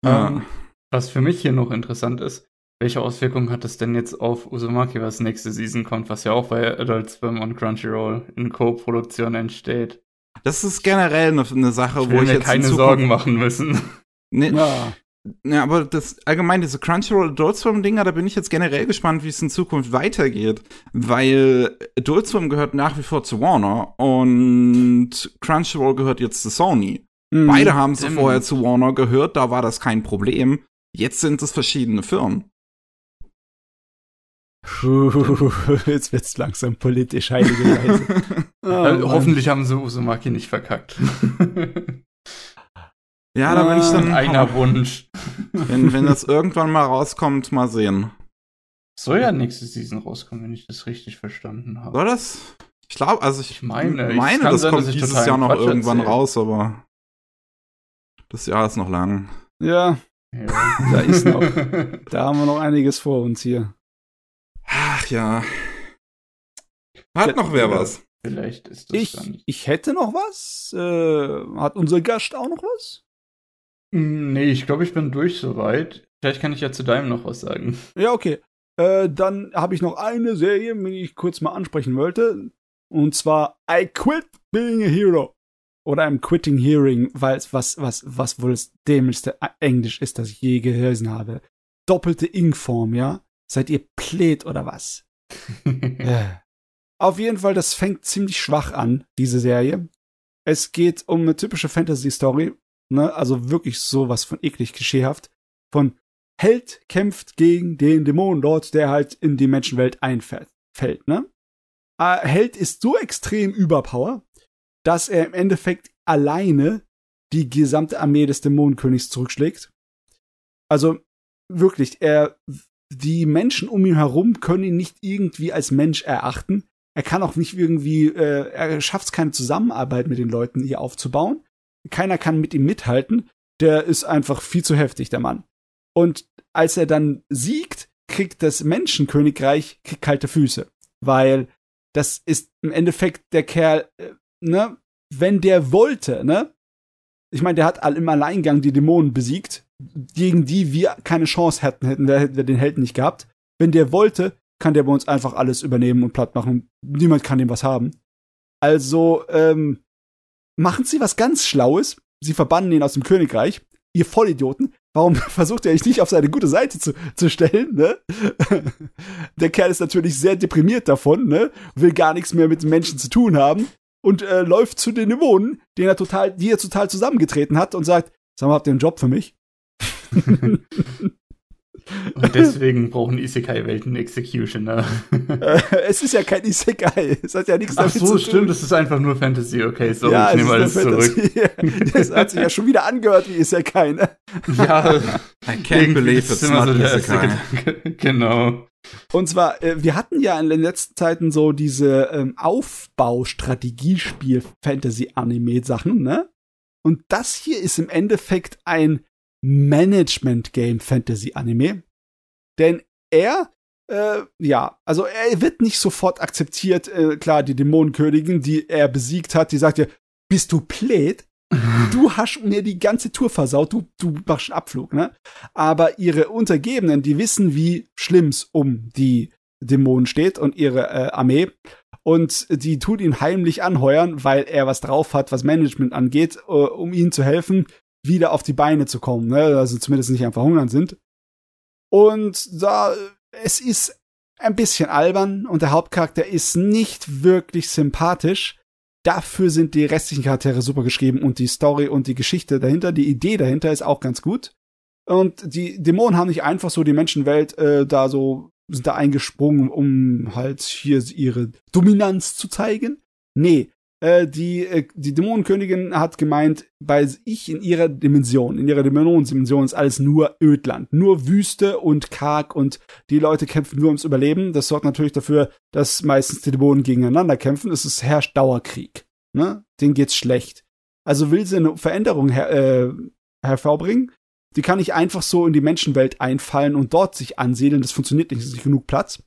S1: Ja.
S3: Ähm, was für mich hier noch interessant ist, welche Auswirkungen hat es denn jetzt auf Uzumaki, was nächste Season kommt, was ja auch bei Adult Swim und Crunchyroll in Co-Produktion entsteht?
S1: Das ist generell eine, eine Sache,
S3: Ich
S1: wo ich
S3: mir
S1: jetzt in
S3: keine
S1: Zukunft-
S3: Sorgen machen müssen.
S1: Nee,
S2: Ja.
S1: Ja, aber das allgemein, diese Crunchyroll Adult Swim Dinger, da bin ich jetzt generell gespannt, wie es in Zukunft weitergeht. Weil Adult Swim gehört nach wie vor zu Warner und Crunchyroll gehört jetzt zu Sony.
S2: Mhm.
S1: Beide haben sie vorher zu Warner gehört, da war das kein Problem. Jetzt sind es verschiedene Firmen.
S2: Puh, jetzt wird's langsam politisch, heilige Weise. Oh,
S3: Äh, hoffentlich haben sie Uzumaki nicht verkackt.
S1: ja, da bin ich dann,
S3: Einer Wunsch.
S1: wenn, wenn das irgendwann mal rauskommt, mal sehen.
S3: Soll ja nächste Season rauskommen, wenn ich das richtig verstanden habe.
S1: Soll das? Ich glaube, also ich,
S3: Ich meine, ich-
S1: meine das
S3: sein,
S1: kommt dieses Jahr noch
S3: Quatsch
S1: irgendwann
S3: erzähle.
S1: raus, aber das Jahr ist noch lang.
S2: Ja,
S3: Ja.
S2: Da ist noch. da haben wir noch einiges vor uns hier.
S1: Ach ja. Hat noch wer was?
S3: Vielleicht ist das
S2: Ich,
S3: dann.
S2: ich hätte noch was. Äh, hat unser Gast auch noch was?
S3: Hm, Nee, ich glaube, ich bin durch soweit. Vielleicht kann ich ja zu deinem noch was sagen.
S2: Ja, okay. Äh, dann habe ich noch eine Serie, die ich kurz mal ansprechen wollte. Und zwar I Quit Being a Hero. Oder I'm Quitting Hearing, weil es was, was, was wohl das dämlichste Englisch ist, das ich je gelesen habe. Doppelte Ing-Form, ja? Seid ihr Plet oder was? Äh. Auf jeden Fall, das fängt ziemlich schwach an, diese Serie. Es geht um eine typische Fantasy-Story, ne? Also wirklich sowas von eklig klischeehaft. Von Held kämpft gegen den Dämon dort, der halt in die Menschenwelt einfällt, fällt, ne? Äh, Held ist so extrem überpower, dass er im Endeffekt alleine die gesamte Armee des Dämonenkönigs zurückschlägt. Also wirklich, er die Menschen um ihn herum können ihn nicht irgendwie als Mensch erachten. Er kann auch nicht irgendwie, äh, er schafft es keine Zusammenarbeit mit den Leuten hier aufzubauen. Keiner kann mit ihm mithalten. Der ist einfach viel zu heftig, der Mann. Und als er dann siegt, kriegt das Menschenkönigreich kriegt kalte Füße. Weil das ist im Endeffekt der Kerl, äh, ne, wenn der wollte, ne? Ich meine, der hat im Alleingang die Dämonen besiegt, gegen die wir keine Chance hätten, hätten wir, den Helden nicht gehabt. Wenn der wollte, kann der bei uns einfach alles übernehmen und platt machen. Niemand kann dem was haben. Also, ähm, machen sie was ganz Schlaues. Sie verbannen ihn aus dem Königreich. Ihr Vollidioten. Warum versucht er euch nicht auf seine gute Seite zu, zu stellen, ne? Der Kerl ist natürlich sehr deprimiert davon, ne? Will gar nichts mehr mit Menschen zu tun haben und äh, läuft zu den Dämonen, den er total, die er total zusammengetreten hat und sagt, sag mal, habt ihr einen Job für mich?
S3: Und deswegen brauchen Isekai-Welten Executioner.
S2: Äh, es ist ja kein Isekai. Es hat ja nichts
S3: Ach
S2: damit
S3: so,
S2: zu
S3: stimmt,
S2: tun.
S3: das ist einfach nur Fantasy. Okay, sorry,
S2: ja,
S3: ich nehme
S2: es
S3: alles zurück.
S2: Das hat sich ja schon wieder angehört wie Isekai, ne?
S3: Ja,
S1: I can't believe
S3: ist
S1: it's
S3: immer
S1: not
S3: so der
S1: Isekai.
S3: erste Gedanke. Genau.
S2: Und zwar, äh, wir hatten ja in den letzten Zeiten so diese ähm, Aufbau-Strategiespiel-Fantasy-Anime-Sachen, ne? Und das hier ist im Endeffekt ein Management-Game-Fantasy-Anime. Denn er, äh, ja, also er wird nicht sofort akzeptiert. Äh, klar, die Dämonenkönigin, die er besiegt hat, die sagt ja, bist du plät? Du hast mir die ganze Tour versaut, du, du machst einen Abflug, ne? Aber ihre Untergebenen, die wissen, wie schlimm's um die Dämonen steht und ihre äh, Armee. Und die tut ihn heimlich anheuern, weil er was drauf hat, was Management angeht, äh, um ihnen zu helfen, wieder auf die Beine zu kommen, ne? Also zumindest nicht am Verhungern sind. Und da, es ist ein bisschen albern und der Hauptcharakter ist nicht wirklich sympathisch. Dafür sind die restlichen Charaktere super geschrieben und die Story und die Geschichte dahinter, die Idee dahinter ist auch ganz gut. Und die Dämonen haben nicht einfach so die Menschenwelt äh, da so, sind da eingesprungen, um halt hier ihre Dominanz zu zeigen. Nee, äh, die, äh, die Dämonenkönigin hat gemeint, bei ich in ihrer Dimension, in ihrer Dämonendimension ist alles nur Ödland, nur Wüste und karg und die Leute kämpfen nur ums Überleben. Das sorgt natürlich dafür, dass meistens die Dämonen gegeneinander kämpfen. Es ist, herrscht Dauerkrieg. Ne? Denen geht's schlecht. Also will sie eine Veränderung her äh, hervorbringen. Die kann nicht einfach so in die Menschenwelt einfallen und dort sich ansiedeln. Das funktioniert nicht, es ist nicht genug Platz.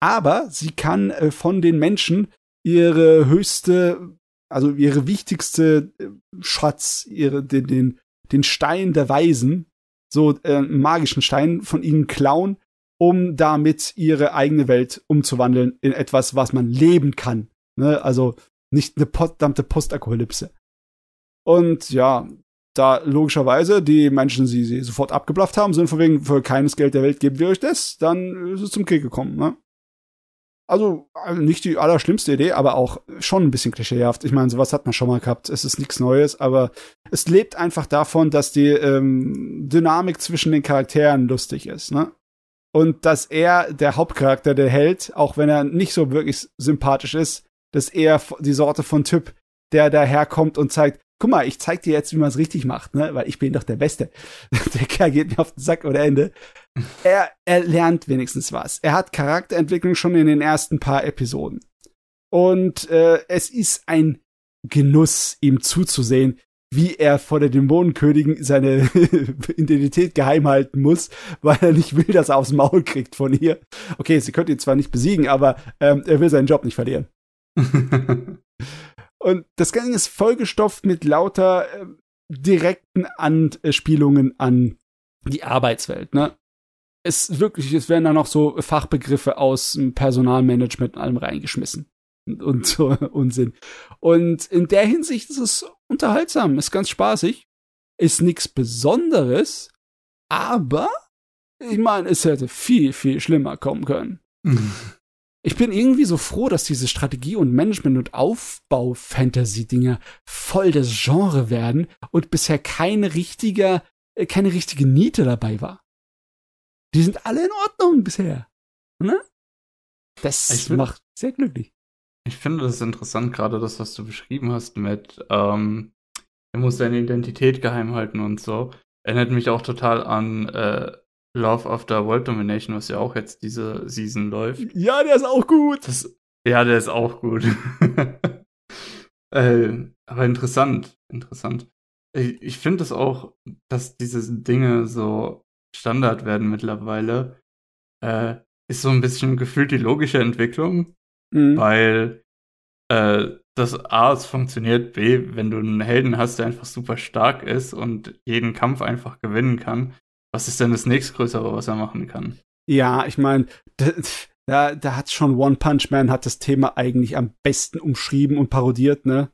S2: Aber sie kann äh, von den Menschen ihre höchste, also ihre wichtigste äh, Schatz, ihre, den, den, den Stein der Weisen, so äh, magischen Stein von ihnen klauen, um damit ihre eigene Welt umzuwandeln in etwas, was man leben kann. Ne? Also nicht eine verdammte Postapokalypse. Und ja, da logischerweise die Menschen sie, sie sofort abgeblafft haben, sind von wegen, für keines Geld der Welt geben wir euch das, dann ist es zum Krieg gekommen. Ne? Also also nicht die allerschlimmste Idee, aber auch schon ein bisschen klischeehaft. Ich meine, sowas hat man schon mal gehabt. Es ist nichts Neues, aber es lebt einfach davon, dass die ähm, Dynamik zwischen den Charakteren lustig ist. Ne? Und dass er, der Hauptcharakter, der Held, auch wenn er nicht so wirklich sympathisch ist, dass er die Sorte von Typ, der daherkommt und zeigt, guck mal, ich zeig dir jetzt, wie man es richtig macht, ne? Weil ich bin doch der Beste. Der Kerl geht mir auf den Sack oder Ende. Er, er lernt wenigstens was. Er hat Charakterentwicklung schon in den ersten paar Episoden. Und äh, es ist ein Genuss, ihm zuzusehen, wie er vor der Dämonenkönigin seine Identität geheim halten muss, weil er nicht will, dass er aufs Maul kriegt von ihr. Okay, sie könnte ihn zwar nicht besiegen, aber ähm, er will seinen Job nicht verlieren. Und das Ganze ist vollgestopft mit lauter äh, direkten Anspielungen an die Arbeitswelt, ne? Es wirklich, es werden da noch so Fachbegriffe aus Personalmanagement und allem reingeschmissen. Und, und so Unsinn. Und in der Hinsicht ist es unterhaltsam, ist ganz spaßig, ist nichts Besonderes, aber ich meine, es hätte viel, viel schlimmer kommen können. ich bin irgendwie so froh, dass diese Strategie- und Management- und Aufbau-Fantasy-Dinger voll das Genre werden und bisher keine richtige, äh, keine richtige Niete dabei war. Die sind alle in Ordnung bisher. Ne? Das
S3: Ich
S2: macht sehr glücklich.
S3: Ich finde das interessant, gerade das, was du beschrieben hast mit, ähm, er muss seine Identität geheim halten und so. Erinnert mich auch total an äh, Love After World Domination, was ja auch jetzt diese Season läuft.
S2: Ja, der ist auch gut.
S3: Das, ja, der ist auch gut. äh, aber interessant, interessant. Ich, ich finde es auch, dass diese Dinge so Standard werden mittlerweile. Äh, ist so ein bisschen gefühlt die logische Entwicklung,
S2: Mhm.
S3: weil äh, das A, es funktioniert, B, wenn du einen Helden hast, der einfach super stark ist und jeden Kampf einfach gewinnen kann, was ist denn das nächstgrößere, was er machen kann?
S2: Ja, ich meine, da, da hat schon One Punch Man hat das Thema eigentlich am besten umschrieben und parodiert, ne?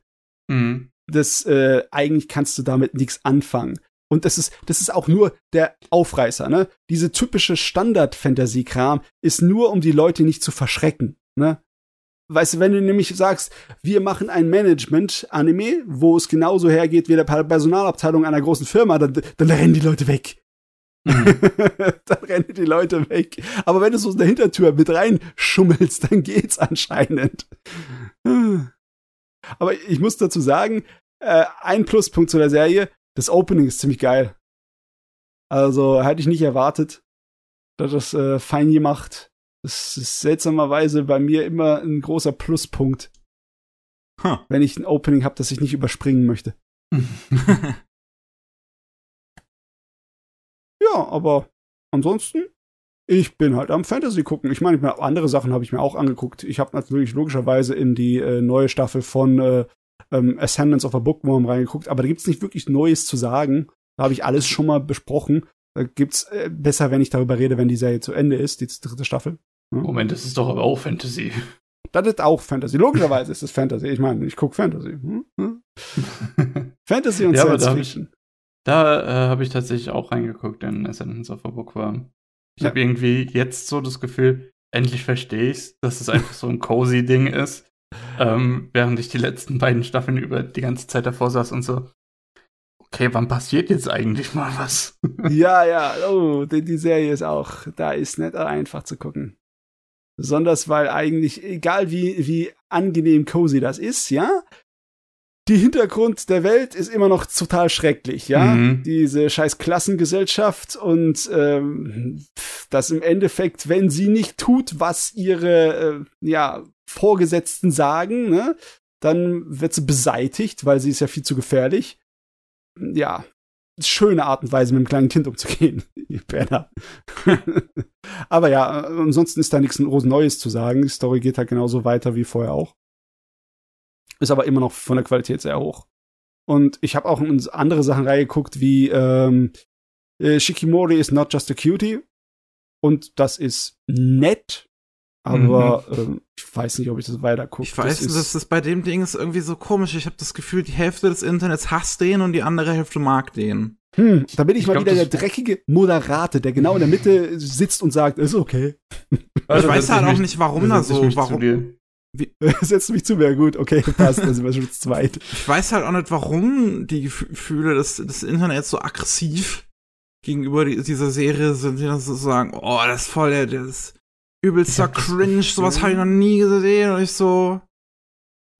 S3: Mhm.
S2: Das, äh, eigentlich kannst du damit nichts anfangen. Und das ist, das ist auch nur der Aufreißer, ne? Diese typische Standard-Fantasy-Kram ist nur, um die Leute nicht zu verschrecken, ne? Weißt du, wenn du nämlich sagst, wir machen ein Management-Anime, wo es genauso hergeht wie der Personalabteilung einer großen Firma, dann, dann rennen die Leute weg.
S3: Mhm.
S2: dann rennen die Leute weg. Aber wenn du so in der Hintertür mit reinschummelst, dann geht's anscheinend. Aber ich muss dazu sagen, äh, ein Pluspunkt zu der Serie, das Opening ist ziemlich geil. Also hätte ich nicht erwartet, dass das äh, fein gemacht. Das ist seltsamerweise bei mir immer ein großer Pluspunkt,
S1: Huh.
S2: wenn ich ein Opening habe, das ich nicht überspringen möchte. Ja, aber ansonsten, ich bin halt am Fantasy gucken. Ich meine, andere Sachen habe ich mir auch angeguckt. Ich habe natürlich logischerweise in die äh, neue Staffel von äh, ähm, Ascendance of a Bookworm reingeguckt, aber da gibt's nicht wirklich Neues zu sagen. Da habe ich alles schon mal besprochen. Da gibt's äh, besser, wenn ich darüber rede, wenn die Serie zu Ende ist, die dritte Staffel.
S3: Moment, das ist doch aber auch Fantasy.
S2: Das ist auch Fantasy. Logischerweise ist es Fantasy. Ich meine, ich gucke Fantasy. Hm? Hm? Fantasy und
S3: Ja,
S2: Science Fiction.
S3: Da äh, habe ich tatsächlich auch reingeguckt in Ascendance of a Bookworm. Ich
S2: Ja.
S3: habe irgendwie jetzt so das Gefühl, endlich verstehe ich's, dass es einfach so ein cozy Ding ist. Ähm, während ich die letzten beiden Staffeln über die ganze Zeit davor saß und so, okay, wann passiert jetzt eigentlich mal was?
S2: Ja, ja, oh, die, die Serie ist auch, da ist nicht einfach zu gucken. Besonders weil eigentlich, egal wie, wie angenehm cozy das ist, ja, die Hintergrund der Welt ist immer noch total schrecklich, ja.
S3: Mhm.
S2: Diese scheiß Klassengesellschaft und ähm, das im Endeffekt, wenn sie nicht tut, was ihre äh, ja, Vorgesetzten sagen, ne, dann wird sie beseitigt, weil sie ist ja viel zu gefährlich. Ja, schöne Art und Weise, mit einem kleinen Kind umzugehen, Berner. Aber ja, ansonsten ist da nichts Neues zu sagen. Die Story geht halt genauso weiter wie vorher auch. Ist aber immer noch von der Qualität sehr hoch. Und ich habe auch in andere Sachen reingeguckt, wie ähm, äh, Shikimori is not just a cutie. Und das ist nett, aber ähm, ich weiß nicht, ob ich das weiter gucke.
S1: Ich weiß, das ist bei dem Ding ist irgendwie so komisch. Ich habe das Gefühl, die Hälfte des Internets hasst den und die andere Hälfte mag den.
S2: Hm, da bin ich,
S3: Ich
S2: mal
S3: glaub,
S2: wieder
S3: das-
S2: der dreckige Moderate, der genau in der Mitte sitzt und sagt, ist okay.
S3: Also,
S1: weiß
S3: setz
S1: halt
S3: ich
S1: auch nicht, warum da
S3: ich
S1: so- warum-
S2: Setzt mich zu mir, gut, okay, passt, dann sind wir schon zu zweit.
S1: Ich weiß halt auch nicht, warum die Gefühle des, des Internets so aggressiv gegenüber die, dieser Serie sind, die dann so sagen, oh, das ist voll der, der ist übelster
S3: das
S1: Cringe, sowas habe ich noch nie gesehen. Und ich so,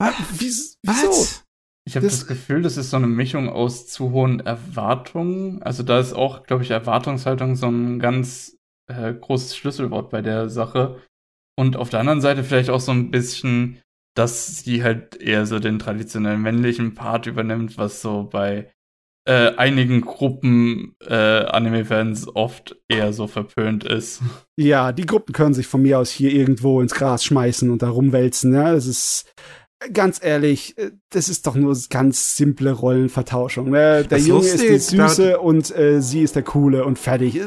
S1: was?
S2: Wieso?
S1: Was?
S3: Ich habe
S2: Das-
S3: das, Gefühl, das ist so eine Mischung aus zu hohen Erwartungen. Also da ist auch, glaube ich, Erwartungshaltung so ein ganz äh, großes Schlüsselwort bei der Sache. Und auf der anderen Seite vielleicht auch so ein bisschen dass sie halt eher so den traditionellen männlichen Part übernimmt, was so bei äh, einigen Gruppen äh, Anime-Fans oft eher so verpönt ist.
S2: Ja, die Gruppen können sich von mir aus hier irgendwo ins Gras schmeißen und da rumwälzen. Ja? Das ist ganz ehrlich, äh, das ist doch nur ganz simple Rollenvertauschung. Ne? Der
S1: Das
S2: Junge ist die Süße und äh, sie ist der Coole und fertig.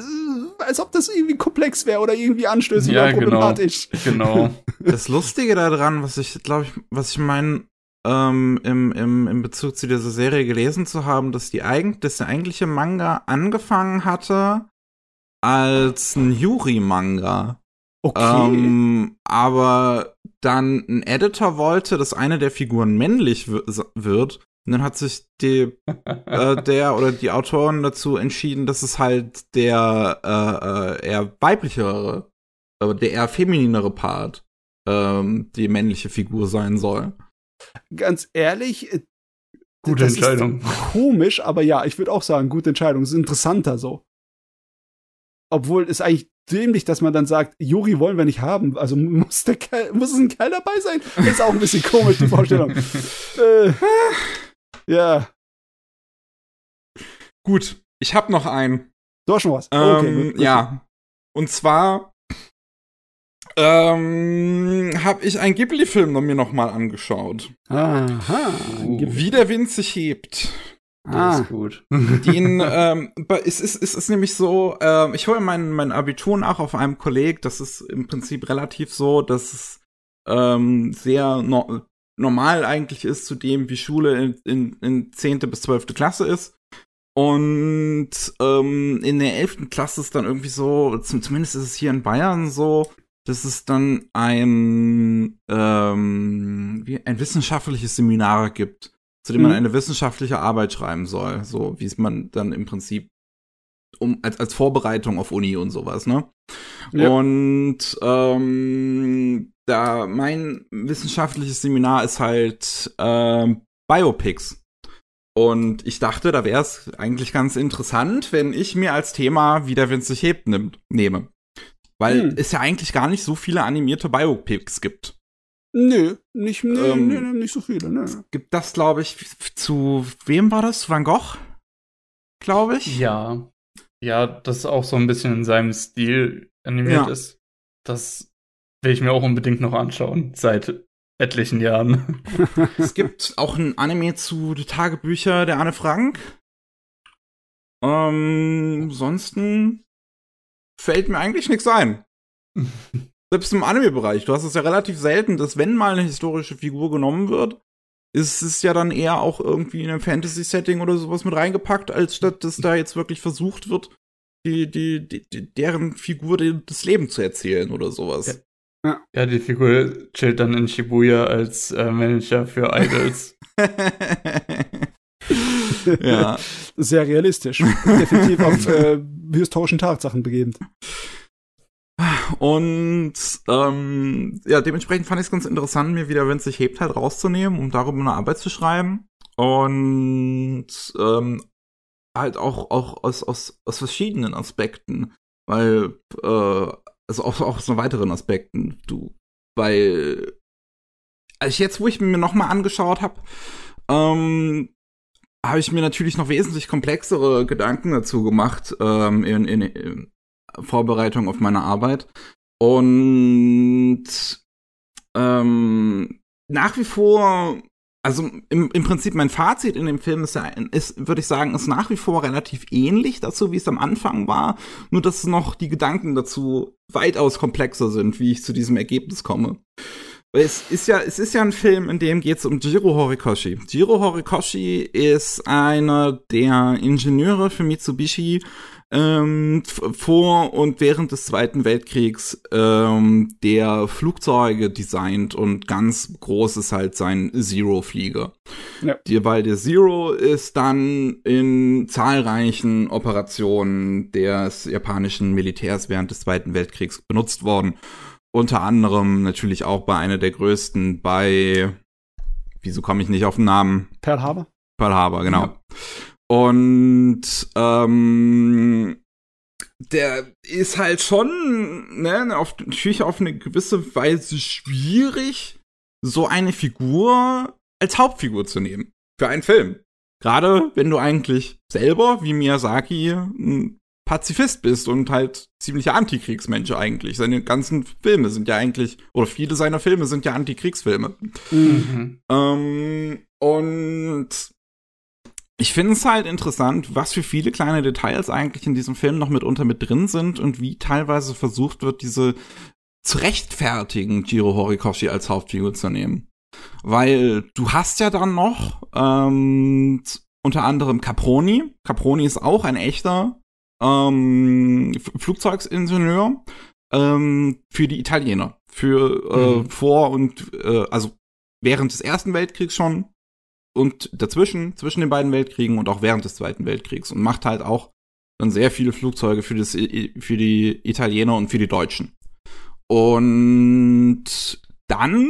S2: Als ob das irgendwie komplex wäre oder irgendwie anstößig
S3: Ja,
S2: oder
S3: genau.
S2: problematisch.
S3: Genau.
S1: Das Lustige daran, was ich, glaube ich, was ich meine, ähm, im, im, im Bezug zu dieser Serie gelesen zu haben, dass die eigen, dass der eigentliche Manga angefangen hatte als ein Yuri-Manga.
S2: Okay.
S1: Ähm, aber dann ein Editor wollte, dass eine der Figuren männlich wi- wird. Und dann hat sich die, äh, der oder die Autoren dazu entschieden, dass es halt der äh, äh, eher weiblichere, äh, der eher femininere Part ähm, die männliche Figur sein soll.
S2: ganz ehrlich, äh,
S3: Gute
S2: das
S3: Entscheidung.
S2: Ist komisch, aber ja, ich würde auch sagen, gute Entscheidung. Es ist interessanter so. Obwohl es eigentlich dämlich, dass man dann sagt, Juri wollen wir nicht haben. Also muss der Kerl, muss es ein Kerl dabei sein? Ist auch ein bisschen komisch, die Vorstellung. äh, ja,
S1: Gut, ich habe noch einen.
S2: du hast schon was.
S1: Ähm,
S2: Okay, gut, gut.
S1: Ja. Und zwar ähm, habe ich einen Ghibli-Film noch mir noch mal angeschaut.
S2: Aha.
S3: Oh.
S1: Wie der Wind sich hebt.
S3: Das
S2: Ah,
S3: ist gut.
S1: Den, ähm, es, ist, es ist nämlich so, ähm, ich hole mein, mein Abitur nach auf einem Kolleg. Das ist im Prinzip relativ so, dass es ähm, sehr no normal eigentlich ist zu dem, wie Schule in, in, in 10. bis 12. Klasse ist. Und ähm, in der 11. Klasse ist dann irgendwie so, zum, zumindest ist es hier in Bayern so, dass es dann ein, ähm, wie, ein wissenschaftliches Seminar gibt, zu dem man
S2: Mhm.
S1: eine wissenschaftliche Arbeit schreiben soll, so wie es man dann im Prinzip um als, als Vorbereitung auf Uni und sowas, ne?
S2: Ja.
S1: Und ähm, da mein wissenschaftliches Seminar ist halt ähm, Biopics. Und ich dachte, da wäre es eigentlich ganz interessant, wenn ich mir als Thema wie der Wind sich hebt nimmt, nehme. Weil
S2: Hm.
S1: es ja eigentlich gar nicht so viele animierte Biopics gibt.
S2: nö, nicht, nee,
S1: Ähm,
S2: nee, nee, nicht so viele, ne.
S1: Gibt das, glaube ich, zu wem war das? Van Gogh? Glaube ich.
S3: Ja. Ja, das auch so ein bisschen in seinem Stil animiert
S1: Ja.
S3: ist. Das will ich mir auch unbedingt noch anschauen. Seit etlichen Jahren.
S1: Es gibt auch ein Anime zu Tagebücher der Anne Frank. Ähm, ansonsten fällt mir eigentlich nichts ein. Selbst im Anime-Bereich. Du hast es ja relativ selten, dass wenn mal eine historische Figur genommen wird, ist es ja dann eher auch irgendwie in einem Fantasy-Setting oder sowas mit reingepackt, als statt dass da jetzt wirklich versucht wird, die, die, die, die deren Figur das Leben zu erzählen oder sowas.
S3: Ja, die Figur chillt dann in Shibuya als äh, Manager für Idols.
S1: ja.
S2: Sehr realistisch. Definitiv auf äh, historischen Tatsachen begebend.
S1: Und ähm, ja, dementsprechend fand ich es ganz interessant, mir wieder, wenn es sich hebt, halt rauszunehmen, um darüber eine Arbeit zu schreiben. Und ähm, halt auch, auch aus, aus, aus verschiedenen Aspekten. Weil, äh, also auch, auch aus so weiteren Aspekten. Du, weil, als ich jetzt, wo ich mir nochmal angeschaut habe, ähm, habe ich mir natürlich noch wesentlich komplexere Gedanken dazu gemacht ähm, in, in, in Vorbereitung auf meine Arbeit. Und ähm, nach wie vor, also im, im Prinzip mein Fazit in dem Film ist, ja, ist würde ich sagen, ist nach wie vor relativ ähnlich dazu, wie es am Anfang war. Nur dass noch die Gedanken dazu weitaus komplexer sind, wie ich zu diesem Ergebnis komme. Es ist ja, es ist ja ein Film, in dem geht es um Jiro Horikoshi. Jiro Horikoshi ist einer der Ingenieure für Mitsubishi ähm, vor und während des Zweiten Weltkriegs ähm, der Flugzeuge designt und ganz groß ist halt sein Zero-Flieger.
S2: Ja.
S1: Die, weil der Zero ist dann in zahlreichen Operationen des japanischen Militärs während des Zweiten Weltkriegs benutzt worden. Unter anderem natürlich auch bei einer der größten bei, wieso komme ich nicht auf den Namen?
S2: Pearl Harbor?
S1: Pearl Harbor, genau. Und ähm, der ist halt schon, ne, auf, natürlich auf eine gewisse Weise schwierig, so eine Figur als Hauptfigur zu nehmen für einen Film. Gerade wenn du eigentlich selber, wie Miyazaki, ein Pazifist bist und halt ziemlicher Antikriegsmensch eigentlich. Seine ganzen Filme sind ja eigentlich, oder viele seiner Filme sind ja Antikriegsfilme. Mhm. Ähm, und ich finde es halt interessant, was für viele kleine Details eigentlich in diesem Film noch mitunter mit drin sind und wie teilweise versucht wird, diese zu rechtfertigen, Jiro Horikoshi als Hauptfigur zu nehmen. Weil du hast ja dann noch ähm, unter anderem Caproni. Caproni ist auch ein echter ähm, Flugzeugingenieur ähm, für die Italiener. Für äh, mhm. vor und äh, also während des Ersten Weltkriegs schon und dazwischen, zwischen den beiden Weltkriegen und auch während des Zweiten Weltkriegs und macht halt auch dann sehr viele Flugzeuge für, das, für die Italiener und für die Deutschen. Und dann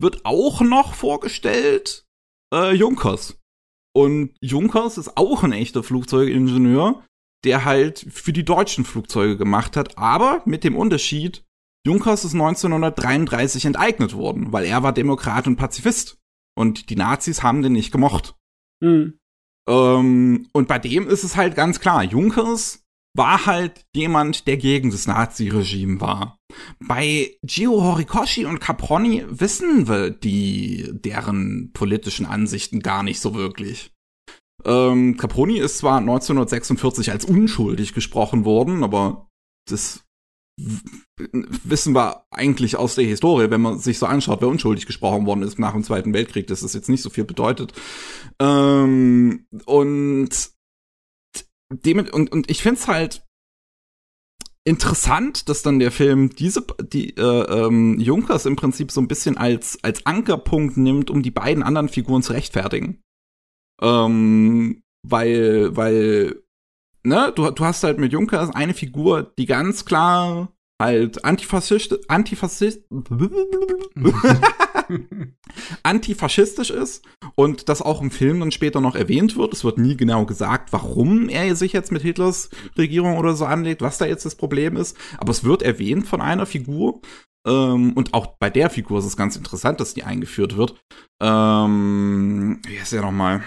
S1: wird auch noch vorgestellt äh, Junkers. Und Junkers ist auch ein echter Flugzeugingenieur, der halt für die deutschen Flugzeuge gemacht hat, aber mit dem Unterschied, Junkers ist 1933 enteignet worden, weil er war Demokrat und Pazifist. Und die Nazis haben den nicht gemocht. Mhm. Ähm, und bei dem ist es halt ganz klar, Junkers war halt jemand, der gegen das Nazi-Regime war. Bei Gio Horikoshi und Caproni wissen wir die, deren politischen Ansichten gar nicht so wirklich. Ähm, Caproni ist zwar 1946 als unschuldig gesprochen worden, aber das wissen wir eigentlich aus der Historie, wenn man sich so anschaut, wer unschuldig gesprochen worden ist nach dem Zweiten Weltkrieg, dass das jetzt nicht so viel bedeutet. Ähm, und, dem, und, und ich finde es halt interessant, dass dann der Film diese die äh, ähm, Junkers im Prinzip so ein bisschen als als Ankerpunkt nimmt, um die beiden anderen Figuren zu rechtfertigen. Ähm, weil weil ne, du, du hast halt mit Junkers eine Figur, die ganz klar halt Antifaschist, Antifaschist, antifaschistisch ist und das auch im Film dann später noch erwähnt wird. Es wird nie genau gesagt, warum er sich jetzt mit Hitlers Regierung oder so anlegt, was da jetzt das Problem ist. Aber es wird erwähnt von einer Figur. Ähm, und auch bei der Figur ist es ganz interessant, dass die eingeführt wird. Ähm, wie heißt der nochmal?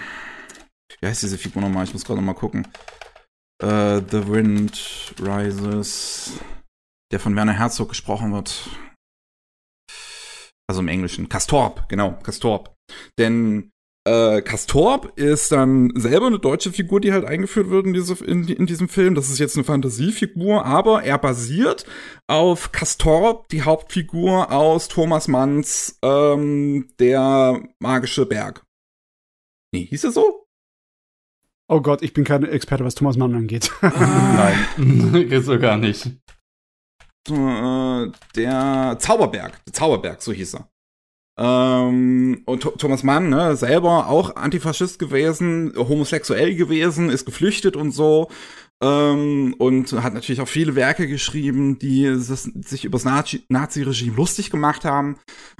S1: Wie heißt diese Figur nochmal? Ich muss gerade nochmal gucken. Uh, The Wind Rises der von Werner Herzog gesprochen wird. Also im Englischen. Castorp, genau, Castorp. Denn äh, Castorp ist dann selber eine deutsche Figur, die halt eingeführt wird in, diese, in, in, diesem Film. Das ist jetzt eine Fantasiefigur, aber er basiert auf Castorp, die Hauptfigur aus Thomas Manns ähm, Der magische Berg. Nee, hieß er so?
S2: Oh Gott, ich bin kein Experte, was Thomas Mann angeht.
S3: Ah. Nein, geht so gar nicht.
S1: Äh, der Zauberberg, der Zauberberg, so hieß er. Ähm, und Thomas Mann, ne, selber auch Antifaschist gewesen, homosexuell gewesen, ist geflüchtet und so. Ähm, und hat natürlich auch viele Werke geschrieben, die sich übers Nazi-Regime lustig gemacht haben.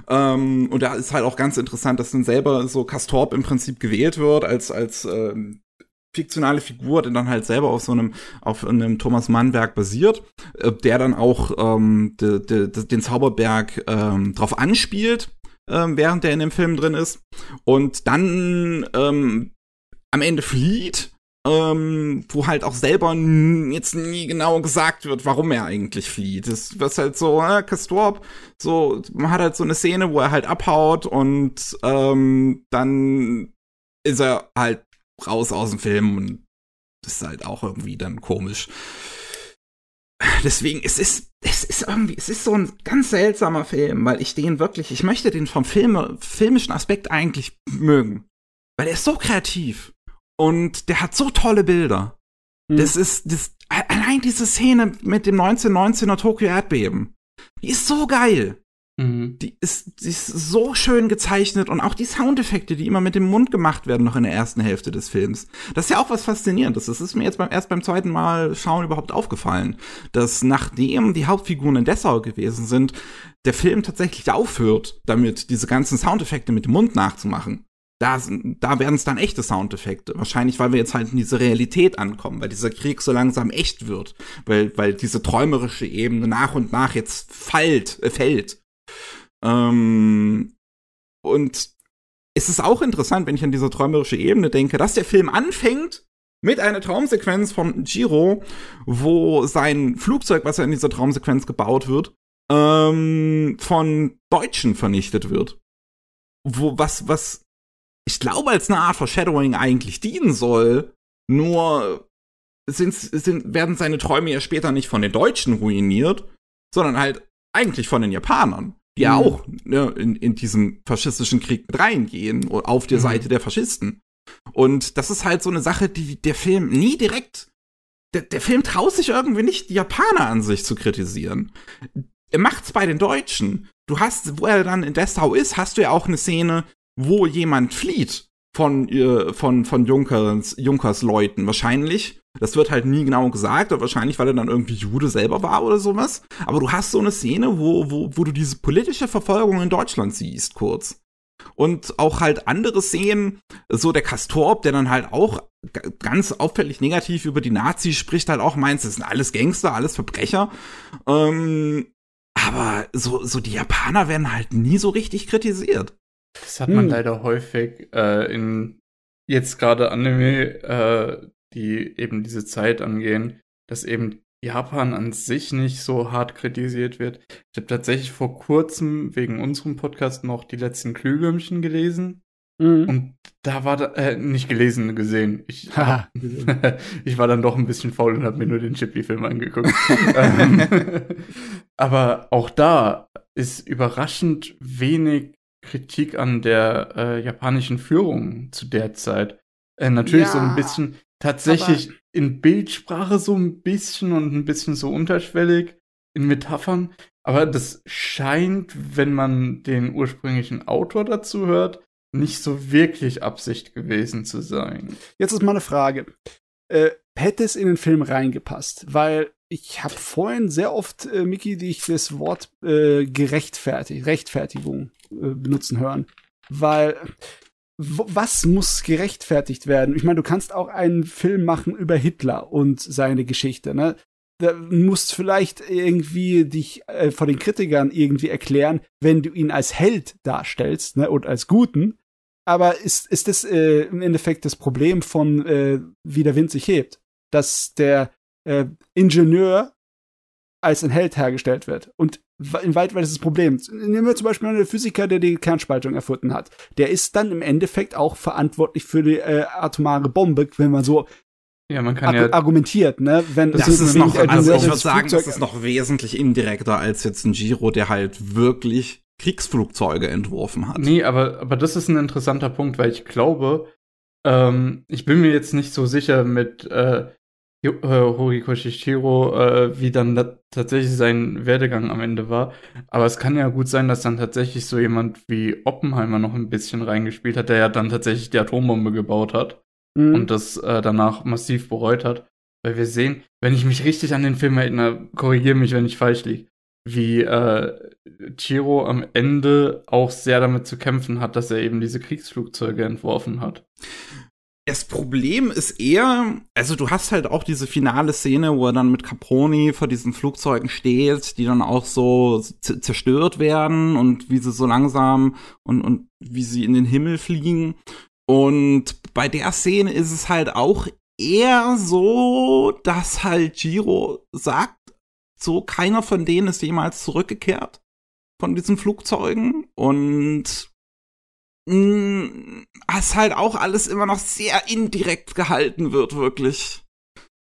S1: Ähm, und da ist halt auch ganz interessant, dass dann selber so Castorp im Prinzip gewählt wird als, als ähm, fiktionale Figur, der dann halt selber auf so einem, auf einem Thomas Mann-Werk basiert, äh, der dann auch ähm, de, de, de, den Zauberberg ähm, drauf anspielt, ähm, während der in dem Film drin ist. Und dann ähm, am Ende flieht, ähm, wo halt auch selber jetzt nie genau gesagt wird, warum er eigentlich flieht. Das wird halt so, äh, Castorp, so, man hat halt so eine Szene, wo er halt abhaut und ähm, dann ist er halt raus aus dem Film und das ist halt auch irgendwie dann komisch. Deswegen, es ist, es ist irgendwie, es ist so ein ganz seltsamer Film, weil ich den wirklich, ich möchte den vom Film, filmischen Aspekt eigentlich mögen. Weil er ist so kreativ und der hat so tolle Bilder. Mhm. Das ist, das, allein diese Szene mit dem 1919er Tokio Erdbeben, die ist so geil. Mhm. Die, ist, die ist so schön gezeichnet und auch die Soundeffekte, die immer mit dem Mund gemacht werden, noch in der ersten Hälfte des Films. Das ist ja auch was Faszinierendes. Das ist mir jetzt beim, erst beim zweiten Mal schauen überhaupt aufgefallen, dass nachdem die Hauptfiguren in Dessau gewesen sind, der Film tatsächlich aufhört, damit diese ganzen Soundeffekte mit dem Mund nachzumachen. Da, da werden es dann echte Soundeffekte. Wahrscheinlich, weil wir jetzt halt in diese Realität ankommen, weil dieser Krieg so langsam echt wird, weil, weil diese träumerische Ebene nach und nach jetzt fällt, äh, fällt. Ähm, und es ist auch interessant, wenn ich an diese träumerische Ebene denke, dass der Film anfängt mit einer Traumsequenz von Jiro, wo sein Flugzeug, was ja in dieser Traumsequenz gebaut wird, ähm, von Deutschen vernichtet wird. Wo, was, was ich glaube, als eine Art Foreshadowing eigentlich dienen soll, nur sind, sind, werden seine Träume ja später nicht von den Deutschen ruiniert, sondern halt eigentlich von den Japanern, die ja mhm. auch ne, in, in diesem faschistischen Krieg mit reingehen, auf der mhm. Seite der Faschisten. Und das ist halt so eine Sache, die der Film nie direkt. Der, der Film traut sich irgendwie nicht, die Japaner an sich zu kritisieren. Er macht's bei den Deutschen. Du hast, wo er dann in Dessau ist, hast du ja auch eine Szene, wo jemand flieht von, äh, von, von Junkers, Junkers Leuten. Wahrscheinlich. Das wird halt nie genau gesagt, oder wahrscheinlich, weil er dann irgendwie Jude selber war oder sowas. Aber du hast so eine Szene, wo, wo, wo du diese politische Verfolgung in Deutschland siehst, kurz und auch halt andere Szenen, so der Kastorp, der dann halt auch ganz auffällig negativ über die Nazis spricht, halt auch meint, das sind alles Gangster, alles Verbrecher. Ähm, aber so, so die Japaner werden halt nie so richtig kritisiert.
S3: Das hat man hm. leider häufig äh, in jetzt gerade Anime, äh, die eben diese Zeit angehen, dass eben Japan an sich nicht so hart kritisiert wird. Ich habe tatsächlich vor kurzem wegen unserem Podcast noch die letzten Glühwürmchen gelesen. Mhm. Und da war da, äh, nicht gelesen, gesehen. Ich, ich war dann doch ein bisschen faul und habe mir nur den Chippy-Film angeguckt. Ähm, aber auch da ist überraschend wenig Kritik an der äh, japanischen Führung zu der Zeit. Äh, natürlich ja, so ein bisschen tatsächlich in Bildsprache so ein bisschen und ein bisschen so unterschwellig in Metaphern. Aber das scheint, wenn man den ursprünglichen Autor dazu hört, nicht so wirklich Absicht gewesen zu sein.
S2: Jetzt ist mal eine Frage. Äh, hätte es in den Film reingepasst? Weil ich habe vorhin sehr oft, äh, Miki, dich das Wort äh, gerechtfertigt, Rechtfertigung äh, benutzen hören. Weil was muss gerechtfertigt werden? Ich meine, du kannst auch einen Film machen über Hitler und seine Geschichte, ne? Da musst vielleicht irgendwie dich äh, vor den Kritikern irgendwie erklären, wenn du ihn als Held darstellst, ne, und als Guten. Aber ist, ist das äh, im Endeffekt das Problem von äh, wie der Wind sich hebt? Dass der äh, Ingenieur als ein Held hergestellt wird. Und in weit weit ist das Problem. Nehmen wir zum Beispiel einen Physiker, der die Kernspaltung erfunden hat. Der ist dann im Endeffekt auch verantwortlich für die äh, atomare Bombe, wenn man so
S3: ja, man kann ja
S2: argumentiert, ne?
S1: Wenn das ist noch, also ich würde sagen, das ist noch wesentlich indirekter als jetzt ein Giro, der halt wirklich Kriegsflugzeuge entworfen hat.
S3: Nee, aber, aber das ist ein interessanter Punkt, weil ich glaube, ähm, ich bin mir jetzt nicht so sicher mit äh, äh, Horikoshi Shiro, äh, wie dann tatsächlich sein Werdegang am Ende war. Aber es kann ja gut sein, dass dann tatsächlich so jemand wie Oppenheimer noch ein bisschen reingespielt hat, der ja dann tatsächlich die Atombombe gebaut hat mhm. und das äh, danach massiv bereut hat. Weil wir sehen, wenn ich mich richtig an den Film erinnere, korrigiere mich, wenn ich falsch liege, wie äh, Chiro am Ende auch sehr damit zu kämpfen hat, dass er eben diese Kriegsflugzeuge entworfen hat.
S1: Das Problem ist eher, also du hast halt auch diese finale Szene, wo er dann mit Caproni vor diesen Flugzeugen steht, die dann auch so zerstört werden und wie sie so langsam und, und wie sie in den Himmel fliegen. Und bei der Szene ist es halt auch eher so, dass halt Giro sagt, so keiner von denen ist jemals zurückgekehrt von diesen Flugzeugen und mh, es halt auch alles immer noch sehr indirekt gehalten wird, wirklich.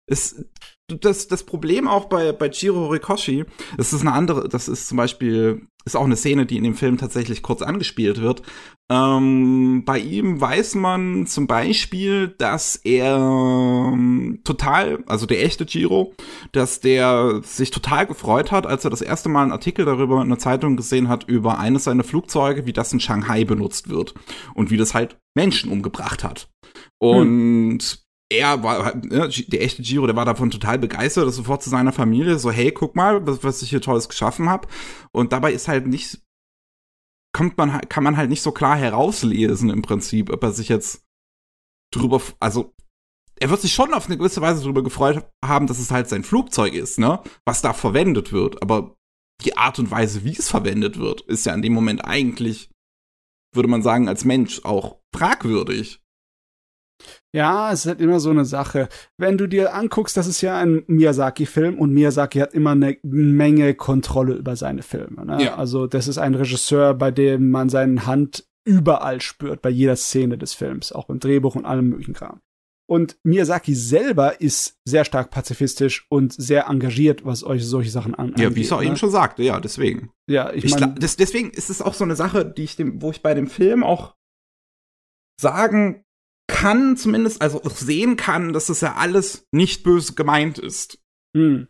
S1: Es, das, das Problem auch bei, bei Jiro Horikoshi, das ist eine andere, das ist zum Beispiel, ist auch eine Szene, die in dem Film tatsächlich kurz angespielt wird. Ähm, bei ihm weiß man zum Beispiel, dass er ähm, total, also der echte Jiro, dass der sich total gefreut hat, als er das erste Mal einen Artikel darüber in der Zeitung gesehen hat, über eines seiner Flugzeuge, wie das in Shanghai benutzt wird und wie das halt Menschen umgebracht hat. Und hm er war, ne, der echte Giro, der war davon total begeistert, das sofort zu seiner Familie, so, hey, guck mal, was, was ich hier Tolles geschaffen habe. Und dabei ist halt nicht, kommt man, kann man halt nicht so klar herauslesen im Prinzip, ob er sich jetzt drüber, also, er wird sich schon auf eine gewisse Weise drüber gefreut haben, dass es halt sein Flugzeug ist, ne, was da verwendet wird. Aber die Art und Weise, wie es verwendet wird, ist ja in dem Moment eigentlich würde man sagen, als Mensch auch fragwürdig.
S2: Ja, es ist halt immer so eine Sache. Wenn du dir anguckst, das ist ja ein Miyazaki-Film und Miyazaki hat immer eine Menge Kontrolle über seine Filme. Ne?
S1: Ja.
S2: Also das ist ein Regisseur, bei dem man seine Hand überall spürt, bei jeder Szene des Films, auch im Drehbuch und allem möglichen Kram. Und Miyazaki selber ist sehr stark pazifistisch und sehr engagiert, was euch solche Sachen an
S1: Ja, wie ich es auch
S2: ne?
S1: eben schon sagte, ja, deswegen.
S2: Ja, ich
S1: Ich
S2: meine,
S1: deswegen ist es auch so eine Sache, die ich dem, wo ich bei dem Film auch sagen kann, zumindest, also auch sehen kann, dass es ja alles nicht böse gemeint ist.
S2: Hm.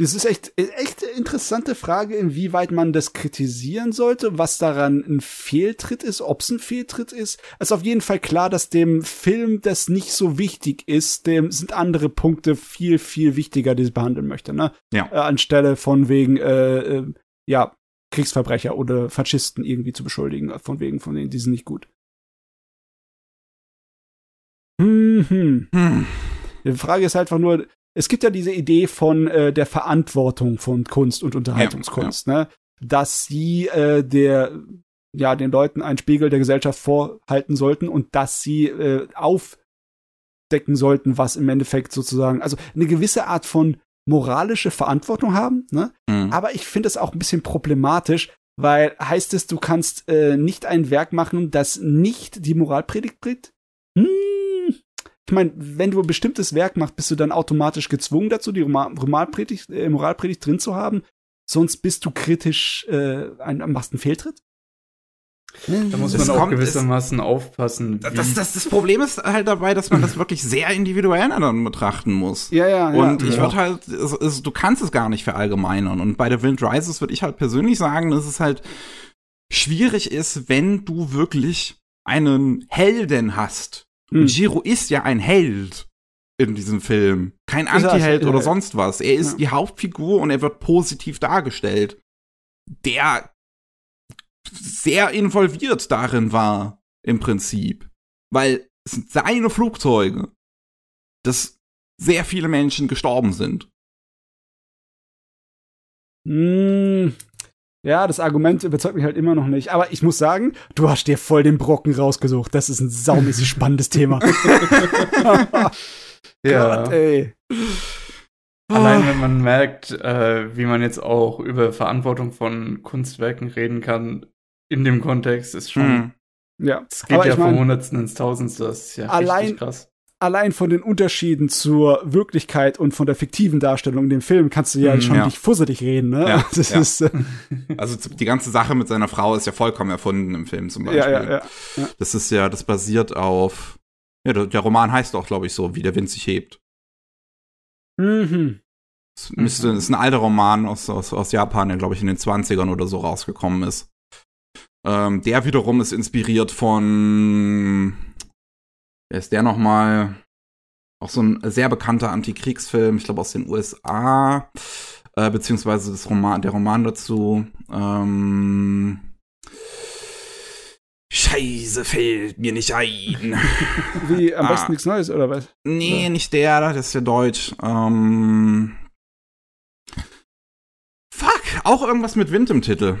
S2: Das ist echt, echt eine interessante Frage, inwieweit man das kritisieren sollte, was daran ein Fehltritt ist, ob es ein Fehltritt ist. Es ist auf jeden Fall klar, dass dem Film das nicht so wichtig ist. Dem sind andere Punkte viel, viel wichtiger, die es behandeln möchte, ne?
S1: Ja.
S2: Äh, anstelle von wegen, äh, äh, ja, Kriegsverbrecher oder Faschisten irgendwie zu beschuldigen, von wegen, von denen, die sind nicht gut. Hm, hm.
S1: Hm.
S2: Die Frage ist halt einfach nur, es gibt ja diese Idee von äh, der Verantwortung von Kunst und Unterhaltungskunst, ne? Dass sie äh, der ja den Leuten einen Spiegel der Gesellschaft vorhalten sollten und dass sie äh, aufdecken sollten, was im Endeffekt sozusagen, also eine gewisse Art von moralische Verantwortung haben, ne?
S1: Hm.
S2: Aber ich finde es auch ein bisschen problematisch, weil heißt es, du kannst äh, nicht ein Werk machen, das nicht die Moralpredigt bringt? Hm. Ich meine, wenn du ein bestimmtes Werk machst, bist du dann automatisch gezwungen dazu, die Moralpredigt, äh, Moralpredigt drin zu haben. Sonst bist du kritisch, äh, ein, machst einen Fehltritt.
S3: Da muss
S1: Es
S3: man auch
S1: kommt-
S3: gewissermaßen aufpassen.
S1: Das, das, das Problem ist halt dabei, dass man das wirklich sehr individuell dann betrachten muss.
S2: Ja, ja, ja.
S1: Und ich
S2: ja.
S1: würde halt, es, es, du kannst es gar nicht verallgemeinern. Und bei The Wind Rises würde ich halt persönlich sagen, dass es halt schwierig ist, wenn du wirklich einen Helden hast.
S2: Hm.
S1: Und Jiro ist ja ein Held in diesem Film. Kein Anti-Held
S2: ja,
S1: oder sonst was. Er ist
S2: Ja.
S1: die Hauptfigur und er wird positiv dargestellt. Der sehr involviert darin war, im Prinzip. Weil es sind seine Flugzeuge, dass sehr viele Menschen gestorben sind.
S2: Hm, ja, das Argument überzeugt mich halt immer noch nicht. Aber ich muss sagen, du hast dir voll den Brocken rausgesucht. Das ist ein saumäßig spannendes Thema.
S3: ja.
S2: Gott, ey.
S3: Allein wenn man merkt, äh, wie man jetzt auch über Verantwortung von Kunstwerken reden kann, in dem Kontext ist schon,
S1: Hm.
S2: Ja,
S3: es geht
S2: aber
S3: ja
S2: ich
S3: vom
S2: mein,
S3: Hundertsten ins Tausendste, das ist ja
S2: Allein-
S3: richtig krass.
S2: Allein von den Unterschieden zur Wirklichkeit und von der fiktiven Darstellung in dem Film kannst du ja
S3: Hm,
S2: schon
S1: ja.
S2: dich fusselig reden, ne?
S1: Ja,
S2: das
S1: ja.
S2: ist, äh,
S1: Also die ganze Sache mit seiner Frau ist ja vollkommen erfunden im Film zum Beispiel.
S2: ja, ja, ja.
S1: Das ist ja, das basiert auf. Ja, der, Roman heißt auch, glaube ich, so, wie der Wind sich hebt.
S2: Mhm.
S1: Das müsste, ist ein alter Roman aus, aus, aus Japan, der, glaube ich, in den 20ern oder so rausgekommen ist. Ähm, der wiederum ist inspiriert von. Wer ist der nochmal? Auch so ein sehr bekannter Antikriegsfilm, ich glaube aus den USA, äh, beziehungsweise das Roman, der Roman dazu. Ähm, Scheiße, fällt mir nicht ein.
S2: Wie am
S1: Ah.
S2: besten nichts Neues, oder was?
S1: Nee, nicht der, das ist der Deutsch. Ähm. Fuck, auch irgendwas mit Wind im Titel.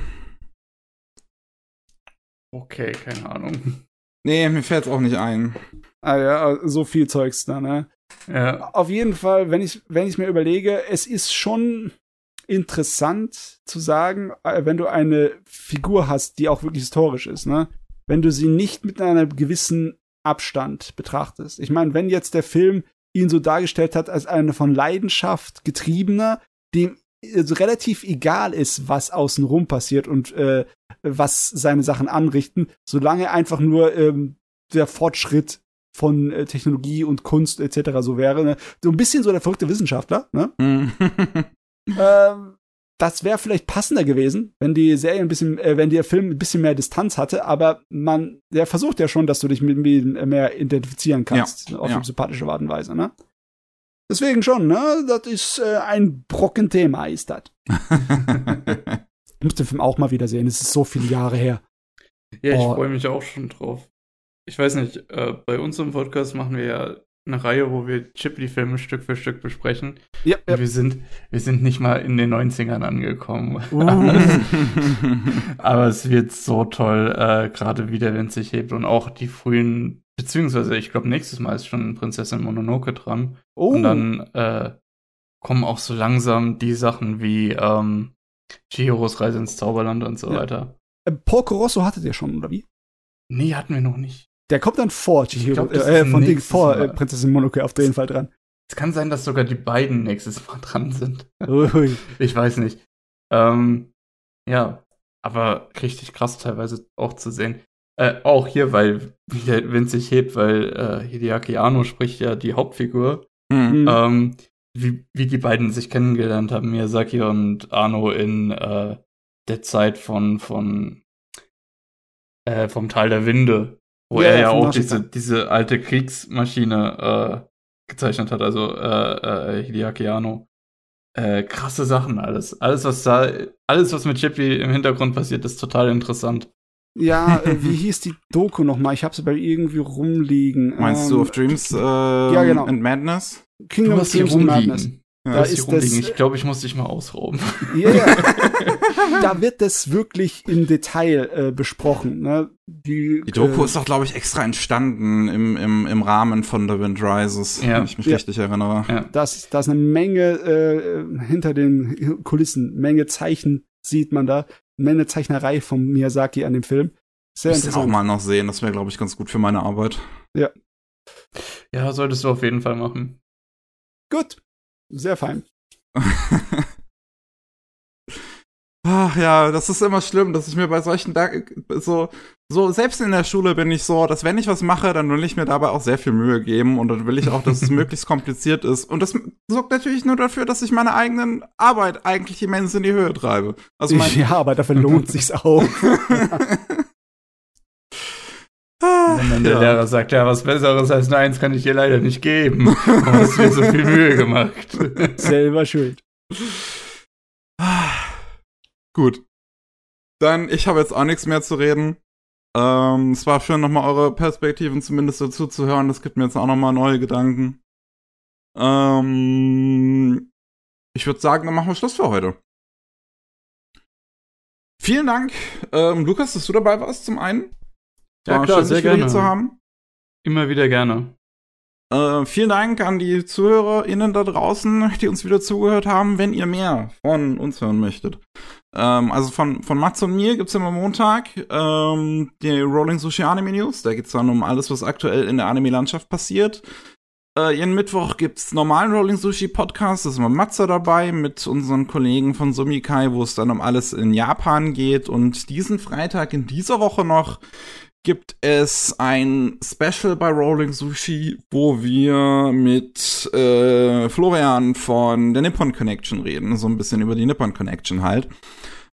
S3: Okay, keine Ahnung.
S1: Nee, mir fällt's auch nicht ein.
S2: Ah ja, so viel Zeugs da, ne?
S3: Ja.
S2: Auf jeden Fall, wenn ich wenn ich mir überlege, es ist schon interessant zu sagen, äh, wenn du eine Figur hast, die auch wirklich historisch ist, ne? Wenn du sie nicht mit einem gewissen Abstand betrachtest. Ich meine, wenn jetzt der Film ihn so dargestellt hat als eine von Leidenschaft getriebener, dem also relativ egal ist, was außenrum passiert und äh, was seine Sachen anrichten, solange einfach nur ähm, der Fortschritt von äh, Technologie und Kunst etc. so wäre. Ne? So ein bisschen so der verrückte Wissenschaftler. Ne?
S1: Hm.
S2: Ähm, das wäre vielleicht passender gewesen, wenn die Serie ein bisschen, äh, wenn der Film ein bisschen mehr Distanz hatte, aber man, der versucht ja schon, dass du dich mit ihm mehr identifizieren kannst, auf
S1: ja.
S2: eine sympathische Art und Weise, ne? Deswegen schon, ne? Das ist äh, ein Brockenthema, ist das. Ich muss den Film auch mal wieder sehen, es ist so viele Jahre her.
S3: Ja, ich
S2: Boah.
S3: freue mich auch schon drauf. Ich weiß nicht, äh, bei uns im Podcast machen wir ja eine Reihe, wo wir Ghibli-Filme Stück für Stück besprechen.
S2: Ja.
S3: Und wir sind, wir sind nicht mal in den 90ern angekommen.
S2: Uh.
S3: Aber es wird so toll, äh, gerade wie der Wind sich hebt und auch die frühen, beziehungsweise ich glaube, nächstes Mal ist schon Prinzessin Mononoke dran.
S2: Oh.
S3: Und dann äh, kommen auch so langsam die Sachen wie ähm, Chihiros Reise ins Zauberland und so
S2: Ja.
S3: weiter.
S2: Äh, Porco Rosso hattet ihr schon, oder wie?
S3: Nee, hatten wir noch nicht.
S2: Der kommt dann vor Chihiro,
S3: glaub,
S2: äh, von Ding vor äh, Prinzessin Mononoke auf jeden Fall dran.
S3: Es kann sein, dass sogar die beiden nächstes Mal dran sind.
S2: Ui.
S3: Ich weiß nicht. Ähm, ja, aber richtig krass teilweise auch zu sehen. Äh, auch hier, weil wie der Wind sich hebt, weil äh, Hideaki Anno spricht ja die Hauptfigur.
S1: Hm.
S2: Mhm.
S3: Ähm, wie, wie die beiden sich kennengelernt haben, Miyazaki und Arno in äh, der Zeit von, von äh, vom Tal der Winde, wo
S2: Ja,
S3: er
S2: ja,
S3: ja auch diese, diese alte Kriegsmaschine äh, gezeichnet hat, also äh, äh, Hideaki Anno. Äh, krasse Sachen alles. Alles, was da, alles, was mit Ghibli im Hintergrund passiert, ist total interessant.
S2: Ja, äh, wie hieß die Doku nochmal? Ich habe sie bei irgendwie rumliegen.
S1: Meinst du
S2: Ähm,
S1: auf Dreams äh,
S2: genau.
S1: and Madness?
S2: Kingdom of Dreams and Madness.
S1: Ja,
S3: Da ist
S2: das-
S3: ich glaube, ich muss dich mal ausrauben.
S2: Ja, ja. da wird das wirklich im Detail äh, besprochen. Ne? Die,
S1: Die Doku
S2: äh,
S1: ist doch, glaube ich, extra entstanden im, im, im Rahmen von The Wind Rises,
S3: Ja.
S1: wenn ich mich
S2: Ja.
S1: richtig erinnere.
S3: Ja.
S2: da ist eine Menge äh, hinter den Kulissen, Menge Zeichen sieht man da, Menge Zeichnerei von Miyazaki an dem Film. Sehr
S1: Muss den auch
S2: interessant.
S1: mal noch sehen, das wäre, glaube ich, ganz gut für meine Arbeit.
S3: Ja, solltest du auf jeden Fall machen.
S2: Gut, sehr fein.
S1: Ach ja, das ist immer schlimm, dass ich mir bei solchen da so so selbst in der Schule bin ich so, dass wenn ich was mache, dann will ich mir dabei auch sehr viel Mühe geben und dann will ich auch, dass es möglichst kompliziert ist und das sorgt natürlich nur dafür, dass ich meine eigenen Arbeit eigentlich immens in die Höhe treibe. Also mein,
S2: ja, aber dafür lohnt sich's auch.
S3: Wenn dann der
S1: ja.
S3: Lehrer sagt, ja, was Besseres als eine Eins kann ich dir leider nicht geben. Du hast mir so viel Mühe gemacht.
S2: Selber schuld.
S1: Gut. Dann, ich habe jetzt auch nichts mehr zu reden. Ähm, es war schön, nochmal eure Perspektiven zumindest dazu zu hören. Das gibt mir jetzt auch nochmal neue Gedanken. Ähm, ich würde sagen, dann machen wir Schluss für heute. Vielen Dank, ähm, Lukas, dass du dabei warst, zum einen. Es
S3: Ja,
S1: war
S3: klar,
S1: schön,
S3: sehr gerne.
S1: zu haben.
S3: Immer wieder gerne.
S1: Äh, vielen Dank an die ZuhörerInnen da draußen, die uns wieder zugehört haben. Wenn ihr mehr von uns hören möchtet, ähm, also von, von Mats und mir gibt's immer Montag ähm, die Rolling Sushi Anime News. Da geht's dann um alles, was aktuell in der Anime-Landschaft passiert. Äh, jeden Mittwoch gibt's normalen Rolling Sushi Podcast. Da ist immer Matze dabei mit unseren Kollegen von Sumikai, wo es dann um alles in Japan geht. Und diesen Freitag in dieser Woche noch gibt es ein Special bei Rolling Sushi, wo wir mit äh, Florian von der Nippon Connection reden. So ein bisschen über die Nippon Connection halt.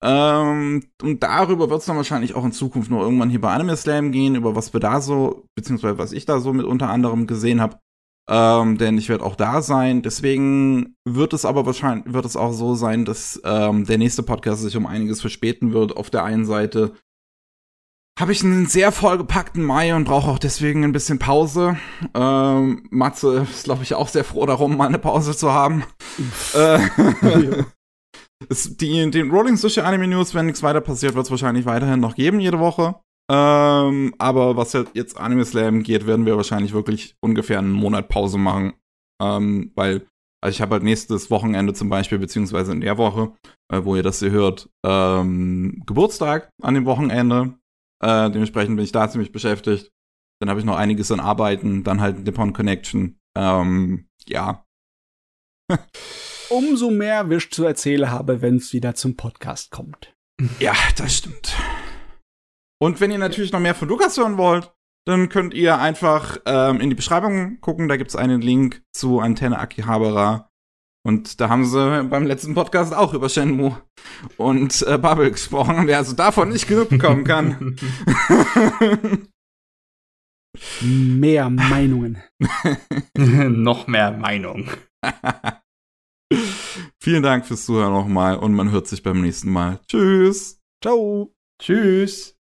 S1: Ähm, und darüber wird es dann wahrscheinlich auch in Zukunft noch irgendwann hier bei Anime Slam gehen, über was wir da so, beziehungsweise was ich da so mit unter anderem gesehen habe. Ähm, denn ich werde auch da sein. Deswegen wird es aber wahrscheinlich, wird es auch so sein, dass ähm, der nächste Podcast sich um einiges verspäten wird. Auf der einen Seite habe ich einen sehr vollgepackten Mai und brauche auch deswegen ein bisschen Pause. Ähm, Matze ist, glaube ich, auch sehr froh darum, mal eine Pause zu haben. äh, es, die, den Rolling Sushi Anime News, wenn nichts weiter passiert, wird es wahrscheinlich weiterhin noch geben, jede Woche. Ähm, aber was halt jetzt Anime Slam geht, werden wir wahrscheinlich wirklich ungefähr einen Monat Pause machen. Ähm, weil, also ich habe halt nächstes Wochenende zum Beispiel, beziehungsweise in der Woche, äh, wo ihr das hier hört, ähm, Geburtstag an dem Wochenende. Äh, dementsprechend bin ich da ziemlich beschäftigt. Dann habe ich noch einiges an Arbeiten, dann halt Nippon Connection. Ähm, ja.
S2: Umso mehr wirst zu erzählen habe, wenn es wieder zum Podcast kommt.
S1: Ja, das stimmt. Und wenn ihr natürlich noch mehr von Lukas hören wollt, dann könnt ihr einfach ähm, in die Beschreibung gucken. Da gibt's einen Link zu Antenne Akihabara. Und da haben sie beim letzten Podcast auch über Shenmue und äh, Bubble gesprochen. Wer also davon nicht genug bekommen kann.
S2: Mehr Meinungen.
S3: Noch mehr Meinung.
S1: Vielen Dank fürs Zuhören nochmal und man hört sich beim nächsten Mal. Tschüss.
S2: Ciao.
S3: Tschüss.